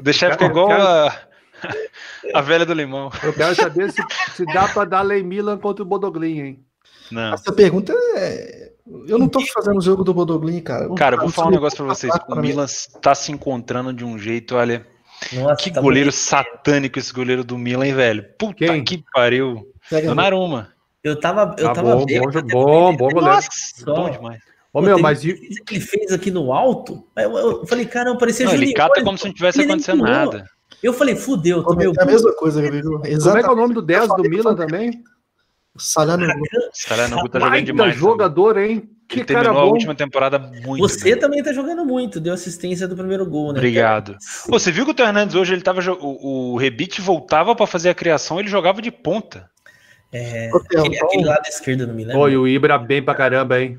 Speaker 2: Deixar ficar igual a, a velha do limão.
Speaker 3: Eu quero saber se, se dá pra dar Lei Milan contra o Bodoglin, hein?
Speaker 2: Não.
Speaker 1: Essa pergunta é. Eu não tô fazendo o jogo do Bodoglin, cara.
Speaker 2: Cara, eu vou falar um negócio pra vocês. O. Milan tá se encontrando de um jeito, olha.
Speaker 4: Nossa,
Speaker 2: Que
Speaker 4: tá
Speaker 2: goleiro
Speaker 4: bonito.
Speaker 2: satânico esse goleiro do Milan, hein, velho? Puta
Speaker 3: Quem?
Speaker 2: que pariu. Donnarumma.
Speaker 4: Eu tava, eu
Speaker 3: Tá
Speaker 4: tava
Speaker 3: bom, bom, bom, bom goleiro.
Speaker 2: Bom demais.
Speaker 3: Ô, meu, mas e-
Speaker 4: que ele fez aqui no alto. Eu, eu falei, caramba, parecia
Speaker 2: Não, ele cata como se não tivesse acontecendo nada.
Speaker 4: Eu falei, fudeu, tomei o
Speaker 1: É a mesma coisa, Gabigol.
Speaker 3: como é que é o nome do 10 do Milan também?
Speaker 2: Cara não tá jogando demais.
Speaker 3: jogador, hein? Que
Speaker 2: Ele
Speaker 3: cara
Speaker 2: terminou a
Speaker 3: bom.
Speaker 2: última temporada muito
Speaker 4: Você
Speaker 2: bem.
Speaker 4: também tá jogando muito, deu assistência do primeiro gol, né?
Speaker 2: Obrigado. Pô, você viu que o Hernandes hoje ele tava o, o Rebite voltava pra fazer a criação, ele jogava de ponta.
Speaker 4: É, aquele,
Speaker 1: então-
Speaker 4: aquele lado esquerdo do Milan.
Speaker 3: Pô, e o Ibra bem pra caramba, hein?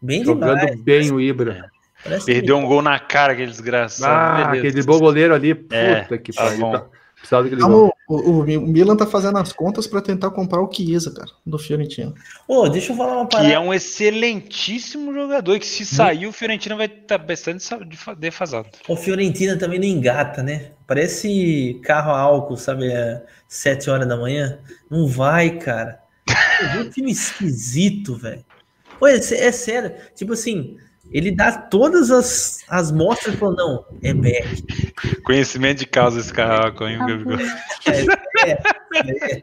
Speaker 4: Bem
Speaker 3: Jogando
Speaker 4: demais.
Speaker 3: bem o Ibra.
Speaker 4: Parece
Speaker 2: Perdeu um gol na cara, aquele desgraçado.
Speaker 3: Ah, aquele bom goleiro ali. Puta
Speaker 2: É,
Speaker 3: que
Speaker 2: tá
Speaker 3: pariu. Tá- Precisava daquele gol.
Speaker 1: Vamos, o, o Milan tá fazendo as contas pra tentar comprar o Chiesa, cara, do Fiorentino.
Speaker 4: Ô, deixa eu falar uma
Speaker 2: Que
Speaker 4: parada.
Speaker 2: é um excelentíssimo jogador, que se sair o Fiorentina vai estar bastante sa- defa- defasado.
Speaker 4: O Fiorentina também não engata, né? Parece carro a álcool, sabe? É, sete horas da manhã. Não vai, cara. Pô, um time esquisito, velho. É, é sério. Tipo assim, ele dá todas as, as mostras e falou, não, é back.
Speaker 2: Conhecimento de causa esse carraco, hein, Gabigol?
Speaker 4: É, é, é.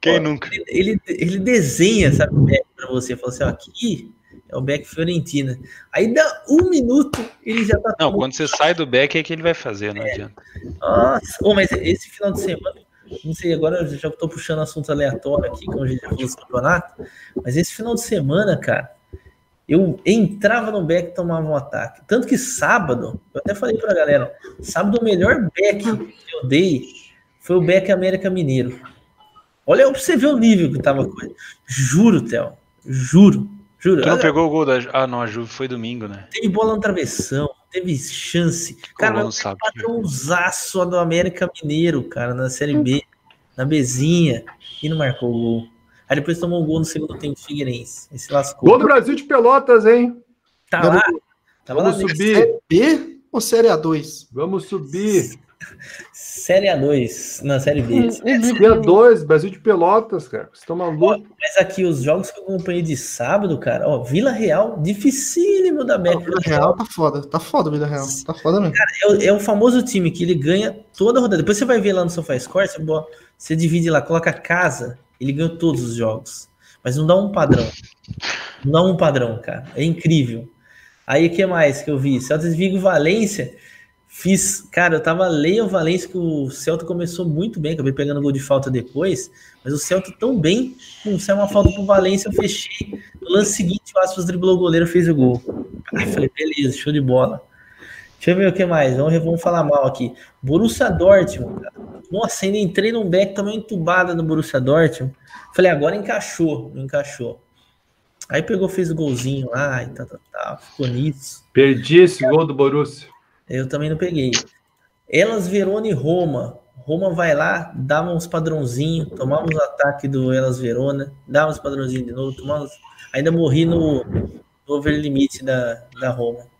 Speaker 2: Quem nunca?
Speaker 4: Ele, ele desenha, sabe, o back pra você. Fala assim, ó, aqui é o back Fiorentina. Aí dá um minuto, ele já tá
Speaker 2: Não, quando você sai do back é que ele vai fazer, não adianta.
Speaker 4: Nossa, Ô, mas esse final de semana, não sei, agora eu já estou puxando assunto aleatório aqui, como a gente já falou do campeonato, mas esse final de semana, cara, eu entrava no back e tomava um ataque. Tanto que sábado, eu até falei pra galera, sábado o melhor back que eu dei foi o back América Mineiro. Olha pra você ver o nível que tava coisa. Juro, Theo, juro, Juro.
Speaker 2: Tu não
Speaker 4: olha,
Speaker 2: pegou o gol da. Ah, não, a Juve foi domingo, né?
Speaker 4: Teve bola no travessão, teve chance. Cara,
Speaker 2: não sabe.
Speaker 4: patrãozaço do América Mineiro, cara, na Série B, na Bezinha, e não marcou o gol. Aí depois tomou um gol no segundo tempo do Figueirense. Aí se lascou.
Speaker 3: Gol do Brasil de Pelotas, hein?
Speaker 4: Tá lá. Tava lá
Speaker 3: Vamos
Speaker 4: nesse-
Speaker 3: subir.
Speaker 1: Série B ou Série A2?
Speaker 3: Vamos subir.
Speaker 4: Série A2, na Série B.
Speaker 3: Dia 2, Brasil de Pelotas, cara. Vocês estão malucos?
Speaker 4: Mas aqui, os jogos que eu acompanhei de sábado, cara, ó, Vila Real, dificílimo da
Speaker 1: O
Speaker 4: Beca.
Speaker 1: Vila Real tá foda. Tá foda o Vila Real. Tá foda mesmo.
Speaker 4: É, o- é o famoso time que ele ganha toda a rodada. Depois você vai ver lá no SofaScore, você, você divide lá, coloca casa, ele ganhou todos os jogos. Mas não dá um padrão. Não dá um padrão, cara. É incrível. Aí o que mais que eu vi? Celta de Vigo Valência. Fiz, cara, eu tava leio o Valência que o Celta começou muito bem, acabei pegando gol de falta depois, mas o Celta tão bem, pum, saiu uma falta pro Valência, eu fechei. No lance seguinte, o Aspas driblou o goleiro, fez o gol. Aí falei, beleza, show de bola. Deixa eu ver o que mais. Vamos, vamos falar mal aqui. Borussia Dortmund. Nossa, ainda entrei num back também entubada no Borussia Dortmund. Falei, agora encaixou, não encaixou. Aí pegou, fez o golzinho lá e tal, tal, tal. Ficou nisso.
Speaker 3: Perdi esse gol do Borussia.
Speaker 4: Eu também não peguei. Elas Verona e Roma. Roma vai lá, dá uns padrãozinhos, tomamos o ataque do Elas Verona, dá uns padrãozinhos de novo, tomamos... ainda morri no, no over limite da, da Roma.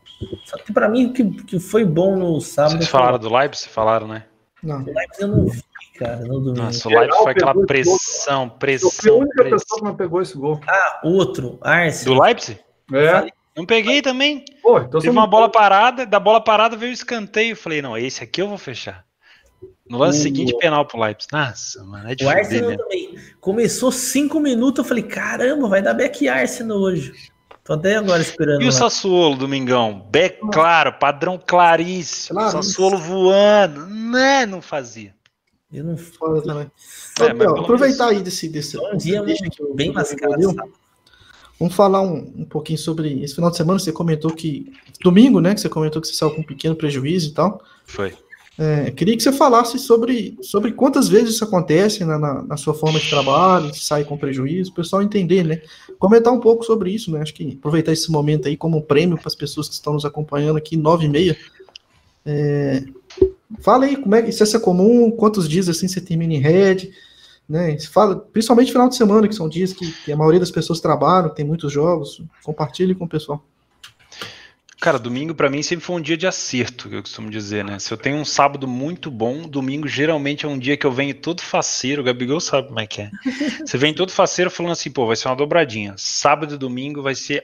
Speaker 4: Só que pra mim o que, que foi bom no sábado
Speaker 2: Vocês
Speaker 4: foi-
Speaker 2: falaram do Leipzig? Falaram, né?
Speaker 1: Não.
Speaker 4: o Leipzig eu não vi, cara, no domingo.
Speaker 2: Nossa, o Leipzig foi aquela
Speaker 3: esse
Speaker 2: pressão,
Speaker 3: Eu fui a
Speaker 2: pressão,
Speaker 3: única pessoa
Speaker 2: pressão.
Speaker 3: que não pegou esse gol.
Speaker 4: Ah, outro, Arsenal.
Speaker 2: Do Leipzig?
Speaker 3: É.
Speaker 2: Não peguei também.
Speaker 3: Pô, então
Speaker 2: Teve uma bola parada, da bola parada veio o escanteio. Falei, não, esse aqui eu vou fechar. No lance
Speaker 4: O-
Speaker 2: seguinte, penal pro Leipzig. Nossa, mano, é
Speaker 4: O
Speaker 2: difícil
Speaker 4: Arsenal
Speaker 2: né?
Speaker 4: também. Começou cinco minutos, eu falei, caramba, vai dar back Arsenal hoje. Tô até agora esperando.
Speaker 2: E o
Speaker 4: lá.
Speaker 2: Sassuolo, Domingão? Beck, claro, padrão claríssimo.
Speaker 1: Claro.
Speaker 2: Sassuolo voando. Né, não fazia.
Speaker 4: Eu não
Speaker 1: Foda também.
Speaker 2: É, pelo
Speaker 1: aproveitar aí desse, desse,
Speaker 4: um dia
Speaker 1: o-
Speaker 4: bem
Speaker 1: o-
Speaker 4: mascarado.
Speaker 1: Vamos falar um, um pouquinho sobre esse final de semana. Você comentou que. Domingo, né? Que você comentou que você saiu com um pequeno prejuízo e tal.
Speaker 2: Foi.
Speaker 1: É, queria que você falasse sobre, sobre quantas vezes isso acontece na, na, na sua forma de trabalho, se sai com prejuízo, o pessoal entender, né? Comentar um pouco sobre isso, né? Acho que aproveitar esse momento aí como um prêmio para as pessoas que estão nos acompanhando aqui, nove e meia. É, fala aí como é que essa é comum, quantos dias assim você termina em red, né? Fala, principalmente final de semana, que são dias que, que a maioria das pessoas trabalham, tem muitos jogos. Compartilhe com o pessoal.
Speaker 2: Cara, domingo pra mim sempre foi um dia de acerto, que eu costumo dizer, né? Se eu tenho um sábado muito bom, domingo geralmente é um dia que eu venho todo faceiro, o Gabigol sabe como é que é. Você vem todo faceiro falando assim, pô, vai ser uma dobradinha. Sábado e domingo vai ser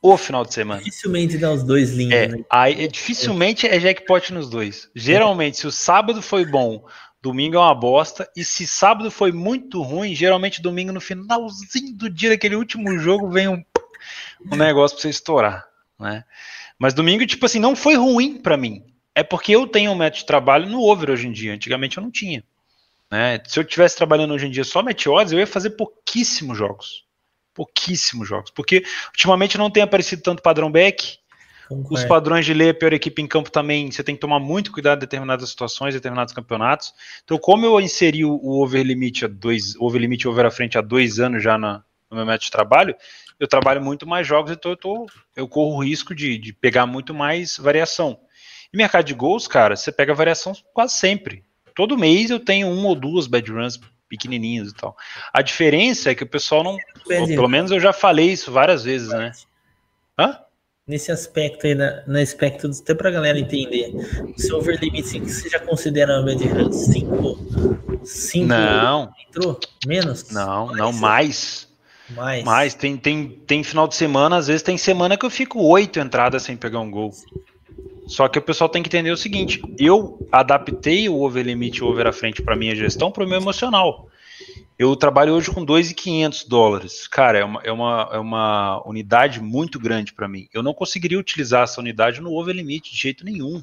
Speaker 2: o final de semana.
Speaker 4: Dificilmente dá os dois lindos,
Speaker 2: É,
Speaker 4: né?
Speaker 2: aí é, dificilmente é jackpot nos dois. Geralmente, se o sábado foi bom, domingo é uma bosta. E se sábado foi muito ruim, geralmente domingo no finalzinho do dia daquele último jogo vem um, um negócio pra você estourar, né? Mas domingo, tipo assim, não foi ruim pra mim. É porque eu tenho um método de trabalho no over hoje em dia. Antigamente eu não tinha. Né? Se eu tivesse trabalhando hoje em dia só odds, eu ia fazer pouquíssimos jogos. Pouquíssimos jogos. Porque ultimamente não tem aparecido tanto padrão back. Os padrões de ler a pior equipe em campo também, você tem que tomar muito cuidado em determinadas situações, determinados campeonatos. Então, como eu inseri o over limit a dois, o over limit over à frente há dois anos já na- no meu método de trabalho, eu trabalho muito mais jogos, então eu, tô, eu corro o risco de, de pegar muito mais variação. E mercado de gols, cara, você pega variação quase sempre. Todo mês eu tenho uma ou duas bad runs pequenininhas e tal. A diferença é que o pessoal não, pelo menos eu já falei isso várias vezes, né? Hã?
Speaker 4: Nesse aspecto aí, na, no aspecto, até pra galera entender, o seu over limit, que você já considera uma bad run 5? 5
Speaker 2: Não,
Speaker 4: entrou? Menos?
Speaker 2: não, não mais.
Speaker 4: Mais.
Speaker 2: Mas tem, tem, tem final de semana, às vezes tem semana que eu fico oito entradas sem pegar um gol. Só que o pessoal tem que entender o seguinte: eu adaptei o over limite o over à frente para minha gestão para o meu emocional. Eu trabalho hoje com 2.500 dólares. Cara, é uma, é, uma, é uma unidade muito grande para mim. Eu não conseguiria utilizar essa unidade no over limite de jeito nenhum.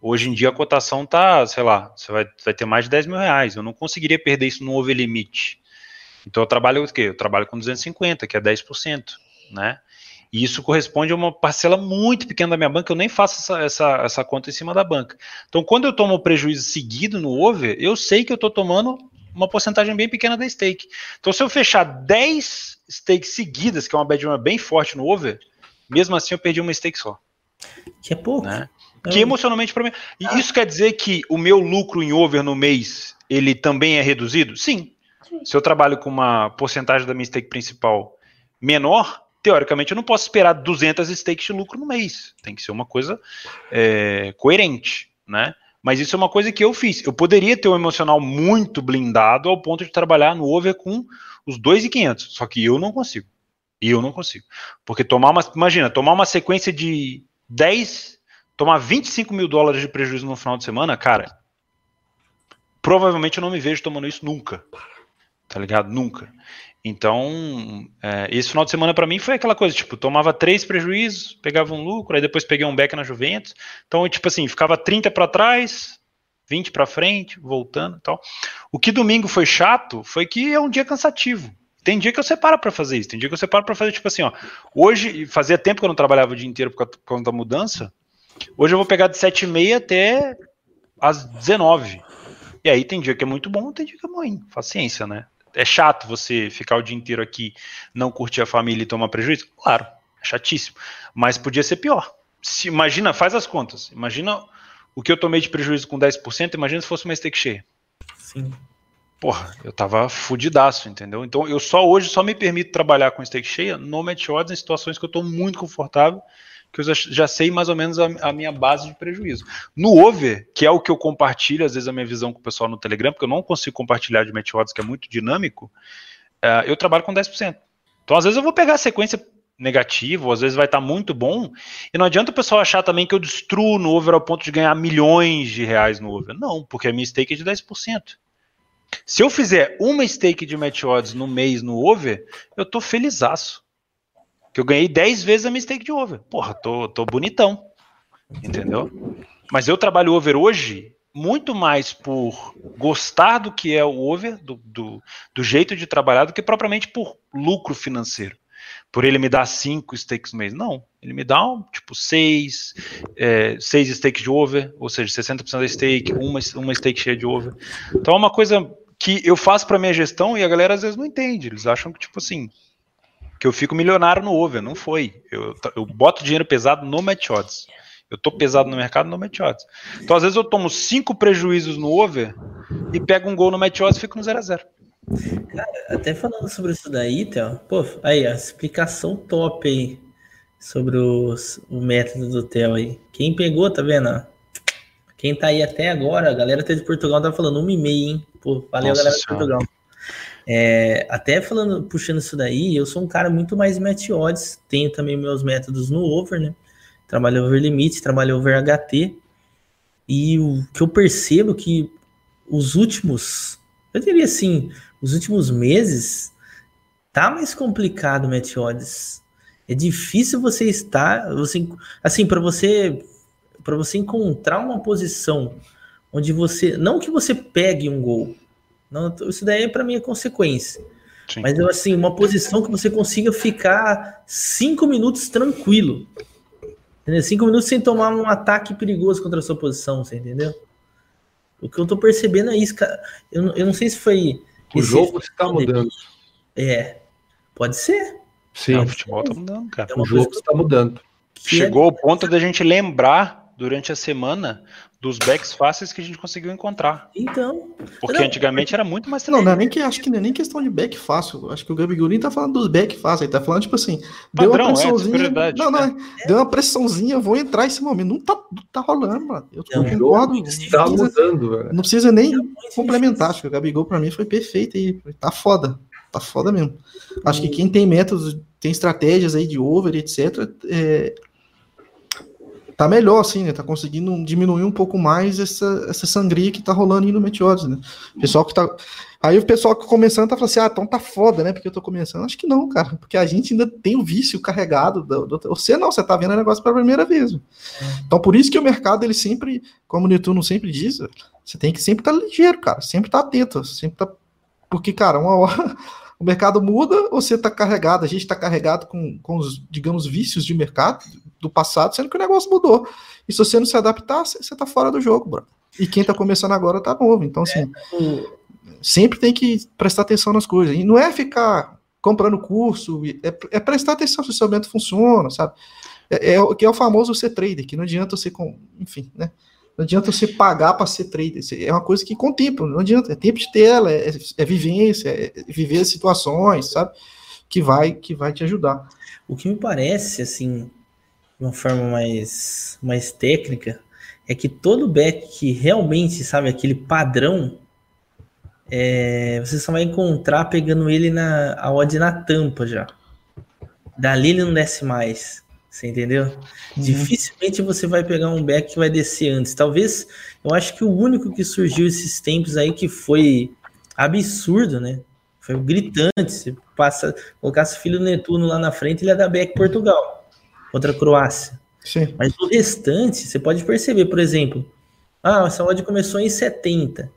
Speaker 2: Hoje em dia a cotação tá, sei lá, você vai, vai ter mais de 10 mil reais. Eu não conseguiria perder isso no over limite. Então eu trabalho o quê? Eu trabalho com 250, que é 10%, né? E isso corresponde a uma parcela muito pequena da minha banca, eu nem faço essa, essa, essa conta em cima da banca. Então, quando eu tomo prejuízo seguido no over, eu sei que eu estou tomando uma porcentagem bem pequena da stake. Então, se eu fechar 10 stakes seguidas, que é uma bad bem forte no over, mesmo assim eu perdi uma stake só.
Speaker 4: Que é pouco.
Speaker 2: Né? Que emocionalmente para mim. E isso quer dizer que o meu lucro em over no mês ele também é reduzido? Sim. Se eu trabalho com uma porcentagem da minha stake principal menor, teoricamente eu não posso esperar 200 stakes de lucro no mês. Tem que ser uma coisa é, coerente, né? Mas isso é uma coisa que eu fiz. Eu poderia ter um emocional muito blindado ao ponto de trabalhar no over com os 2,500, só que eu não consigo. E eu não consigo. Porque tomar uma. Imagina, tomar uma sequência de 10, tomar 25 mil dólares de prejuízo no final de semana, cara. Provavelmente eu não me vejo tomando isso nunca. Tá ligado? Nunca. Então, é, esse final de semana para mim foi aquela coisa, tipo, tomava três prejuízos, pegava um lucro, aí depois peguei um back na Juventus. Então, tipo assim, ficava 30 para trás, 20 para frente, voltando e tal. O que domingo foi chato foi que é um dia cansativo. Tem dia que eu separo para fazer isso, tem dia que eu separo para fazer tipo assim, ó. Hoje, fazia tempo que eu não trabalhava o dia inteiro por conta da mudança. Hoje eu vou pegar de 7h30 até às 19 E aí tem dia que é muito bom, tem dia que é ruim. Paciência, né? É chato você ficar o dia inteiro aqui, não curtir a família e tomar prejuízo? Claro, é chatíssimo. Mas podia ser pior. Se, imagina, faz as contas. Imagina o que eu tomei de prejuízo com 10%, imagina se fosse uma stake cheia.
Speaker 4: Sim.
Speaker 2: Porra, eu tava fudidaço, entendeu? Então eu só hoje só me permito trabalhar com stake cheia no match odds em situações que eu tô muito confortável que eu já sei mais ou menos a, a, minha base de prejuízo. No over, que é o que eu compartilho, às vezes a minha visão com o pessoal no Telegram, porque eu não consigo compartilhar de match odds, que é muito dinâmico, uh, eu trabalho com 10%. Então, às vezes eu vou pegar a sequência negativa, às vezes vai estar tá muito bom, e não adianta o pessoal achar também que eu destruo no over ao ponto de ganhar milhões de reais no over. Não, porque a minha stake é de 10%. Se eu fizer uma stake de match odds no mês no over, eu tô felizaço que eu ganhei 10 vezes a mistake de over. Porra, tô, tô bonitão. Entendeu? Mas eu trabalho over hoje muito mais por gostar do que é o over, do, do, do jeito de trabalhar, do que propriamente por lucro financeiro. Por ele me dar 5 stakes no mês. Não. Ele me dá, um, tipo, 6 é, seis stakes de over, ou seja, 60% da stake, uma, uma stake cheia de over. Então é uma coisa que eu faço para minha gestão e a galera às vezes não entende. Eles acham que, tipo assim, que eu fico milionário no over. Não foi. Eu, eu boto dinheiro pesado no match odds. Eu tô pesado no mercado no match odds. Então, às vezes, eu tomo cinco prejuízos no over e pego um gol no match odds e fico no 0 a 0
Speaker 4: Cara, até falando sobre isso daí, Theo, pô, aí, a explicação top aí sobre os, o método do Theo aí. Quem pegou, tá vendo? Quem tá aí até agora, a galera tá de Portugal tá falando uma e meia, hein? Pô, valeu, Nossa galera de Portugal. É, até falando, puxando isso daí, eu sou um cara muito mais match odds, tenho também meus métodos no over, né? Trabalho over limite, trabalho over HT. E o que eu percebo que os últimos, eu diria assim, os últimos meses tá mais complicado match odds. É difícil você estar, você, assim, para você para você encontrar uma posição onde você, não que você pegue um gol, não, isso daí para mim é consequência. Sim. Mas eu assim, uma posição que você consiga ficar cinco minutos tranquilo. Entendeu? Cinco minutos sem tomar um ataque perigoso contra a sua posição, você entendeu? O que eu tô percebendo é isso, cara. Eu, eu não sei se foi.
Speaker 3: O jogo está mudando.
Speaker 4: É. Pode ser.
Speaker 2: Sim, o futebol tá mudando, cara.
Speaker 3: É o jogo está mudando.
Speaker 2: Chegou é... ao ponto da gente lembrar durante a semana dos backs fáceis que a gente conseguiu encontrar.
Speaker 4: Então.
Speaker 2: Porque não, antigamente era muito mais
Speaker 1: Não, não é nem que acho que não é nem questão de back fácil. Acho que o Gabi Gurin tá falando dos back fáceis. Ele tá falando, tipo assim,
Speaker 2: Padrão,
Speaker 1: deu uma
Speaker 2: é,
Speaker 1: pressãozinha.
Speaker 2: É,
Speaker 1: não, não, é. deu uma pressãozinha, vou entrar esse momento. Não tá, não tá rolando, mano. Eu
Speaker 3: não, concordo. Tá mudando, velho.
Speaker 1: Não precisa nem complementar. Acho que o Gabigol pra mim foi perfeito aí. Tá foda. Tá foda mesmo. Acho que quem tem métodos, tem estratégias aí de over, etc. É, tá melhor, assim, né? Tá conseguindo diminuir um pouco mais essa, essa sangria que tá rolando aí no Meteoros, né? pessoal que tá. Aí o pessoal que começando tá falando assim, ah, então tá foda, né? Porque eu tô começando. Acho que não, cara, porque a gente ainda tem o vício carregado. Do, do... Você não, você tá vendo o negócio pela primeira vez. Então por isso que o mercado, ele sempre, como o Netuno sempre diz, você tem que sempre estar tá ligeiro, cara, sempre tá atento, sempre tá. Porque, cara, uma hora o mercado muda ou você está carregado? A gente está carregado com, com os, digamos, vícios de mercado do passado, sendo que o negócio mudou. E se você não se adaptar, você está fora do jogo, bro. E quem está começando agora está novo. Então, assim. sempre tem que prestar atenção nas coisas. E não é ficar comprando curso, é, é prestar atenção se o seu funciona, sabe? É, é, o que é o famoso ser trader, que não adianta você, com, enfim, né? Não adianta você pagar para ser trader. É uma coisa que com tempo, não adianta. É tempo de tela, é, é vivência, é viver as situações, sabe? Que vai, que vai te ajudar.
Speaker 4: O que me parece, assim, de uma forma mais, mais técnica, é que todo back que realmente sabe aquele padrão, é, você só vai encontrar pegando ele na a odd na tampa já. Dali ele não desce mais. Você entendeu? Uhum. Dificilmente você vai pegar um back que vai descer antes. Talvez, eu acho que o único que surgiu esses tempos aí que foi absurdo, né? Foi gritante. Você passa, colocasse o filho do Netuno lá na frente, ele ia dar back Portugal contra a Croácia.
Speaker 1: Sim.
Speaker 4: Mas o restante, você pode perceber, por exemplo, ah, essa odd começou em 70.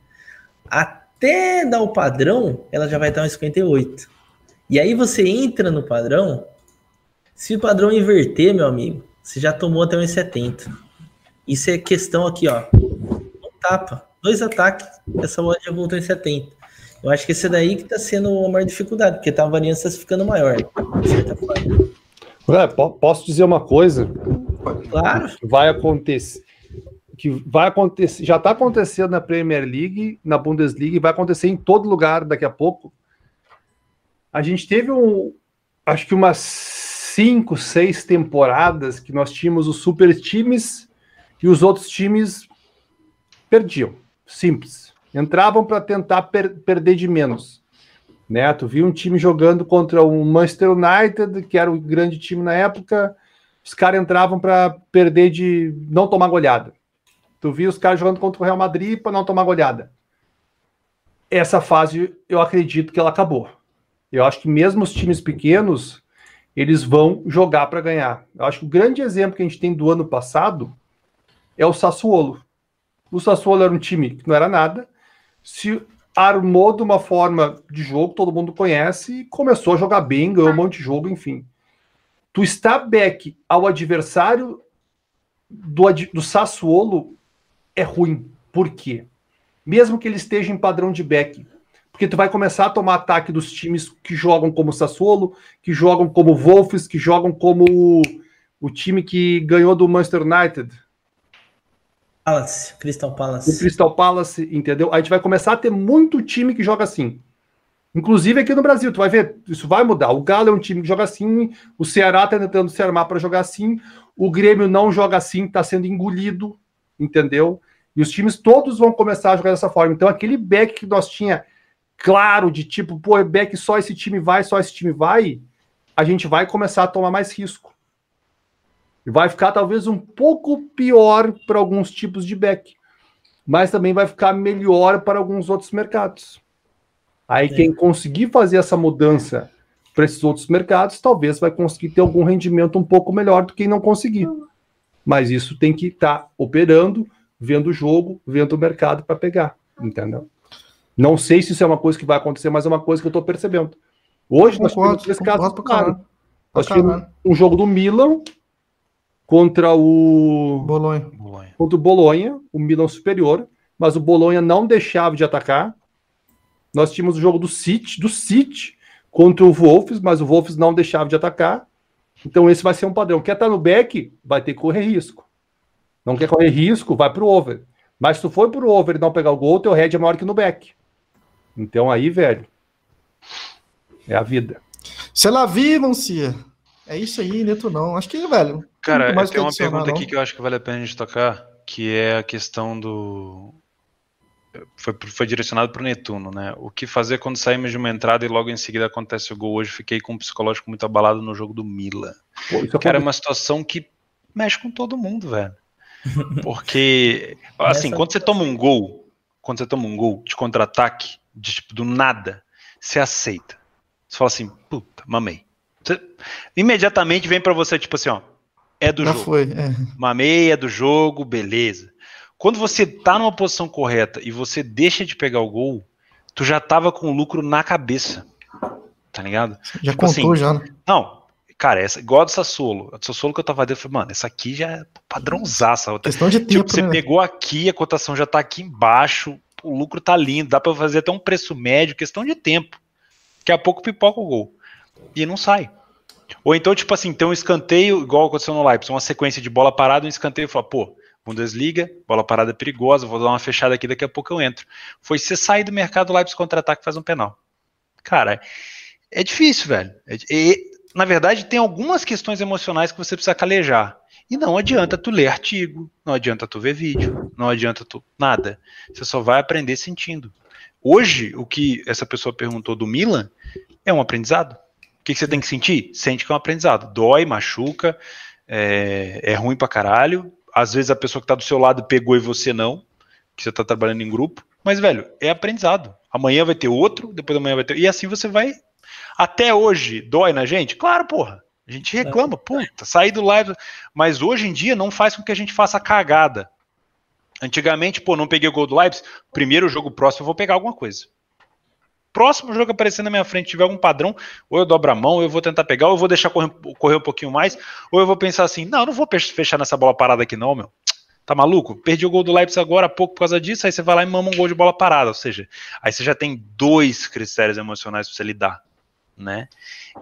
Speaker 4: Até dar o padrão, ela já vai estar em 58. E aí você entra no padrão, se o padrão inverter, meu amigo, você já tomou até 1,70. Isso é questão aqui, ó. Um tapa, dois ataques, essa bola já voltou em 70. Eu acho que esse daí que tá sendo a maior dificuldade, porque tá a variância ficando maior.
Speaker 3: É, posso dizer uma coisa?
Speaker 4: Claro.
Speaker 3: Vai acontecer. Que vai acontecer, já está acontecendo na Premier League, na Bundesliga, e vai acontecer em todo lugar daqui a pouco. A gente teve um, acho que umas cinco, seis temporadas que nós tínhamos os super times e os outros times perdiam. Simples. Entravam para tentar per perder de menos. Né? Tu viu um time jogando contra o Manchester United, que era o grande time na época, os caras entravam para perder de não tomar goleada. Tu viu os caras jogando contra o Real Madrid para não tomar goleada. Essa fase, eu acredito que ela acabou. Eu acho que mesmo os times pequenos, eles vão jogar para ganhar. Eu acho que o grande exemplo que a gente tem do ano passado é o Sassuolo. O Sassuolo era um time que não era nada, se armou de uma forma de jogo, todo mundo conhece, e começou a jogar bem, ganhou um monte de jogo, enfim. Tu está back ao adversário do, do Sassuolo é ruim. Por quê? Mesmo que ele esteja em padrão de back, porque tu vai começar a tomar ataque dos times que jogam como Sassuolo, que jogam como Wolves, que jogam como o, o time que ganhou do Manchester United.
Speaker 4: Palace, Crystal Palace.
Speaker 3: O Crystal Palace, entendeu? A gente vai começar a ter muito time que joga assim. Inclusive aqui no Brasil, tu vai ver, isso vai mudar. O Galo é um time que joga assim, o Ceará tá tentando se armar para jogar assim, o Grêmio não joga assim, tá sendo engolido, entendeu? E os times todos vão começar a jogar dessa forma. Então aquele back que nós tinha claro de tipo, pô, back só esse time vai, só esse time vai, a gente vai começar a tomar mais risco. E vai ficar talvez um pouco pior para alguns tipos de back, mas também vai ficar melhor para alguns outros mercados. Aí é. quem conseguir fazer essa mudança para esses outros mercados, talvez vai conseguir ter algum rendimento um pouco melhor do que quem não conseguir. Mas isso tem que estar tá operando, vendo o jogo, vendo o mercado para pegar, entendeu? Não sei se isso é uma coisa que vai acontecer, mas é uma coisa que eu estou percebendo. Hoje nós tivemos três casos claro. Nós tivemos um jogo do Milan contra o
Speaker 1: Bolonha.
Speaker 3: Contra o Bolonha, o Milan superior, mas o Bolonha não deixava de atacar. Nós tínhamos o jogo do City, do City contra o Wolves, mas o Wolves não deixava de atacar. Então esse vai ser um padrão. Quer estar no back, vai ter que correr risco. Não quer correr risco, vai para o over. Mas se tu for para o over e não pegar o gol, teu head é maior que no back. Então aí, velho, é a vida.
Speaker 1: Se ela viu, Mancia. É isso aí, Neto não. Acho que, velho.
Speaker 2: Cara, mais tem uma pergunta não. aqui que eu acho que vale a pena a gente tocar, que é a questão do. Foi, foi direcionado para o Netuno, né? O que fazer quando saímos de uma entrada e logo em seguida acontece o gol? Hoje fiquei com um psicológico muito abalado no jogo do Mila. Pô, Cara, é uma situação que mexe com todo mundo, velho. Porque, assim, quando você toma um gol, quando você toma um gol de contra-ataque, de tipo, do nada, você aceita. Você fala assim, puta, mamei. Você, imediatamente vem para você, tipo assim, ó, é do Já jogo.
Speaker 1: Foi, é.
Speaker 2: Mamei, é do jogo, beleza. Quando você tá numa posição correta e você deixa de pegar o gol, tu já tava com o lucro na cabeça. Tá ligado?
Speaker 1: Já tipo contou, assim, já, né?
Speaker 2: Não, cara, essa, igual a do Sassolo. A do Sassolo que eu tava dentro, eu falei, mano, essa aqui já é padrãozaça.
Speaker 1: Questão de
Speaker 2: tipo, tempo, tipo, você né? pegou aqui, a cotação já tá aqui embaixo o lucro tá lindo, dá para fazer até um preço médio, questão de tempo. Daqui a pouco pipoca o gol. E não sai. Ou então, tipo assim, tem um escanteio, igual aconteceu no Leipzig, uma sequência de bola parada, um escanteio fala, pô, Bundesliga, bola parada perigosa, vou dar uma fechada aqui, daqui a pouco eu entro. Foi você sair do mercado, o Leipzig contra-ataque faz um penal. Cara, é difícil, velho. É, e, na verdade, tem algumas questões emocionais que você precisa calejar. E não adianta tu ler artigo, não adianta tu ver vídeo, não adianta tu nada. Você só vai aprender sentindo. Hoje, o que essa pessoa perguntou do Milan é um aprendizado. O que, você tem que sentir? Sente que é um aprendizado. Dói, machuca, é, é ruim pra caralho, às vezes a pessoa que está do seu lado pegou e você não, que você está trabalhando em grupo. Mas, velho, é aprendizado. Amanhã vai ter outro, depois da manhã vai ter. E assim você vai. Até hoje, dói na gente? Claro, porra. A gente reclama, puta, sair do live. Mas hoje em dia não faz com que a gente faça cagada. Antigamente, pô, não peguei o gol do Leipzig, primeiro jogo próximo eu vou pegar alguma coisa próximo jogo aparecer na minha frente tiver algum padrão, ou eu dobro a mão, ou eu vou tentar pegar, ou eu vou deixar correr, correr um pouquinho mais, ou eu vou pensar assim, não, eu não vou fechar nessa bola parada aqui não, meu. Tá maluco? Perdi o gol do Leipzig agora há pouco por causa disso, aí você vai lá e mama um gol de bola parada, ou seja, aí você já tem dois critérios emocionais para você lidar, né?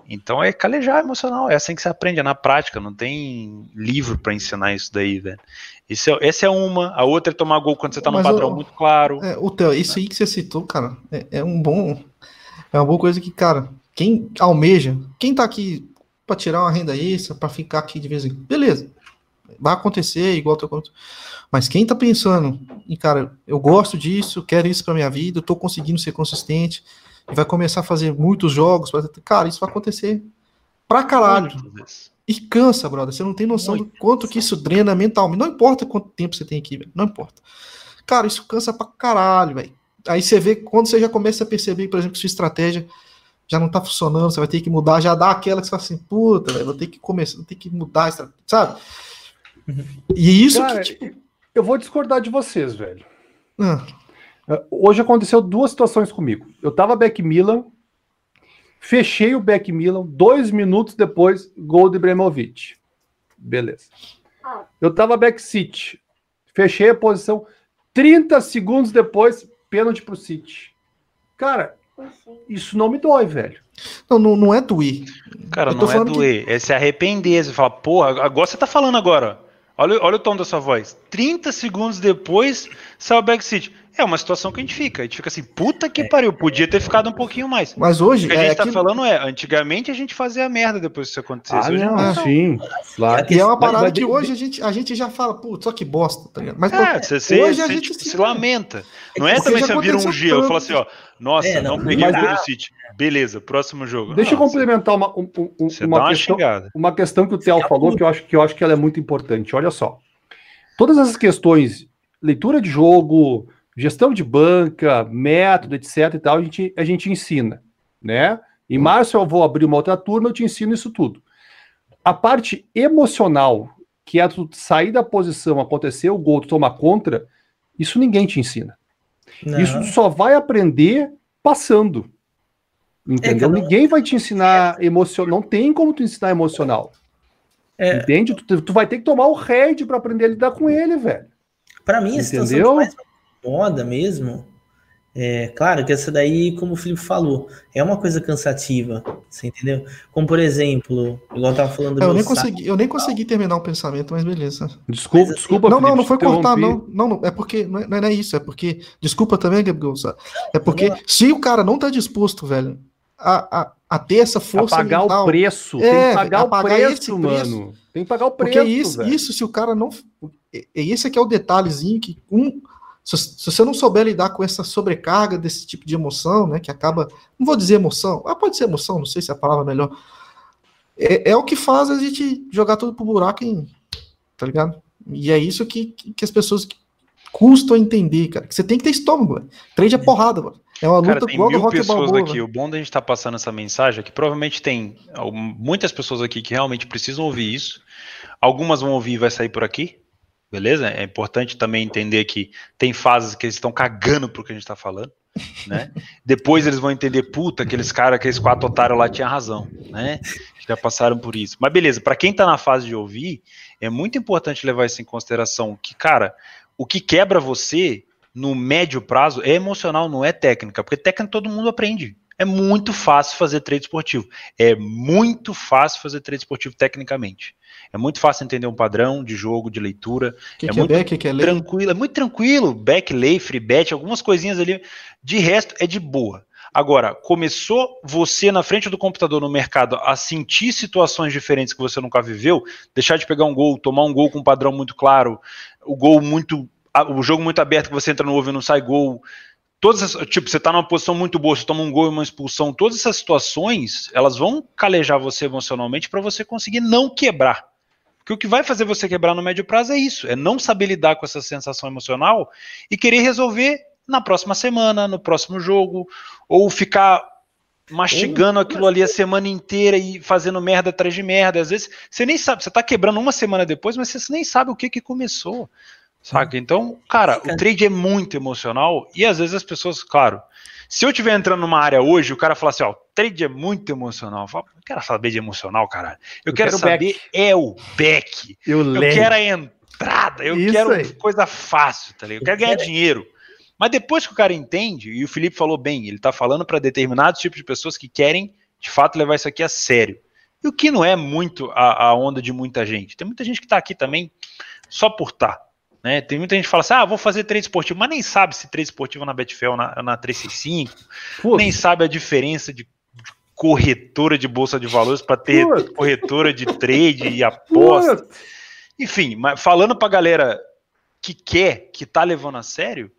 Speaker 2: Então é calejar emocional, é assim que você aprende, é na prática, não tem livro para ensinar isso daí, velho. Isso é, essa é uma, a outra é tomar gol quando você tá num padrão muito claro.
Speaker 1: É, o Theo, isso aí que você citou, cara, é, é, um bom. É uma boa coisa que, cara, quem almeja, quem tá aqui para tirar uma renda extra, para ficar aqui de vez em quando, beleza. Vai acontecer igual tô Mas quem tá pensando, e cara, eu gosto disso, quero isso para minha vida, eu tô conseguindo ser consistente, e vai começar a fazer muitos jogos, cara, isso vai acontecer pra caralho. E cansa, brother. Você não tem noção Muito. do quanto que isso drena mentalmente. Não importa quanto tempo você tem aqui, velho. Não importa. Cara, isso cansa pra caralho, velho. Aí você vê quando você já começa a perceber, por exemplo, que sua estratégia já não tá funcionando, você vai ter que mudar, já dá aquela que você fala assim, puta, velho, vou ter que começar, vou ter que mudar a estratégia, sabe?
Speaker 3: Uhum. E isso Cara, que, tipo... Eu vou discordar de vocês, velho. Ah. Hoje aconteceu duas situações comigo. Eu tava back Milan, Fechei o back Milan, dois minutos depois, gol de Bremovic. Beleza. Eu tava back City. Fechei a posição. 30 segundos depois, pênalti pro City. Cara, isso não me dói, velho.
Speaker 1: Não, não, não é doer.
Speaker 2: Cara, não é doer. Que... É se arrepender. Você fala, porra, agora você tá falando agora. Olha, olha o tom da sua voz. 30 segundos depois, sai o back City. É uma situação que a gente fica. A gente fica assim, puta que é. pariu, podia ter ficado um pouquinho mais.
Speaker 1: Mas hoje.
Speaker 2: O que a gente é tá aquilo... falando é, antigamente a gente fazia merda depois que isso acontecesse.
Speaker 1: Ah, hoje não, não. sim. Claro. E é uma parada que hoje a gente, a gente já fala, putz, só que bosta, tá ligado? Mas
Speaker 2: é, você, hoje a gente se, se lamenta. Não é, também você vira um dia, eu falo assim, ó, nossa, é, não, não peguei o City. Beleza, próximo jogo.
Speaker 3: Deixa nossa. eu complementar uma, um, um, uma, uma, questão, uma questão que o Theo falou que eu, acho, que eu acho que ela é muito importante. Olha só. Todas essas questões, leitura de jogo, gestão de banca, método, etc e tal, a gente, a gente ensina, né? Em março eu vou abrir uma outra turma, eu te ensino isso tudo. A parte emocional, que é tu sair da posição, acontecer o gol, tu tomar contra, isso ninguém te ensina. Não. Isso tu só vai aprender passando. Entendeu? É, ninguém vai te ensinar emocional. Não tem como tu ensinar emocional. É. Entende? Tu, tu, vai ter que tomar o head para aprender a lidar com ele, velho.
Speaker 4: Para mim, a Entendeu? situação mais moda mesmo, é claro que essa daí, como o Felipe falou, é uma coisa cansativa, você entendeu? Como por exemplo, igual eu tava falando
Speaker 1: do eu nem consegui, eu nem consegui terminar o pensamento, mas beleza.
Speaker 3: Desculpa, mas, desculpa.
Speaker 1: Não, não, não foi cortar, não, não, não, é porque não é, não é isso, é porque desculpa também, Gabriel, é porque não. se o cara não tá disposto, velho, a, a, a ter essa força
Speaker 3: a pagar mental, o preço, é, tem que pagar o pagar preço, mano. Preço. Tem que pagar o preço,
Speaker 1: Porque isso, isso se o cara não, esse aqui é o detalhezinho que um se, se, você não souber lidar com essa sobrecarga desse tipo de emoção, né, que acaba, não vou dizer emoção, ah, pode ser emoção, não sei se é a palavra melhor, é, é o que faz a gente jogar tudo pro buraco, em, tá ligado? E é isso que, que as pessoas custam a entender, cara, que você tem que ter estômago, velho. trade é porrada, mano. É uma luta
Speaker 2: Cara, igual do rock pessoas balboa, aqui. O bom da gente estar tá passando essa mensagem é que provavelmente tem muitas pessoas aqui que realmente precisam ouvir isso. Algumas vão ouvir e vai sair por aqui, beleza? É importante também entender que tem fases que eles estão cagando pro que a gente está falando, né? Depois eles vão entender, puta, aqueles caras, aqueles quatro otários lá tinham razão, né? Já passaram por isso. Mas beleza, para quem está na fase de ouvir, é muito importante levar isso em consideração, que, cara, o que quebra você no médio prazo é emocional, não é técnica, porque técnica todo mundo aprende. É muito fácil fazer trade esportivo. É muito fácil fazer trade esportivo tecnicamente. É muito fácil entender um padrão de jogo, de leitura.
Speaker 1: Que,
Speaker 2: é
Speaker 1: que
Speaker 2: muito
Speaker 1: é back, que, é
Speaker 2: tranquilo, é muito tranquilo. Back, lay, free bet, algumas coisinhas ali. De resto, é de boa. Agora, começou você na frente do computador no mercado a sentir situações diferentes que você nunca viveu, deixar de pegar um gol, tomar um gol com um padrão muito claro, o gol muito. o jogo muito aberto que você entra no ovo e não sai gol. Todas essas, tipo, você tá numa posição muito boa, você toma um gol e uma expulsão, todas essas situações, elas vão calejar você emocionalmente para você conseguir não quebrar. Porque o que vai fazer você quebrar no médio prazo é isso, é não saber lidar com essa sensação emocional e querer resolver na próxima semana, no próximo jogo, ou ficar mastigando aquilo ali a semana inteira e fazendo merda atrás de merda. Às vezes você nem sabe, você tá quebrando uma semana depois, mas você nem sabe o que que começou. Saca? Então, cara, o trade é muito emocional e às vezes as pessoas, claro, se eu estiver entrando numa área hoje, o cara fala assim, ó, trade é muito emocional. Eu falo, não quero saber de emocional, caralho. Eu,
Speaker 3: Eu
Speaker 2: quero,
Speaker 3: quero
Speaker 2: saber é o back.
Speaker 3: Eu
Speaker 2: Eu quero a entrada, eu
Speaker 3: Isso
Speaker 2: quero
Speaker 3: aí.
Speaker 2: coisa fácil, tá ligado? Eu quero ganhar dinheiro. Mas depois que o cara entende, e o Felipe falou bem, ele tá falando para determinados tipos de pessoas que querem, de fato, levar isso aqui a sério. E o que não é muito a, a onda de muita gente. Tem muita gente que tá aqui também só por tá. Né? Tem muita gente que fala assim: ah, vou fazer trade esportivo, mas nem sabe se trade esportivo na Betfair na, na 365,
Speaker 3: Pô,
Speaker 2: nem sabe a diferença de, de corretora de bolsa de valores para ter corretora de trade e aposta. Enfim, mas falando pra galera que quer, que tá levando a sério,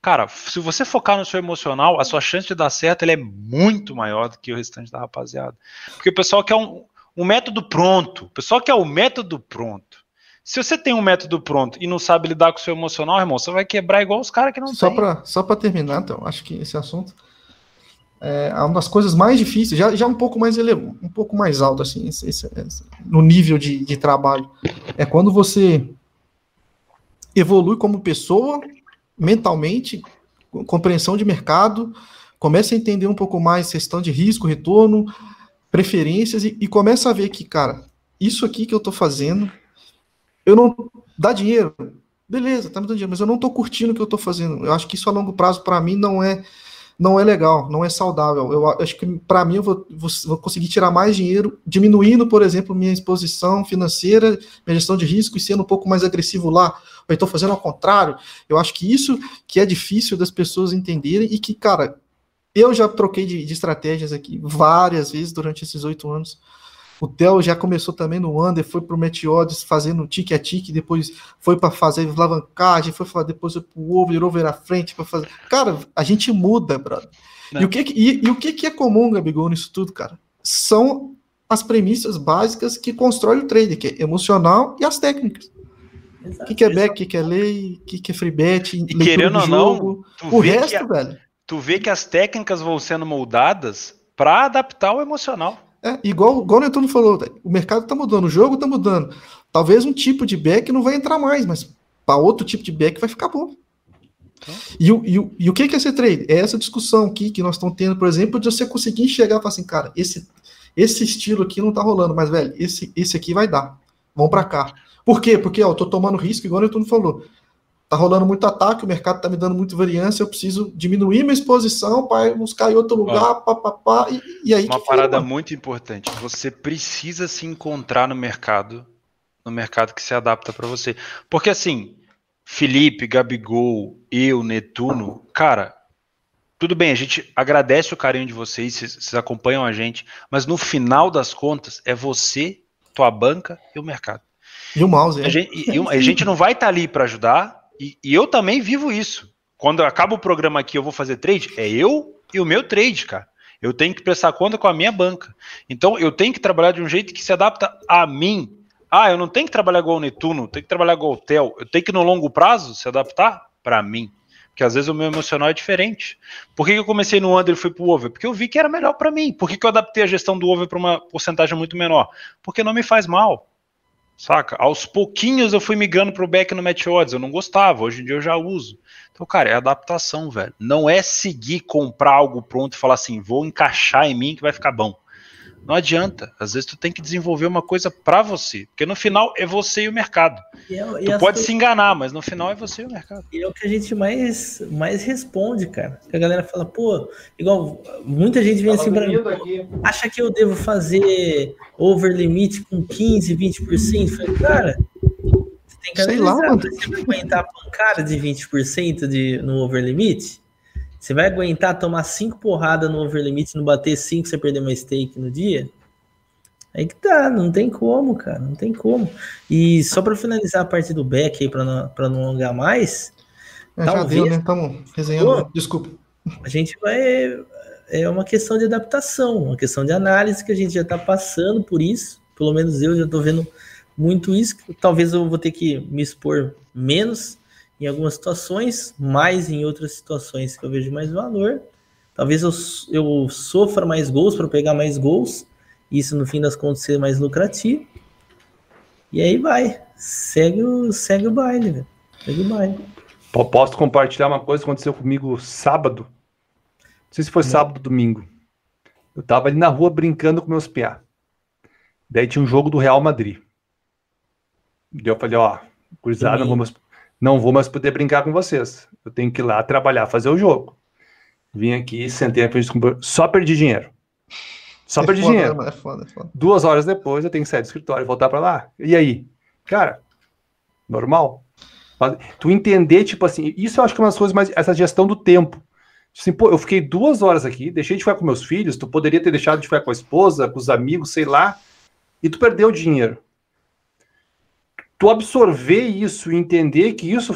Speaker 2: cara, se você focar no seu emocional, a sua chance de dar certo ela é muito maior do que o restante da rapaziada. Porque o pessoal quer um, um método pronto. O pessoal quer o método pronto. Se você tem um método pronto e não sabe lidar com o seu emocional, irmão, você vai quebrar igual os caras que não
Speaker 1: Só
Speaker 2: tem.
Speaker 1: para só pra terminar, então, acho que esse assunto é uma das coisas mais difíceis, já, já um pouco mais ele, um pouco mais alto, assim, esse- esse- esse- no nível de, de trabalho. É quando você evolui como pessoa, mentalmente, com compreensão de mercado, começa a entender um pouco mais questão de risco, retorno, preferências, e, e começa a ver que, cara, isso aqui que eu tô fazendo, eu não. dá dinheiro, beleza, tá me dando dinheiro, mas eu não tô curtindo o que eu tô fazendo. Eu acho que isso a longo prazo, para mim, não é não é legal, não é saudável. Eu acho que para mim eu vou, vou, vou conseguir tirar mais dinheiro, diminuindo, por exemplo, minha exposição financeira, minha gestão de risco e sendo um pouco mais agressivo lá. Ou estou fazendo ao contrário. Eu acho que isso que é difícil das pessoas entenderem e que, cara, eu já troquei de, de estratégias aqui várias vezes durante esses oito anos. O Theo já começou também no Under, foi para o Meteodes fazendo tique a tique, depois foi para fazer alavancagem, foi pra, depois foi para o over, over à frente para fazer. Cara, a gente muda, brother.
Speaker 2: Não.
Speaker 1: E o, que, e, e o que, que é comum, Gabigol, nisso tudo, cara? São as premissas básicas que constrói o trade, que é emocional e as técnicas. O que, que é back, o que, que é lei, o que, que é free bet,
Speaker 2: E querendo ou não,
Speaker 1: o resto,
Speaker 2: a-
Speaker 1: velho.
Speaker 2: tu vê que as técnicas vão sendo moldadas para adaptar o emocional.
Speaker 1: É, igual, igual o Netuno falou, velho, o mercado tá mudando, o jogo tá mudando. Talvez um tipo de back não vai entrar mais, mas para outro tipo de back vai ficar bom.
Speaker 2: Então.
Speaker 1: E, o, e, o, e o que é esse trade? É essa discussão aqui que nós estamos tendo, por exemplo, de você conseguir enxergar e falar assim, cara, esse, esse estilo aqui não tá rolando, mas, velho, esse, esse aqui vai dar. Vamos para cá. Por quê? Porque, ó, eu tô tomando risco, igual o Netuno falou. Tá rolando muito ataque, o mercado tá me dando muita variância, eu preciso diminuir minha exposição para buscar em outro lugar, pá, pá, pá, e, e aí
Speaker 2: Uma
Speaker 1: que
Speaker 2: parada muito importante. Você precisa se encontrar no mercado, no mercado que se adapta para você. Porque assim, Felipe, Gabigol, eu, Netuno, cara, tudo bem, a gente agradece o carinho de vocês, vocês, vocês acompanham a gente, mas no final das contas é você, tua banca e o mercado.
Speaker 1: E o mouse, é.
Speaker 2: A gente, e- a gente não vai estar ali para ajudar, e, e eu também vivo isso. Quando acaba o programa aqui, eu vou fazer trade, é eu e o meu trade, cara. Eu tenho que prestar conta com a minha banca. Então eu tenho que trabalhar de um jeito que se adapta a mim. Ah, eu não tenho que trabalhar igual o Netuno, tenho que trabalhar igual o Theo. Eu tenho que no longo prazo se adaptar para mim. Porque às vezes o meu emocional é diferente. Por que que eu comecei no under e fui pro over? Porque eu vi que era melhor para mim. Por que, que eu adaptei a gestão do over para uma porcentagem muito menor? Porque não me faz mal. Saca? Aos pouquinhos eu fui migrando pro back no match odds. Eu não gostava, hoje em dia eu já uso. Então, cara, é adaptação, velho. Não é seguir, comprar algo pronto e falar assim, vou encaixar em mim que vai ficar bom. Não adianta. Às vezes tu tem que desenvolver uma coisa pra você. Porque no final é você e o mercado.
Speaker 4: E é, e
Speaker 2: Tu
Speaker 4: as
Speaker 2: pode
Speaker 4: coisas-
Speaker 2: se enganar, mas no final é você e o mercado.
Speaker 4: E é o que a gente mais, mais responde, cara. Que a galera fala, pô, igual muita gente vem assim pra mim, pô, acha que eu devo fazer over limite com 15, 20%? Eu Falei, cara, você tem que
Speaker 1: Sei lá,
Speaker 4: analisar,
Speaker 1: mano.
Speaker 4: você vai aguentar a pancada de 20% de, no over limite? Você vai aguentar tomar 5 porradas no over limite, não bater 5, você perder mais stake no dia? Aí que tá, não tem como, cara, não tem como. E só pra finalizar a parte do back aí, pra não, pra não alongar mais,
Speaker 1: É, já
Speaker 4: Talvez-
Speaker 1: deu, né? Estamos resenhando. Desculpa.
Speaker 4: a gente vai. É uma questão de adaptação, uma questão de análise que a gente já está passando por isso. Pelo menos eu já estou vendo muito isso. Talvez eu vou ter que me expor menos em algumas situações, mais em outras situações que eu vejo mais valor. Talvez eu, eu sofra mais gols para pegar mais gols. Isso no fim das contas ser mais lucrativo. E aí vai. Segue o, segue o baile, velho. Segue o baile.
Speaker 3: Posso compartilhar uma coisa que aconteceu comigo sábado? Não sei se foi sábado ou domingo. Eu tava ali na rua brincando com meus piá. Daí tinha um jogo do Real Madrid. Daí eu falei, ó, vou, mais, não vou mais poder brincar com vocês. Eu tenho que ir lá trabalhar, fazer o jogo. Vim aqui, sentei computador, só perdi dinheiro. Só
Speaker 1: é
Speaker 3: perdi
Speaker 1: foda,
Speaker 3: dinheiro.
Speaker 1: É foda, é foda.
Speaker 3: Duas horas depois eu tenho que sair do escritório e voltar pra lá. E aí? Cara, normal. Tu entender, tipo assim, isso eu acho que é uma das coisas mais. Essa gestão do tempo. Assim, pô, eu fiquei duas horas aqui, deixei de ficar com meus filhos, tu poderia ter deixado de ficar com a esposa, com os amigos, sei lá, e tu perdeu o dinheiro. Tu absorver isso e entender que isso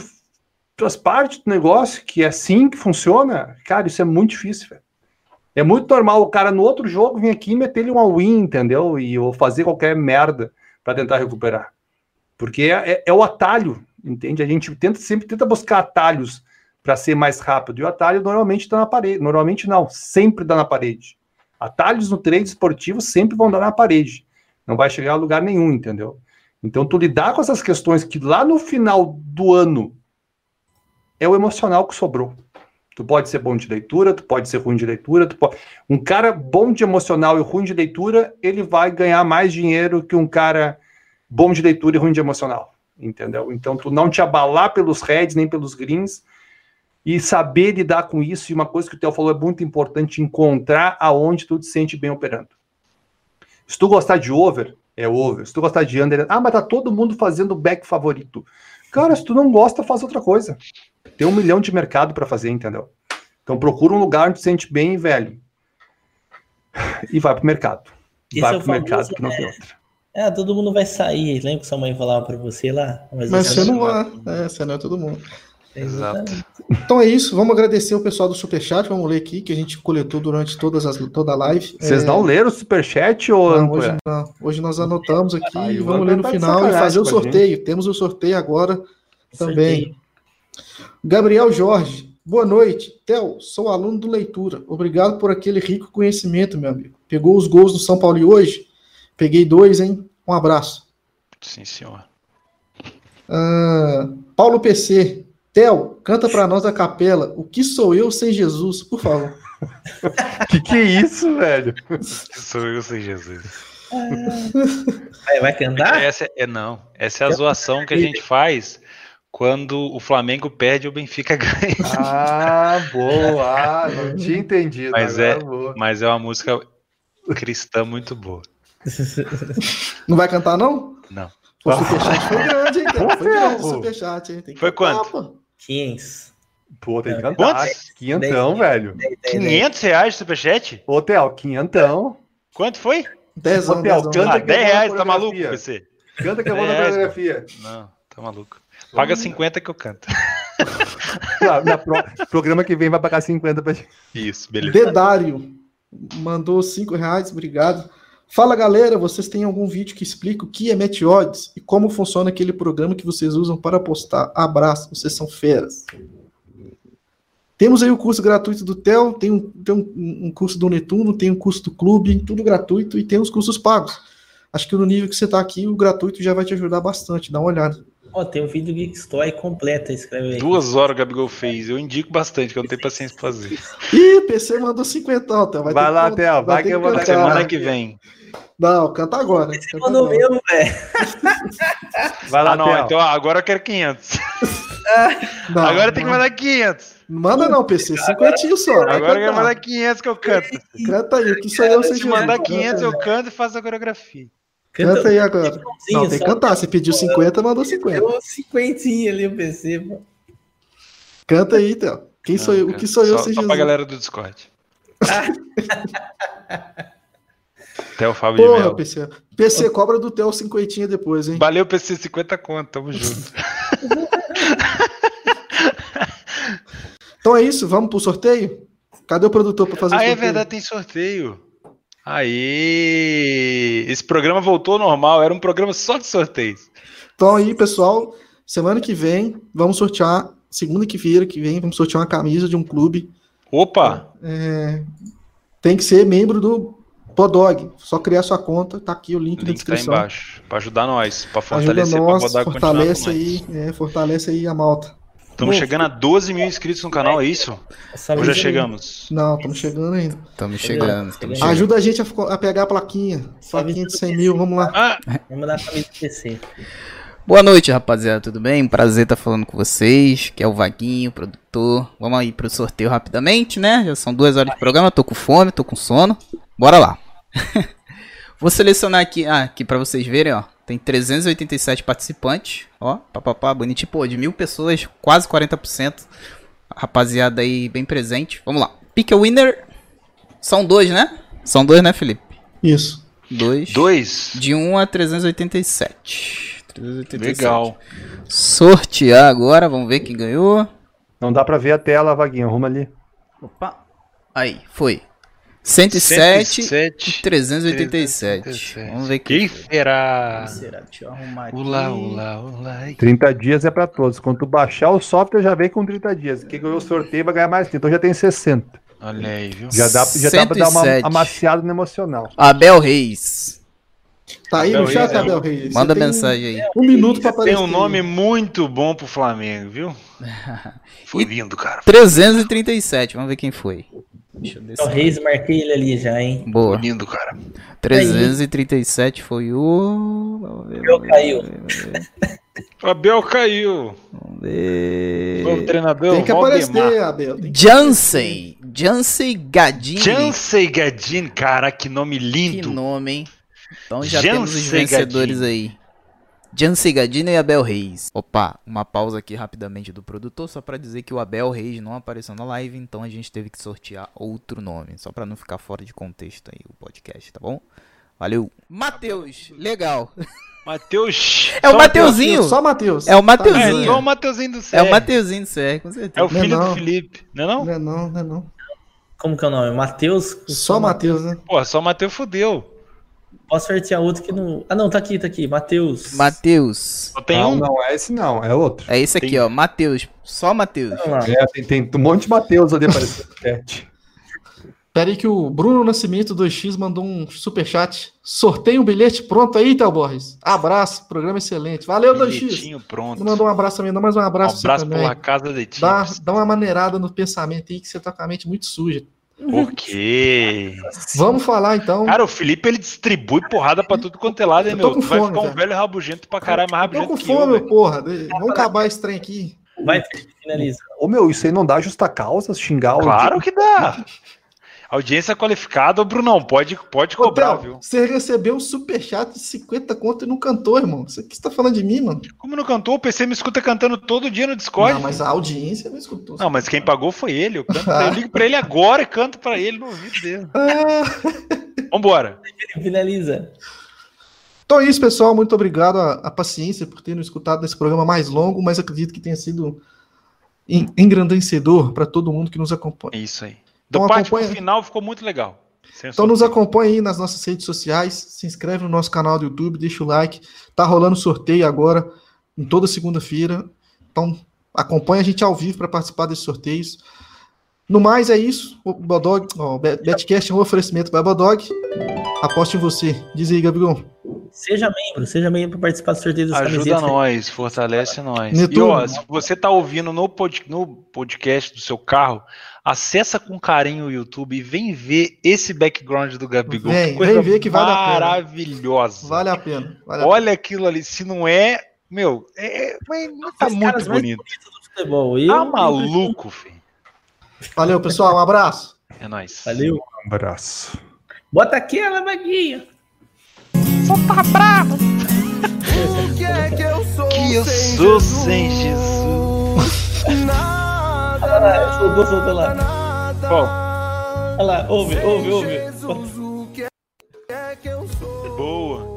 Speaker 3: faz parte do negócio, que é assim que funciona, cara, isso é muito difícil, velho. É muito normal o cara no outro jogo vir aqui e meter um all-in, entendeu? E ou fazer qualquer merda para tentar recuperar. Porque é, é- é o atalho, entende? A gente tenta sempre tenta buscar atalhos para ser mais rápido. E o atalho normalmente está na parede. Normalmente não, sempre dá na parede. Atalhos no trade esportivo sempre vão dar na parede. Não vai chegar a lugar nenhum, entendeu? Então, tu lidar com essas questões que lá no final do ano é o emocional que sobrou. Tu pode ser bom de leitura, tu pode ser ruim de leitura, tu pode... um cara bom de emocional e ruim de leitura, ele vai ganhar mais dinheiro que um cara bom de leitura e ruim de emocional, entendeu? Então tu não te abalar pelos reds nem pelos greens e saber lidar com isso, e uma coisa que o Theo falou é muito importante, encontrar aonde tu te sente bem operando. Se tu gostar de over, é over. Se tu gostar de under, ah, mas tá todo mundo fazendo back favorito. Cara, se tu não gosta, faz outra coisa. Tem um milhão de mercado para fazer, entendeu? Então procura um lugar onde tu sente bem, velho. E vai pro mercado.
Speaker 4: Esse
Speaker 3: vai
Speaker 4: é o
Speaker 3: pro mercado
Speaker 4: famoso,
Speaker 3: que não
Speaker 4: né?
Speaker 3: tem outra.
Speaker 4: Ah, todo mundo vai sair. Lembra que sua mãe falava pra você lá?
Speaker 1: Mas
Speaker 4: você
Speaker 1: você não vai. É, você não é todo mundo.
Speaker 4: Exatamente.
Speaker 1: Então é isso. Vamos agradecer o pessoal do Superchat. Vamos ler aqui, que a gente coletou durante todas as, toda a live.
Speaker 3: Vocês
Speaker 1: É,
Speaker 3: não leram o superchat ou
Speaker 1: Não, hoje não. Hoje nós anotamos aqui
Speaker 3: Ah,
Speaker 1: e vamos
Speaker 3: âncora
Speaker 1: ler no
Speaker 3: tá
Speaker 1: final e fazer o sorteio. Temos o sorteio agora também.
Speaker 4: Sorteio.
Speaker 1: Gabriel Jorge, boa noite. Theo, sou aluno do Leitura. Obrigado por aquele rico conhecimento, meu amigo. Pegou os gols do São Paulo e hoje? Peguei dois, hein? Um abraço.
Speaker 2: Sim, senhor.
Speaker 1: Ah, Paulo PC, Theo, canta pra nós a capela. O que sou eu sem Jesus? Por favor.
Speaker 3: Que que é isso, velho?
Speaker 2: Sou eu, sem Jesus.
Speaker 4: Vai, vai cantar?
Speaker 2: Essa é, não, essa é a zoação que a gente faz quando o Flamengo perde e o Benfica ganha.
Speaker 3: Ah, boa. Ah, não tinha entendido.
Speaker 2: Mas é-
Speaker 3: boa.
Speaker 2: Mas é uma música cristã muito boa.
Speaker 1: Não vai cantar, não?
Speaker 2: Não.
Speaker 1: O superchat foi grande, hein? Foi grande o superchat, hein? Tem que
Speaker 2: Foi
Speaker 1: cantar,
Speaker 2: quanto?
Speaker 1: pô.
Speaker 4: 500.
Speaker 3: Pô, tem que.
Speaker 2: Quantos?
Speaker 3: Quinhentão, velho.
Speaker 2: 500 reais de superchat?
Speaker 3: Ô, Theo, quinhentão.
Speaker 2: Quanto foi?
Speaker 1: Dezão,
Speaker 3: Hotel,
Speaker 1: dezão.
Speaker 3: canta
Speaker 2: Ah,
Speaker 3: que eu
Speaker 2: 10
Speaker 3: vou na
Speaker 2: reais, tá maluco. PC?
Speaker 3: Canta que eu vou na coreografia.
Speaker 2: Não, tá maluco. Paga 50 que eu canto.
Speaker 3: Ah, Na pro- programa que vem vai pagar 50 pra gente.
Speaker 2: Isso, beleza.
Speaker 1: Dedário mandou cinco reais, obrigado. Fala galera, vocês têm algum vídeo que explica o que é Meteodes e como funciona aquele programa que vocês usam para postar? Abraço, vocês são feras. Temos aí o curso gratuito do TEL, tem um, tem um, um curso do Netuno, tem um curso do Clube, tudo gratuito, e tem os cursos pagos. Acho que no nível que você está aqui, o gratuito já vai te ajudar bastante, dá uma olhada.
Speaker 4: Ó, tem um vídeo Geek Story completa, escreve aí.
Speaker 2: Duas horas o Gabigol fez. Eu indico bastante, que eu não tenho paciência pra fazer.
Speaker 1: Ih, PC mandou 50, Theo.
Speaker 3: Vai
Speaker 1: ter
Speaker 3: lá, Theo, vai
Speaker 1: ter
Speaker 3: que eu vou.
Speaker 2: Semana que vem.
Speaker 1: Não, canta agora.
Speaker 4: Você
Speaker 1: canta
Speaker 4: mandou
Speaker 1: agora.
Speaker 4: mesmo, velho.
Speaker 3: Vai lá,
Speaker 2: Ah, não, então agora eu quero 500.
Speaker 1: Não,
Speaker 2: agora tem que
Speaker 1: não.
Speaker 2: mandar 500.
Speaker 1: Manda não, PC, 50 só.
Speaker 2: Agora eu quero mandar 500 que eu canto.
Speaker 1: Canta aí, o que sou eu sem
Speaker 2: Se
Speaker 1: Jesus?
Speaker 2: mandar
Speaker 1: Canta
Speaker 2: 500
Speaker 1: aí.
Speaker 2: eu canto e faço a coreografia.
Speaker 1: Canta aí agora. Não, tem que
Speaker 4: só.
Speaker 1: cantar. Você pediu 50, mandou 50.
Speaker 4: Deu cinquentinha ali o PC, pô.
Speaker 1: Canta aí, Theo. Quem sou eu? O que sou eu
Speaker 2: só,
Speaker 1: sem
Speaker 2: só
Speaker 1: Jesus?
Speaker 2: pra galera do Discord. Até o Fábio de
Speaker 1: Porra,
Speaker 2: Melo.
Speaker 1: PC. PC, cobra do Theo 50 depois, hein?
Speaker 2: Valeu, PC, 50 conto, tamo junto.
Speaker 1: Então é isso, vamos pro sorteio? Cadê o produtor pra fazer o
Speaker 2: Ah, é
Speaker 1: sorteio?
Speaker 2: verdade, tem sorteio. Aí, esse programa voltou ao normal, era um programa só de sorteios.
Speaker 1: Então aí, pessoal, semana que vem, vamos sortear, segunda que feira que vem, vamos sortear uma camisa de um clube.
Speaker 2: Opa,
Speaker 1: É, tem que ser membro do Podog. Só criar sua conta, tá aqui o link,
Speaker 2: o
Speaker 1: na
Speaker 2: link tá
Speaker 1: descrição.
Speaker 2: embaixo, pra ajudar nós, pra
Speaker 1: Ajuda
Speaker 2: fortalecer, pra
Speaker 1: nós,
Speaker 2: rodar
Speaker 1: fortalece aí, é, fortalece aí a malta.
Speaker 2: Estamos chegando a 12 mil inscritos no canal, é isso?
Speaker 4: Essa
Speaker 2: Ou já chegamos?
Speaker 1: Não, estamos chegando ainda.
Speaker 6: Estamos
Speaker 4: Chegando,
Speaker 6: chegando.
Speaker 1: Ajuda a gente a, a pegar a plaquinha. Plaquinha de 100 mil, vamos lá.
Speaker 2: Ah,
Speaker 4: Vamos mandar a camisa do PC.
Speaker 6: Boa noite, rapaziada, tudo bem? Prazer estar falando com vocês, que é o Vaguinho, produtor. Vamos aí pro sorteio rapidamente, né? Já são duas horas de programa, tô com fome, tô com sono. Bora lá. Vou selecionar aqui, ah, aqui para vocês verem, ó. Tem 387 participantes, ó, papapá, bonitinho, pô, de mil pessoas, quase 40%. Rapaziada aí bem presente. Vamos lá. Pick a winner. São dois, né? São dois, né, Felipe?
Speaker 1: Isso.
Speaker 6: Dois.
Speaker 2: dois.
Speaker 6: De 1 a 387. 387.
Speaker 2: Legal.
Speaker 6: Sortear agora, vamos ver quem ganhou.
Speaker 3: Não dá pra ver a tela, Vaguinho. Arruma ali.
Speaker 6: Opa. Aí, foi. 107
Speaker 2: 107,
Speaker 6: e 387.
Speaker 2: 387.
Speaker 6: Vamos ver quem
Speaker 2: Quem será?
Speaker 6: será. Deixa eu arrumar aqui.
Speaker 2: Olá, olá.
Speaker 3: 30 dias é pra todos. Quando tu baixar o software, já vem com 30 dias. Quem ganhou o sorteio vai ganhar mais 30. Então já tem 60.
Speaker 2: Olha aí, viu?
Speaker 3: Já dá, já dá pra dar uma
Speaker 6: 107.
Speaker 3: amaciada no emocional.
Speaker 6: Abel Reis.
Speaker 1: Tá aí no
Speaker 2: Abel
Speaker 1: chat,
Speaker 2: Reis,
Speaker 1: Abel Reis. Você
Speaker 6: Manda mensagem aí.
Speaker 1: Um minuto pra aparecer.
Speaker 2: Tem um nome muito bom pro Flamengo, viu? Foi
Speaker 6: E-
Speaker 2: lindo, cara.
Speaker 6: 337. Vamos ver quem foi. Deixa eu
Speaker 4: O
Speaker 6: descer.
Speaker 4: Reis, marquei ele ali já, hein?
Speaker 6: Boa.
Speaker 2: lindo, cara.
Speaker 6: 337 foi o. Vamos ver,
Speaker 4: Abel caiu.
Speaker 2: Abel caiu.
Speaker 6: Vamos ver.
Speaker 2: Novo treinador,
Speaker 1: Tem que
Speaker 2: Valdemar.
Speaker 1: aparecer, Abel. Que
Speaker 6: Jansen. Jansen Gadini.
Speaker 2: Chansey Gadin, cara, que nome
Speaker 6: Que
Speaker 2: lindo.
Speaker 6: nome, hein? Então já temos os
Speaker 2: Jansen
Speaker 6: vencedores
Speaker 2: Gadini.
Speaker 6: aí. Jansen Gadini e Abel Reis. Opa, uma pausa aqui rapidamente do produtor, só pra dizer que o Abel Reis não apareceu na live, então a gente teve que sortear outro nome, só pra não ficar fora de contexto aí o podcast, tá bom? Valeu. Matheus, legal.
Speaker 2: Mateus.
Speaker 6: É o
Speaker 2: Só
Speaker 6: Mateuzinho.
Speaker 1: Só Matheus.
Speaker 6: É o
Speaker 2: É,
Speaker 6: Mateuzinho.
Speaker 2: igual o Mateuzinho do
Speaker 6: É
Speaker 2: céu.
Speaker 6: o Mateuzinho do CR, com
Speaker 2: É
Speaker 6: certeza.
Speaker 2: o filho
Speaker 1: Não é
Speaker 2: do. Felipe, não é não?
Speaker 1: Não é não, não é não.
Speaker 4: Como que é o nome? Matheus?
Speaker 1: Só Matheus, né?
Speaker 2: Porra, só o Mateus fudeu.
Speaker 4: Posso sortear outro que não. Ah, não, tá aqui, tá aqui. Matheus.
Speaker 6: Matheus.
Speaker 2: Só tem
Speaker 3: não,
Speaker 2: um.
Speaker 3: não é esse não, é outro.
Speaker 6: É esse aqui,
Speaker 2: Tem-
Speaker 6: ó. Matheus. Só Matheus.
Speaker 3: É, tem, tem um monte de Mateus ali aparecendo no chat.
Speaker 1: Pera aí que o Bruno Nascimento 2x mandou um superchat. Sorteio um bilhete pronto aí, Théo Borges. Abraço, programa excelente. Valeu, 2x.
Speaker 2: Bilhetinho pronto.
Speaker 1: Não mandou um abraço também, não, mas um
Speaker 2: Um
Speaker 1: abraço, pra
Speaker 2: abraço pela casa de
Speaker 1: Dá,
Speaker 2: times.
Speaker 1: dá uma maneirada no pensamento aí que você tá com a mente muito suja.
Speaker 2: Quê?
Speaker 1: Vamos falar então.
Speaker 2: Cara, o Felipe ele distribui porrada pra tudo quanto é lado, hein,
Speaker 1: Eu
Speaker 2: meu? Tu vai
Speaker 1: fome,
Speaker 2: ficar um
Speaker 1: velho.
Speaker 2: velho rabugento pra caralho, mais
Speaker 1: Eu tô
Speaker 2: rabugento
Speaker 1: com
Speaker 2: que eu,
Speaker 1: fome,
Speaker 2: velho.
Speaker 1: porra. Vamos acabar esse trem aqui.
Speaker 4: Vai, finaliza.
Speaker 3: Ô meu, isso aí não dá justa causa, xingar o.
Speaker 2: Claro que dá. Audiência qualificada, Brunão, pode, pode cobrar, viu?
Speaker 1: você recebeu um superchat de 50 conto e não cantou, irmão. Você que você tá falando de mim, mano?
Speaker 2: Como não cantou, o PC me escuta cantando todo dia no Discord.
Speaker 1: Não, mas a audiência não escutou.
Speaker 2: Não, mas quem pagou foi ele. Eu, canto, eu ligo pra ele agora e canto pra ele no ouvido dele.
Speaker 1: Ah,
Speaker 2: Vambora.
Speaker 4: Finaliza.
Speaker 1: Então é isso, pessoal. Muito obrigado a, a paciência por ter nos escutado nesse programa mais longo, mas acredito que tenha sido en- engrandecedor para todo mundo que nos acompanha.
Speaker 2: É isso aí. Do
Speaker 1: Então
Speaker 2: parte
Speaker 1: acompanha-
Speaker 2: final ficou muito legal.
Speaker 1: Então nos acompanhe aí nas nossas redes sociais, se inscreve no nosso canal do YouTube, deixa o like. Tá rolando sorteio agora em toda segunda-feira. Então acompanha a gente ao vivo para participar desses sorteios. No mais é isso. O Bodog, ó, o Bet- Betcast é um oferecimento para Bodog. Aposte em você. Diz aí, Gabigol.
Speaker 4: Seja membro, seja membro para participar do sorteio das
Speaker 2: Ajuda
Speaker 4: camisetas.
Speaker 2: nós, fortalece nós. E
Speaker 1: Netuno.
Speaker 2: ó, se você tá ouvindo no, pod- no podcast do seu carro, acessa com carinho o YouTube e vem ver esse background do Gabigol.
Speaker 1: Vem,
Speaker 2: que coisa
Speaker 1: vem ver que vale a pena.
Speaker 2: maravilhosa.
Speaker 1: Vale a pena. Vale a
Speaker 2: Olha aquilo ali, se não é, meu, é, é- tá muito bonito.
Speaker 4: futebol. Eu,
Speaker 2: Tá
Speaker 4: eu-
Speaker 2: maluco, filho.
Speaker 1: pena. Valeu, pessoal. Um abraço.
Speaker 2: É nóis.
Speaker 4: Valeu.
Speaker 3: Um abraço.
Speaker 4: Bota aquela, vaguinho.
Speaker 2: Que eu sou sem Jesus.
Speaker 4: Olha lá, soltou, soltou lá.
Speaker 2: Qual?
Speaker 4: Olha lá, ouve, ouve, ouve.
Speaker 2: Boa.